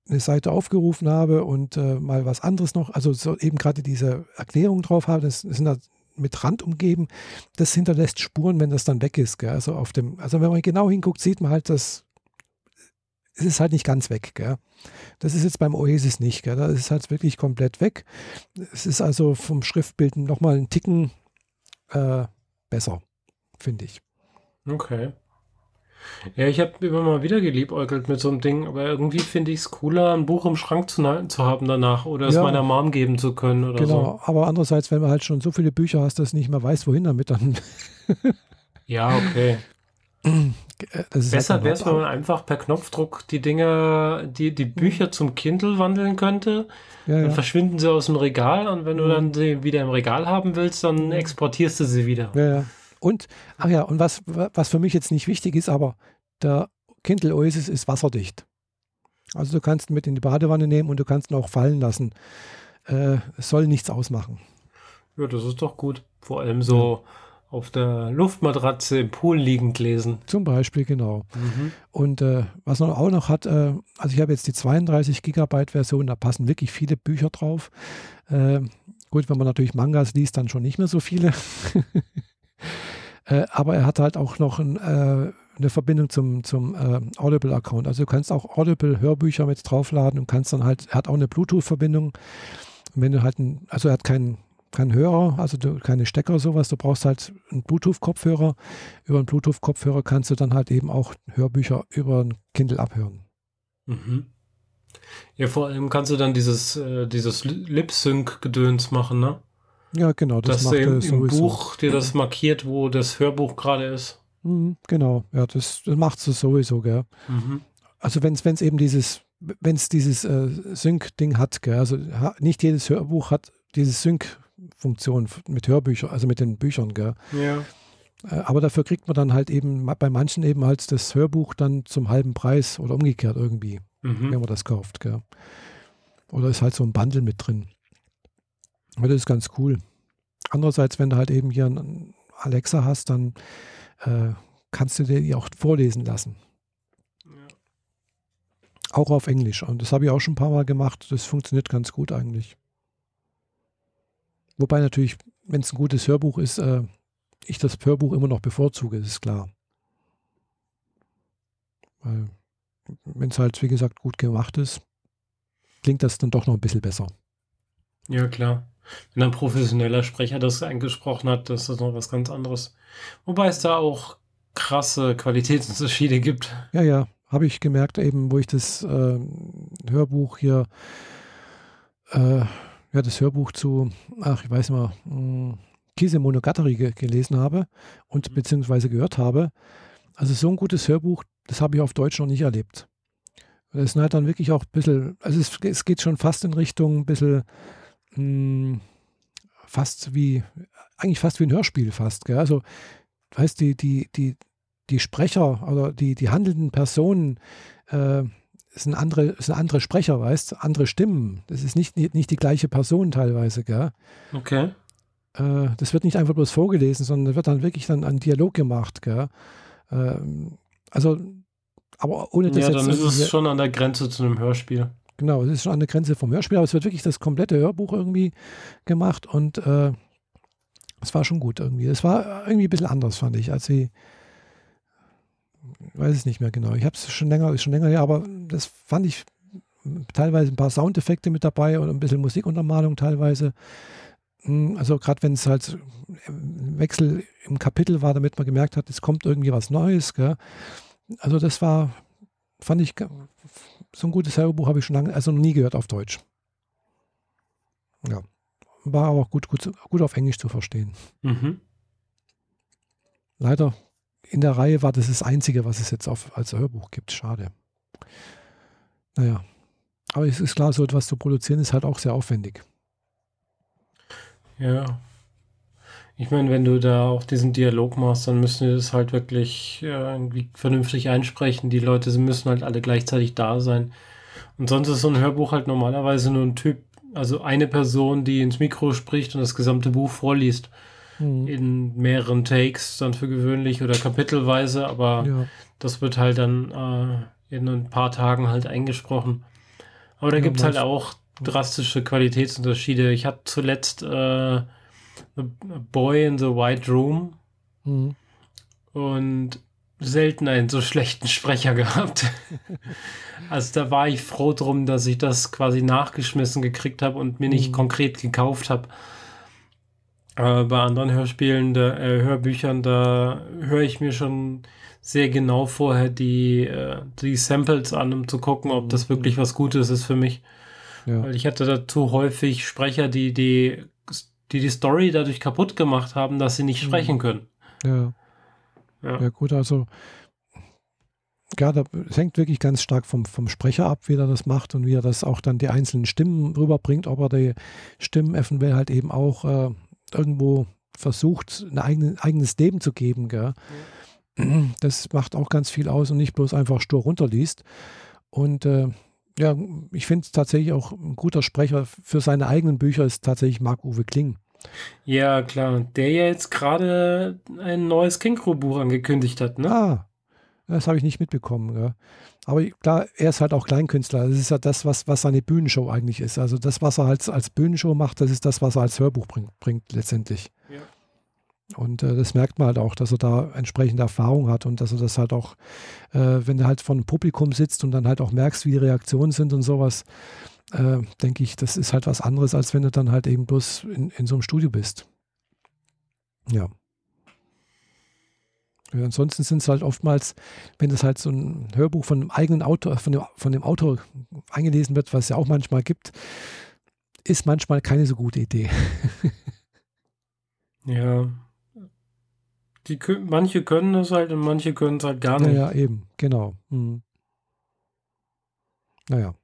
eine Seite aufgerufen habe und äh, mal was anderes noch, also so eben gerade diese Erklärung drauf habe, das, das sind da mit Rand umgeben, das hinterlässt Spuren, wenn das dann weg ist. Gell? Also auf dem, also wenn man genau hinguckt, sieht man halt, dass es ist halt nicht ganz weg. Gell? Das ist jetzt beim Oasis nicht. Gell? Das ist halt wirklich komplett weg. Es ist also vom Schriftbild nochmal einen Ticken äh, besser, finde ich. Okay. Ja, ich habe immer mal wieder geliebäugelt mit so einem Ding, aber irgendwie finde ich es cooler, ein Buch im Schrank zu, zu haben danach oder es ja. meiner Mom geben zu können oder genau. so. aber andererseits, wenn man halt schon so viele Bücher hast, dass du nicht mehr weißt, wohin damit, dann. ja, okay. Besser halt wäre es, wenn man einfach per Knopfdruck die Dinge, die, die Bücher zum Kindle wandeln könnte. Ja, dann ja. verschwinden sie aus dem Regal und wenn du dann sie wieder im Regal haben willst, dann exportierst du sie wieder. Ja, ja. Und, ach ja, und was, was für mich jetzt nicht wichtig ist, aber der Kindle Oasis ist wasserdicht. Also du kannst ihn mit in die Badewanne nehmen und du kannst ihn auch fallen lassen. Äh, es soll nichts ausmachen. Ja, das ist doch gut. Vor allem so ja. auf der Luftmatratze im Pool liegend lesen. Zum Beispiel, genau. Mhm. Und äh, was man auch noch hat, äh, also ich habe jetzt die 32 Gigabyte Version, da passen wirklich viele Bücher drauf. Äh, gut, wenn man natürlich Mangas liest, dann schon nicht mehr so viele. Äh, aber er hat halt auch noch ein, äh, eine Verbindung zum, zum äh, Audible-Account. Also du kannst auch Audible-Hörbücher mit draufladen und kannst dann halt, er hat auch eine Bluetooth-Verbindung. wenn du halt ein, also er hat keinen kein Hörer, also du, keine Stecker sowas, du brauchst halt einen Bluetooth-Kopfhörer. Über einen Bluetooth-Kopfhörer kannst du dann halt eben auch Hörbücher über ein Kindle abhören. Mhm. Ja, vor allem kannst du dann dieses, äh, dieses Lip-Sync-Gedöns machen, ne? Ja, genau. Das Dass macht im, im Buch dir das markiert, wo das Hörbuch gerade ist. Mhm, genau, ja, das, das macht es sowieso, gell. Mhm. Also wenn es eben dieses, wenn es dieses äh, Sync-Ding hat, gell, also ha, nicht jedes Hörbuch hat diese Sync-Funktion mit Hörbüchern, also mit den Büchern, gell. Ja. Äh, aber dafür kriegt man dann halt eben bei manchen eben halt das Hörbuch dann zum halben Preis oder umgekehrt irgendwie, mhm. wenn man das kauft, gell. Oder ist halt so ein Bundle mit drin. Das ist ganz cool. Andererseits, wenn du halt eben hier einen Alexa hast, dann äh, kannst du dir die auch vorlesen lassen. Ja. Auch auf Englisch. Und das habe ich auch schon ein paar Mal gemacht. Das funktioniert ganz gut eigentlich. Wobei natürlich, wenn es ein gutes Hörbuch ist, äh, ich das Hörbuch immer noch bevorzuge, ist klar. Weil, wenn es halt, wie gesagt, gut gemacht ist, klingt das dann doch noch ein bisschen besser. Ja, klar. Wenn ein professioneller Sprecher das eingesprochen hat, das ist noch was ganz anderes. Wobei es da auch krasse Qualitätsunterschiede gibt. Ja, ja, habe ich gemerkt, eben, wo ich das äh, Hörbuch hier, äh, ja, das Hörbuch zu, ach, ich weiß mal, hm, Kise Monogatari ge gelesen habe und mhm. beziehungsweise gehört habe. Also so ein gutes Hörbuch, das habe ich auf Deutsch noch nicht erlebt. Das ist halt dann wirklich auch ein bisschen, also es, es geht schon fast in Richtung ein bisschen mh, hm, fast wie, eigentlich fast wie ein Hörspiel fast. Gell? Also, weißt die, die, die, die Sprecher oder die, die handelnden Personen äh, sind andere, sind andere Sprecher, weißt andere Stimmen. Das ist nicht, nicht die gleiche Person teilweise, gell? Okay. äh, das wird nicht einfach bloß vorgelesen, sondern wird dann wirklich dann ein Dialog gemacht. Gell? Ähm, also, aber ohne das Ja, dann ist es schon an der Grenze zu einem Hörspiel. Genau, es ist schon an der Grenze vom Hörspiel, aber es wird wirklich das komplette Hörbuch irgendwie gemacht und äh, es war schon gut irgendwie. Es war irgendwie ein bisschen anders, fand ich, als sie weiß es nicht mehr genau. Ich habe es schon länger, ist schon länger her, aber das fand ich teilweise ein paar Soundeffekte mit dabei und ein bisschen Musikuntermalung teilweise. Hm, also gerade wenn es halt Wechsel im Kapitel war, damit man gemerkt hat, es kommt irgendwie was Neues. Gell? Also das war, fand ich, so ein gutes Hörbuch habe ich schon lange, also noch nie gehört auf Deutsch. Ja. War aber auch gut, gut, gut auf Englisch zu verstehen. Mhm. Leider in der Reihe war das das Einzige, was es jetzt auf, als Hörbuch gibt. Schade. Naja. Aber es ist klar, so etwas zu produzieren ist halt auch sehr aufwendig. Ja. Ich meine, wenn du da auch diesen Dialog machst, dann müssen wir das halt wirklich äh, irgendwie vernünftig einsprechen. Die Leute müssen halt alle gleichzeitig da sein. Und sonst ist so ein Hörbuch halt normalerweise nur ein Typ, also eine Person, die ins Mikro spricht und das gesamte Buch vorliest. Mhm. In mehreren Takes dann für gewöhnlich oder kapitelweise, aber ja. das wird halt dann äh, in ein paar Tagen halt eingesprochen. Aber da ja, gibt es halt auch drastische Qualitätsunterschiede. Ich hatte zuletzt äh, Boy in the White Room mhm. und selten einen so schlechten Sprecher gehabt. also da war ich froh drum, dass ich das quasi nachgeschmissen gekriegt habe und mir nicht mhm. konkret gekauft habe. Aber bei anderen Hörspielen, da, äh, Hörbüchern, da höre ich mir schon sehr genau vorher die, äh, die Samples an, um zu gucken, ob das mhm. wirklich was Gutes ist für mich. Ja. Weil ich hatte dazu häufig Sprecher, die die, die die Story dadurch kaputt gemacht haben, dass sie nicht mhm. sprechen können. Ja. Ja, ja gut, also ja, es hängt wirklich ganz stark vom, vom Sprecher ab, wie er das macht und wie er das auch dann die einzelnen Stimmen rüberbringt, ob er die Stimmen eventuell halt eben auch äh, irgendwo versucht, ein eigene, eigenes Leben zu geben. Gell? Mhm. Das macht auch ganz viel aus und nicht bloß einfach stur runterliest. Und äh, ja, ich finde es tatsächlich auch ein guter Sprecher für seine eigenen Bücher ist tatsächlich Marc-Uwe Kling. Ja, klar. Der ja jetzt gerade ein neues Känguru-Buch angekündigt hat, ne? Ah, das habe ich nicht mitbekommen. Ja. Aber klar, er ist halt auch Kleinkünstler. Das ist ja das, was, was seine Bühnenshow eigentlich ist. Also das, was er halt als Bühnenshow macht, das ist das, was er als Hörbuch bringt, bringt letztendlich. Und äh, das merkt man halt auch, dass er da entsprechende Erfahrung hat und dass er das halt auch, äh, wenn er halt von Publikum sitzt und dann halt auch merkst, wie die Reaktionen sind und sowas, äh, denke ich, das ist halt was anderes, als wenn du dann halt eben bloß in, in so einem Studio bist. Ja. ja ansonsten sind es halt oftmals, wenn das halt so ein Hörbuch von einem eigenen Autor, von dem, von dem Autor eingelesen wird, was es ja auch manchmal gibt, ist manchmal keine so gute Idee. ja, die, manche können das halt und manche können es halt gar nicht. Ja, ja eben, genau. Hm. Naja.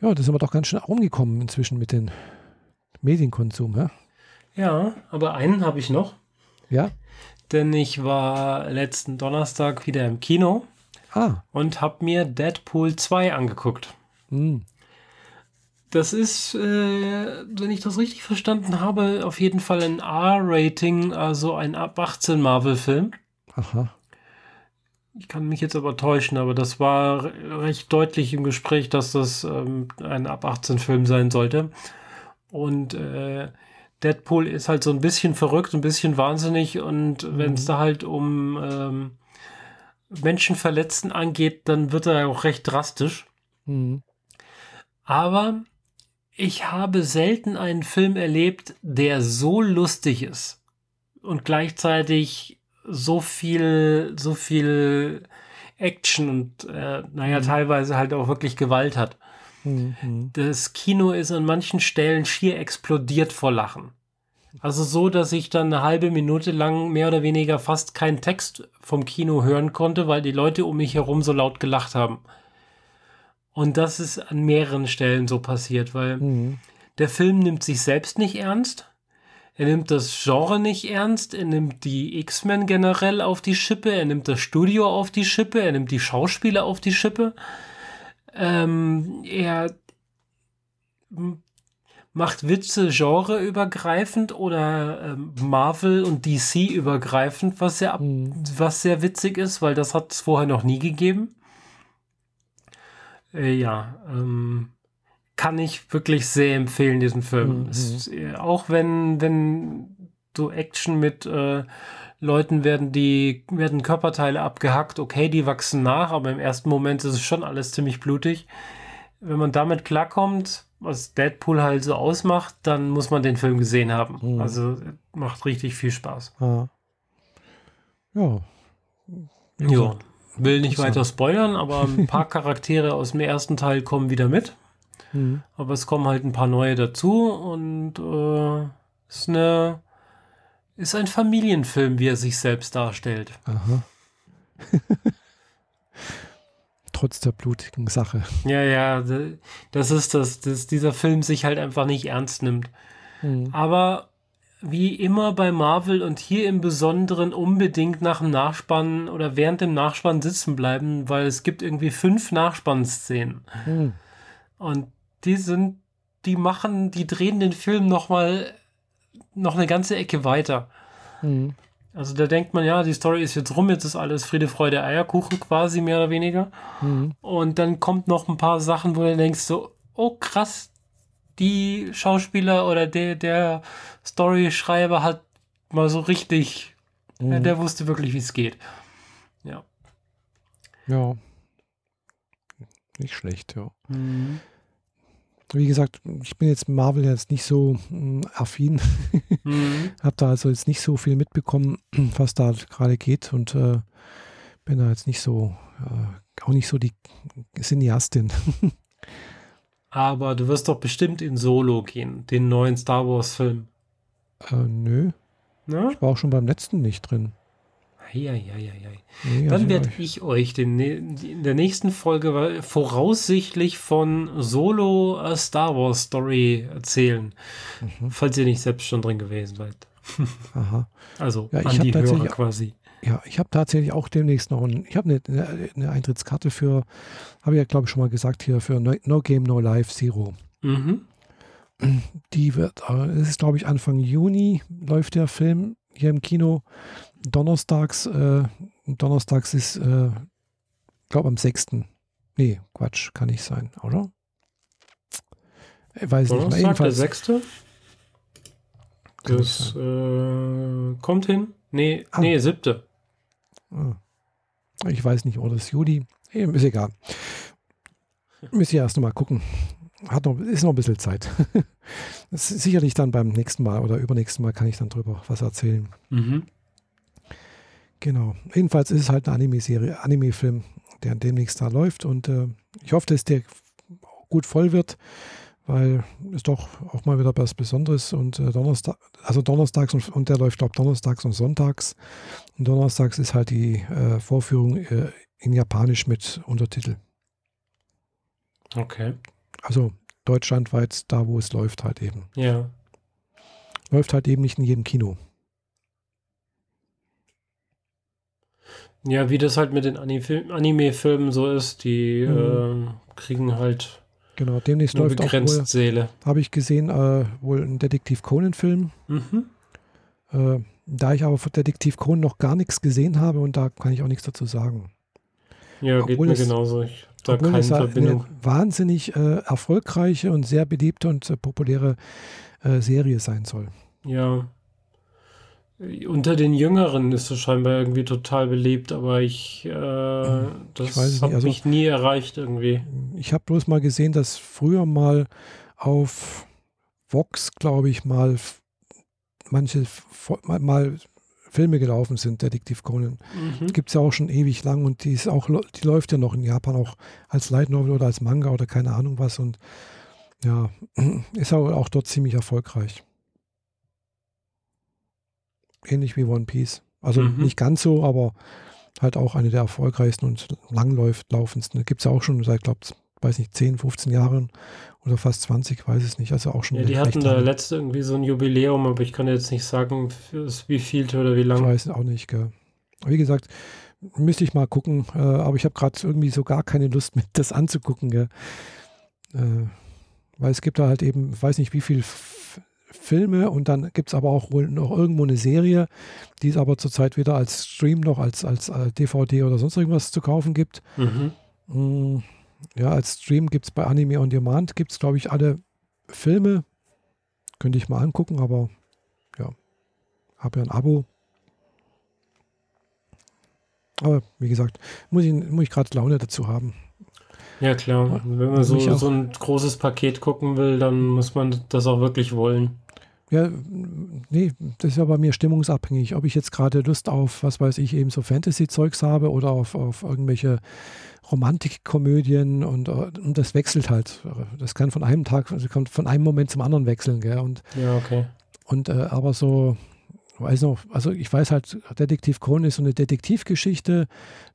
Ja, da sind wir doch ganz schön rumgekommen inzwischen mit dem Medienkonsum, ja? Ja, aber einen habe ich noch. Ja? Denn ich war letzten Donnerstag wieder im Kino ah. und habe mir Deadpool 2 angeguckt. Hm. Das ist, äh, wenn ich das richtig verstanden habe, auf jeden Fall ein R-Rating, also ein ab 18 Marvel-Film. Aha. Ich kann mich jetzt aber täuschen, aber das war recht deutlich im Gespräch, dass das ähm, ein ab 18 Film sein sollte. Und äh, Deadpool ist halt so ein bisschen verrückt, ein bisschen wahnsinnig und mhm. wenn es da halt um ähm, Menschenverletzen angeht, dann wird er auch recht drastisch. Mhm. Aber ich habe selten einen Film erlebt, der so lustig ist und gleichzeitig so viel, so viel Action und äh, naja, mhm. teilweise halt auch wirklich Gewalt hat. Mhm. Das Kino ist an manchen Stellen schier explodiert vor Lachen. Also so, dass ich dann eine halbe Minute lang mehr oder weniger fast keinen Text vom Kino hören konnte, weil die Leute um mich herum so laut gelacht haben. Und das ist an mehreren Stellen so passiert, weil mhm. der Film nimmt sich selbst nicht ernst. Er nimmt das Genre nicht ernst, er nimmt die X-Men generell auf die Schippe, er nimmt das Studio auf die Schippe, er nimmt die Schauspieler auf die Schippe. Ähm, er macht Witze genreübergreifend oder ähm, Marvel und DC übergreifend, was sehr, mhm. was sehr witzig ist, weil das hat es vorher noch nie gegeben. Äh, ja, ähm, kann ich wirklich sehr empfehlen, diesen Film. Mhm. Es, äh, auch wenn, wenn du Action mit äh, Leuten werden die werden Körperteile abgehackt, okay, die wachsen nach, aber im ersten Moment ist es schon alles ziemlich blutig. Wenn man damit klarkommt, was Deadpool halt so ausmacht, dann muss man den Film gesehen haben. Mhm. Also macht richtig viel Spaß. Ja. Ja. ja. Will nicht weiter spoilern, aber ein paar Charaktere aus dem ersten Teil kommen wieder mit. Mhm. Aber es kommen halt ein paar neue dazu und äh, ist eine ist ein Familienfilm, wie er sich selbst darstellt. Aha. Trotz der blutigen Sache. Ja, ja, das ist das, dass dieser Film sich halt einfach nicht ernst nimmt. Mhm. Aber wie immer bei Marvel und hier im Besonderen unbedingt nach dem Nachspann oder während dem Nachspann sitzen bleiben, weil es gibt irgendwie fünf Nachspannszenen. Mhm. Und die sind, die machen, die drehen den Film nochmal noch eine ganze Ecke weiter. Mhm. Also da denkt man, ja, die Story ist jetzt rum, jetzt ist alles Friede, Freude, Eierkuchen quasi, mehr oder weniger. Mhm. Und dann kommt noch ein paar Sachen, wo du denkst so, oh krass, die Schauspieler oder der, der Storyschreiber hat mal so richtig, mhm. der wusste wirklich, wie es geht. Ja. Ja. Nicht schlecht, ja. Mhm wie gesagt, ich bin jetzt Marvel jetzt nicht so äh, affin. mhm. Habe da also jetzt nicht so viel mitbekommen, was da gerade geht und äh, bin da jetzt nicht so, äh, auch nicht so die Cineastin. Aber du wirst doch bestimmt in Solo gehen, den neuen Star Wars Film. Äh, nö. Na? Ich war auch schon beim letzten nicht drin. Eieieiei. Nee, Dann werde ich euch den, in der nächsten Folge voraussichtlich von Solo A Star Wars Story erzählen, mhm. falls ihr nicht selbst schon drin gewesen seid. Aha. Also ja, an die Hörer quasi. Ja, ich habe tatsächlich auch demnächst noch ein, ich habe eine, eine, Eintrittskarte für, habe ich ja glaube ich schon mal gesagt hier, für No, no Game No Life Zero. Mhm. Die wird, äh, es ist glaube ich Anfang Juni läuft der Film hier im Kino donnerstags, äh, donnerstags ist, äh, glaube am 6. Nee, Quatsch, kann nicht sein, oder? Ich weiß Donnerstag, nicht. Jedenfalls, der 6. Das äh, kommt hin. Nee, ah. nee, 7. Ah. Ich weiß nicht, oder ist Juli. Ist egal. Müsst ihr erst noch mal gucken. Hat noch, ist noch ein bisschen Zeit. sicherlich dann beim nächsten Mal oder übernächsten Mal kann ich dann drüber was erzählen. Mhm. Genau. Jedenfalls ist es halt eine Anime-Serie, Anime-Film, der demnächst da läuft. Und äh, ich hoffe, dass der gut voll wird, weil es doch auch mal wieder was Besonderes und äh, Donnerstag, also donnerstags und, und der läuft, glaube donnerstags und sonntags. Und donnerstags ist halt die äh, Vorführung äh, in Japanisch mit Untertitel. Okay. Also deutschlandweit da, wo es läuft, halt eben. Ja. Läuft halt eben nicht in jedem Kino. Ja, wie das halt mit den Anime-Filmen so ist, die mhm. äh, kriegen halt genau, demnächst nur läuft auch Seele. Habe ich gesehen, äh, wohl ein Detektiv Conan-Film. Mhm. Äh, da ich aber von Detektiv Conan noch gar nichts gesehen habe und da kann ich auch nichts dazu sagen. Ja, obwohl geht mir es, genauso. Ich da obwohl keine es Verbindung. eine wahnsinnig äh, erfolgreiche und sehr beliebte und äh, populäre äh, Serie sein soll. Ja, unter den Jüngeren ist es scheinbar irgendwie total beliebt, aber ich, äh, das habe also, mich nie erreicht irgendwie. Ich habe bloß mal gesehen, dass früher mal auf Vox, glaube ich, mal manche mal, mal, Filme gelaufen sind, Detektiv Conan. Mhm. Gibt es ja auch schon ewig lang und die ist auch, die läuft ja noch in Japan auch als Light Novel oder als Manga oder keine Ahnung was und ja, ist auch, auch dort ziemlich erfolgreich ähnlich wie One Piece. Also mhm. nicht ganz so, aber halt auch eine der erfolgreichsten und langlaufendsten. Gibt es ja auch schon seit, glaube ich, weiß nicht, 10, 15 Jahren oder fast 20, weiß es nicht. Also auch schon. Ja, die hatten da letzte irgendwie so ein Jubiläum, aber ich kann jetzt nicht sagen, wie viel oder wie lange. Ich weiß auch nicht, gell. Wie gesagt, müsste ich mal gucken, äh, aber ich habe gerade irgendwie so gar keine Lust, mit das anzugucken, gell. Äh, Weil es gibt da halt eben, ich weiß nicht wie viel Filme und dann gibt es aber auch wohl noch irgendwo eine Serie, die es aber zurzeit weder als Stream noch als, als, DVD oder sonst irgendwas zu kaufen gibt. Mhm. Mm, ja, als Stream gibt es bei Anime on Demand, gibt es glaube ich alle Filme. Könnte ich mal angucken, aber ja, habe ja ein Abo. Aber wie gesagt, muss ich, muss ich gerade Laune dazu haben. Ja, klar. Wenn man so, so ein großes Paket gucken will, dann muss man das auch wirklich wollen. Ja, nee, das ist ja bei mir stimmungsabhängig. Ob ich jetzt gerade Lust auf, was weiß ich, eben so Fantasy-Zeugs habe oder auf, auf irgendwelche Romantikkomödien und, und das wechselt halt. Das kann von einem Tag, also kommt von einem Moment zum anderen wechseln, gell? Und, ja, okay. Und äh, aber so, weiß noch, also ich weiß halt, Detektiv Conan ist so eine Detektivgeschichte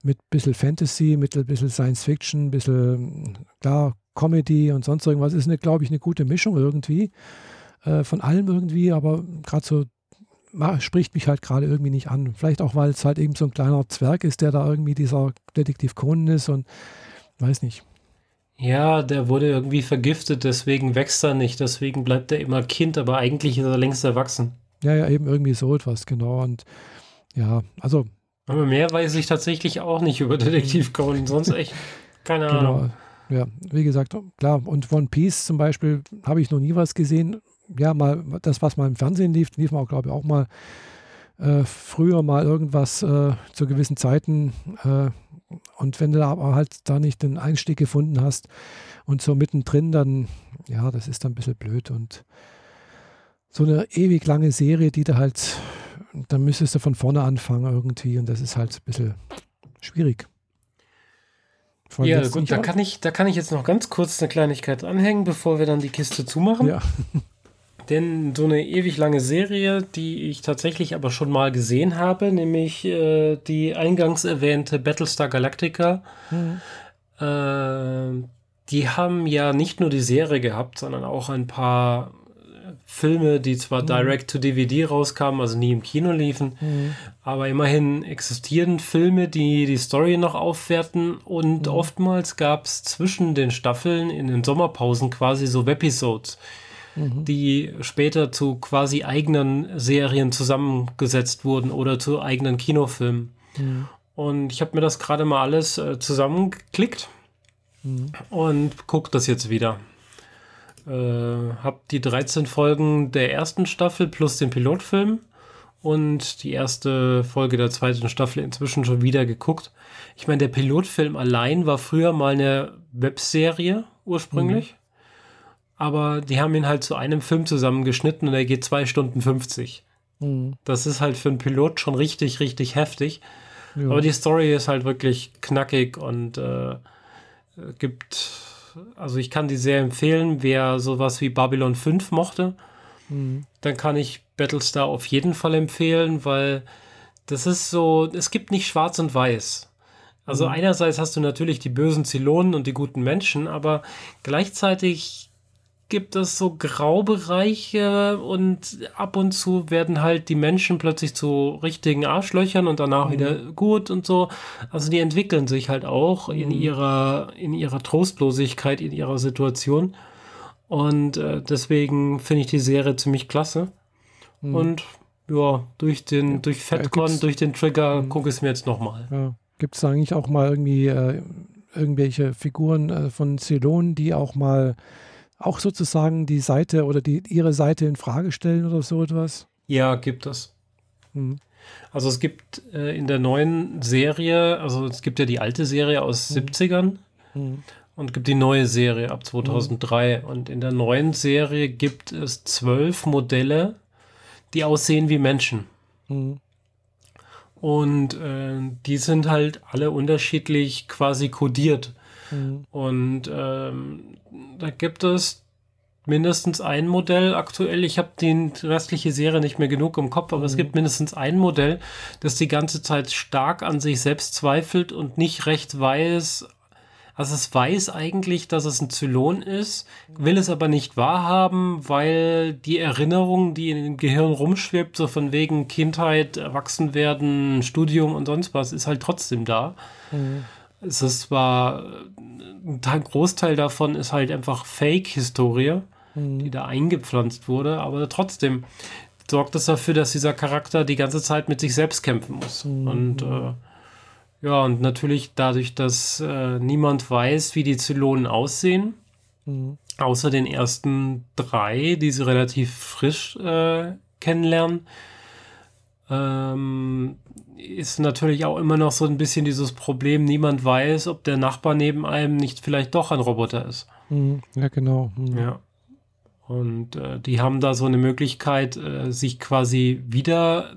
mit ein bisschen Fantasy, mit ein bisschen Science Fiction, ein bisschen, klar, Comedy und sonst irgendwas. Ist, glaube ich, eine gute Mischung irgendwie äh, von allem irgendwie, aber gerade so spricht mich halt gerade irgendwie nicht an. Vielleicht auch, weil es halt eben so ein kleiner Zwerg ist, der da irgendwie dieser Detektiv Conan ist und weiß nicht. Ja, der wurde irgendwie vergiftet, deswegen wächst er nicht, deswegen bleibt er immer Kind, aber eigentlich ist er längst erwachsen. Ja, ja, eben irgendwie so etwas, genau. Und ja, also. Aber mehr weiß ich tatsächlich auch nicht über Detektiv Conan, sonst echt keine genau. Ahnung. Ja, wie gesagt, klar. Und One Piece zum Beispiel habe ich noch nie was gesehen. Ja, mal das, was mal im Fernsehen lief, lief auch, glaube ich, auch mal äh, früher mal irgendwas äh, zu gewissen Zeiten. Äh, und wenn du aber halt da nicht den Einstieg gefunden hast und so mittendrin, dann, ja, das ist dann ein bisschen blöd. Und so eine ewig lange Serie, die da halt, dann müsstest du von vorne anfangen irgendwie und das ist halt ein bisschen schwierig. Von ja, gut, da kann, ich, da kann ich jetzt noch ganz kurz eine Kleinigkeit anhängen, bevor wir dann die Kiste zumachen. Ja. Denn so eine ewig lange Serie, die ich tatsächlich aber schon mal gesehen habe, nämlich äh, die eingangs erwähnte Battlestar Galactica, mhm. äh, die haben ja nicht nur die Serie gehabt, sondern auch ein paar Filme, die zwar mhm. direct to DVD rauskamen, also nie im Kino liefen, mhm. aber immerhin existieren Filme, die die Story noch aufwerten und mhm. oftmals gab es zwischen den Staffeln in den Sommerpausen quasi so Webisodes, mhm. die später zu quasi eigenen Serien zusammengesetzt wurden oder zu eigenen Kinofilmen. Mhm. Und ich habe mir das gerade mal alles äh, zusammengeklickt mhm. und gucke das jetzt wieder. Äh, habe die 13 Folgen der ersten Staffel plus den Pilotfilm und die erste Folge der zweiten Staffel inzwischen schon wieder geguckt. Ich meine, der Pilotfilm allein war früher mal eine Webserie ursprünglich. Mhm. Aber die haben ihn halt zu einem Film zusammengeschnitten und er geht zwei Stunden 50. Mhm. Das ist halt für einen Pilot schon richtig, richtig heftig. Ja. Aber die Story ist halt wirklich knackig und äh, gibt also ich kann die sehr empfehlen, wer sowas wie Babylon 5 mochte, mhm. dann kann ich Battlestar auf jeden Fall empfehlen, weil das ist so, es gibt nicht schwarz und weiß. Also mhm. einerseits hast du natürlich die bösen Zylonen und die guten Menschen, aber gleichzeitig gibt es so Graubereiche und ab und zu werden halt die Menschen plötzlich zu richtigen Arschlöchern und danach mhm. wieder gut und so. Also die entwickeln sich halt auch mhm. in ihrer, in ihrer Trostlosigkeit, in ihrer Situation. Und äh, deswegen finde ich die Serie ziemlich klasse. Mhm. Und ja, durch den, durch Fatcon, durch den Trigger mhm. gucke ich es mir jetzt nochmal. Ja. Gibt es eigentlich auch mal irgendwie äh, irgendwelche Figuren äh, von Ceylon, die auch mal auch sozusagen die Seite oder die, ihre Seite in Frage stellen oder so etwas? Ja, gibt es. Mhm. Also es gibt äh, in der neuen Serie, also es gibt ja die alte Serie aus mhm. 70ern mhm. und gibt die neue Serie ab 2003. Mhm. Und in der neuen Serie gibt es zwölf Modelle, die aussehen wie Menschen. Mhm. Und äh, die sind halt alle unterschiedlich quasi kodiert. Mhm. Und ähm, da gibt es mindestens ein Modell aktuell. Ich habe die restliche Serie nicht mehr genug im Kopf, aber mhm. es gibt mindestens ein Modell, das die ganze Zeit stark an sich selbst zweifelt und nicht recht weiß. Also es weiß eigentlich, dass es ein Zylon ist, will es aber nicht wahrhaben, weil die Erinnerung, die in dem Gehirn rumschwebt, so von wegen Kindheit, Erwachsenwerden, Studium und sonst was, ist halt trotzdem da. Mhm es ist zwar, ein Großteil davon ist halt einfach Fake-Historie, mhm. die da eingepflanzt wurde, aber trotzdem sorgt es dafür, dass dieser Charakter die ganze Zeit mit sich selbst kämpfen muss. Mhm. Und äh, ja, und natürlich dadurch, dass äh, niemand weiß, wie die Zylonen aussehen, mhm. außer den ersten drei, die sie relativ frisch äh, kennenlernen, ähm, ist natürlich auch immer noch so ein bisschen dieses Problem, niemand weiß, ob der Nachbar neben einem nicht vielleicht doch ein Roboter ist. Mhm. Ja, genau. Mhm. Ja. Und äh, die haben da so eine Möglichkeit, äh, sich quasi wieder,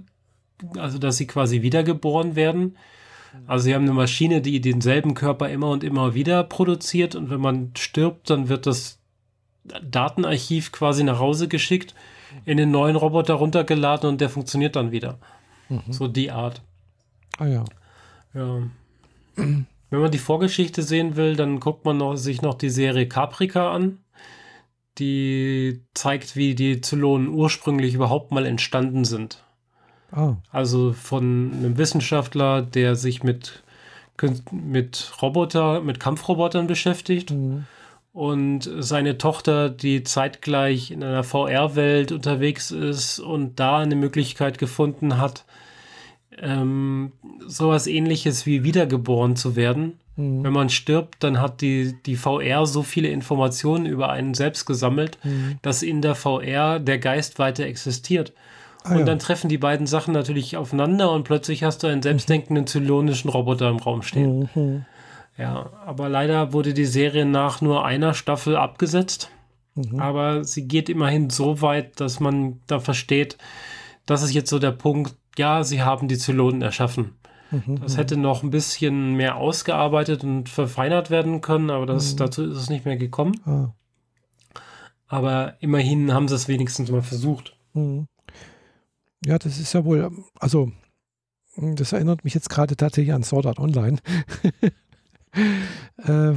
also dass sie quasi wiedergeboren werden. Also sie haben eine Maschine, die denselben Körper immer und immer wieder produziert und wenn man stirbt, dann wird das Datenarchiv quasi nach Hause geschickt, in den neuen Roboter runtergeladen und der funktioniert dann wieder. Mhm. So die Art. Ah ja. Ja. Wenn man die Vorgeschichte sehen will, dann guckt man noch, sich noch die Serie Caprica an. Die zeigt, wie die Zylonen ursprünglich überhaupt mal entstanden sind. Ah. Also von einem Wissenschaftler, der sich mit, mit Roboter, mit Kampfrobotern beschäftigt. Mhm. Und seine Tochter, die zeitgleich in einer VR-Welt unterwegs ist und da eine Möglichkeit gefunden hat, ähm, sowas ähnliches wie wiedergeboren zu werden. Mhm. Wenn man stirbt, dann hat die, die VR so viele Informationen über einen selbst gesammelt, mhm. dass in der VR der Geist weiter existiert. Ah, und ja. dann treffen die beiden Sachen natürlich aufeinander und plötzlich hast du einen selbstdenkenden zylonischen Roboter im Raum stehen. Mhm. Ja, aber leider wurde die Serie nach nur einer Staffel abgesetzt. Mhm. Aber sie geht immerhin so weit, dass man da versteht, das ist jetzt so der Punkt, ja, sie haben die Zylonen erschaffen. Mhm, das hätte noch ein bisschen mehr ausgearbeitet und verfeinert werden können, aber das, mhm. dazu ist es nicht mehr gekommen. Ah. Aber immerhin haben sie es wenigstens mal versucht. Mhm. Ja, das ist ja wohl, also das erinnert mich jetzt gerade tatsächlich an Sword Art Online. äh,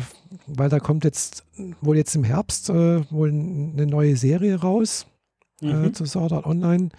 weil da kommt jetzt wohl jetzt im Herbst äh, wohl eine neue Serie raus äh, mhm. zu Sword Art Online.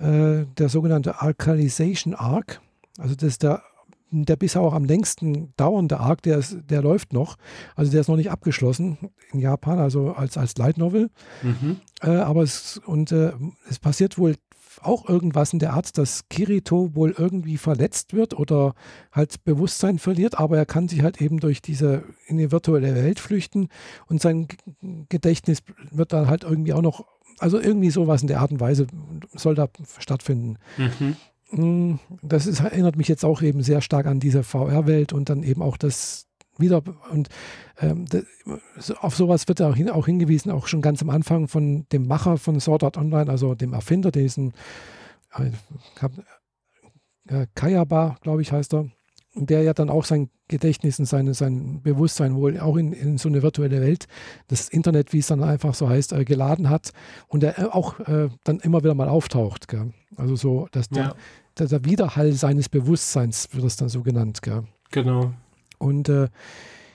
Äh, der sogenannte Alkalization Arc. Also das ist der, der bisher auch am längsten dauernde Arc, der, ist, der läuft noch. Also der ist noch nicht abgeschlossen in Japan, also als, als Light Novel. Mhm. Äh, aber es, und, äh, es passiert wohl auch irgendwas in der Art, dass Kirito wohl irgendwie verletzt wird oder halt Bewusstsein verliert, aber er kann sich halt eben durch diese in die virtuelle Welt flüchten und sein Gedächtnis wird dann halt irgendwie auch noch, also irgendwie sowas in der Art und Weise soll da stattfinden. Mhm. Mm, das ist, erinnert mich jetzt auch eben sehr stark an diese VR-Welt und dann eben auch das wieder und ähm, das, auf sowas wird auch, hin, auch hingewiesen, auch schon ganz am Anfang von dem Macher von Sword Art Online, also dem Erfinder, diesen äh, äh, Kayaba, glaube ich, heißt er, der ja dann auch sein Gedächtnis und seine, sein Bewusstsein wohl auch in, in so eine virtuelle Welt, das Internet, wie es dann einfach so heißt, äh, geladen hat und der äh, auch äh, dann immer wieder mal auftaucht. Gell? Also so, dass der, ja. der, der, Widerhall seines Bewusstseins wird es dann so genannt. Gell? Genau. Und äh,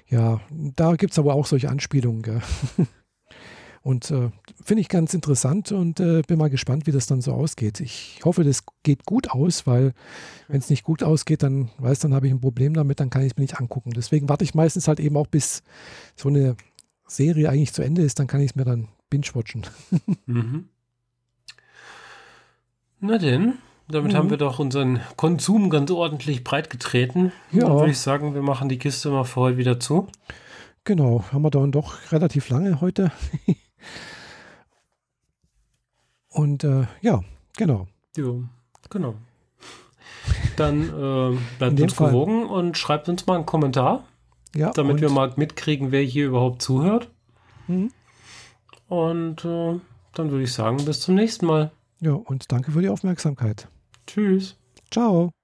ja, da gibt es aber auch solche Anspielungen. Und äh, finde ich ganz interessant und äh, bin mal gespannt, wie das dann so ausgeht. Ich hoffe, das geht gut aus, weil wenn es nicht gut ausgeht, dann weiß, dann habe ich ein Problem damit, dann kann ich es mir nicht angucken. Deswegen warte ich meistens halt eben auch, bis so eine Serie eigentlich zu Ende ist, dann kann ich es mir dann binge-watchen. Mhm. Na denn, damit mhm. haben wir doch unseren Konsum ganz ordentlich breit getreten. Ja. Dann würde ich sagen, wir machen die Kiste mal für heute wieder zu. Genau, haben wir dann doch relativ lange heute. Und äh, ja, genau. Ja, genau. Dann äh, bleibt uns Fall. gewogen und schreibt uns mal einen Kommentar, ja, damit wir mal mitkriegen, wer hier überhaupt zuhört. Mhm. Und äh, dann würde ich sagen, bis zum nächsten Mal. Ja, und danke für die Aufmerksamkeit. Tschüss. Ciao.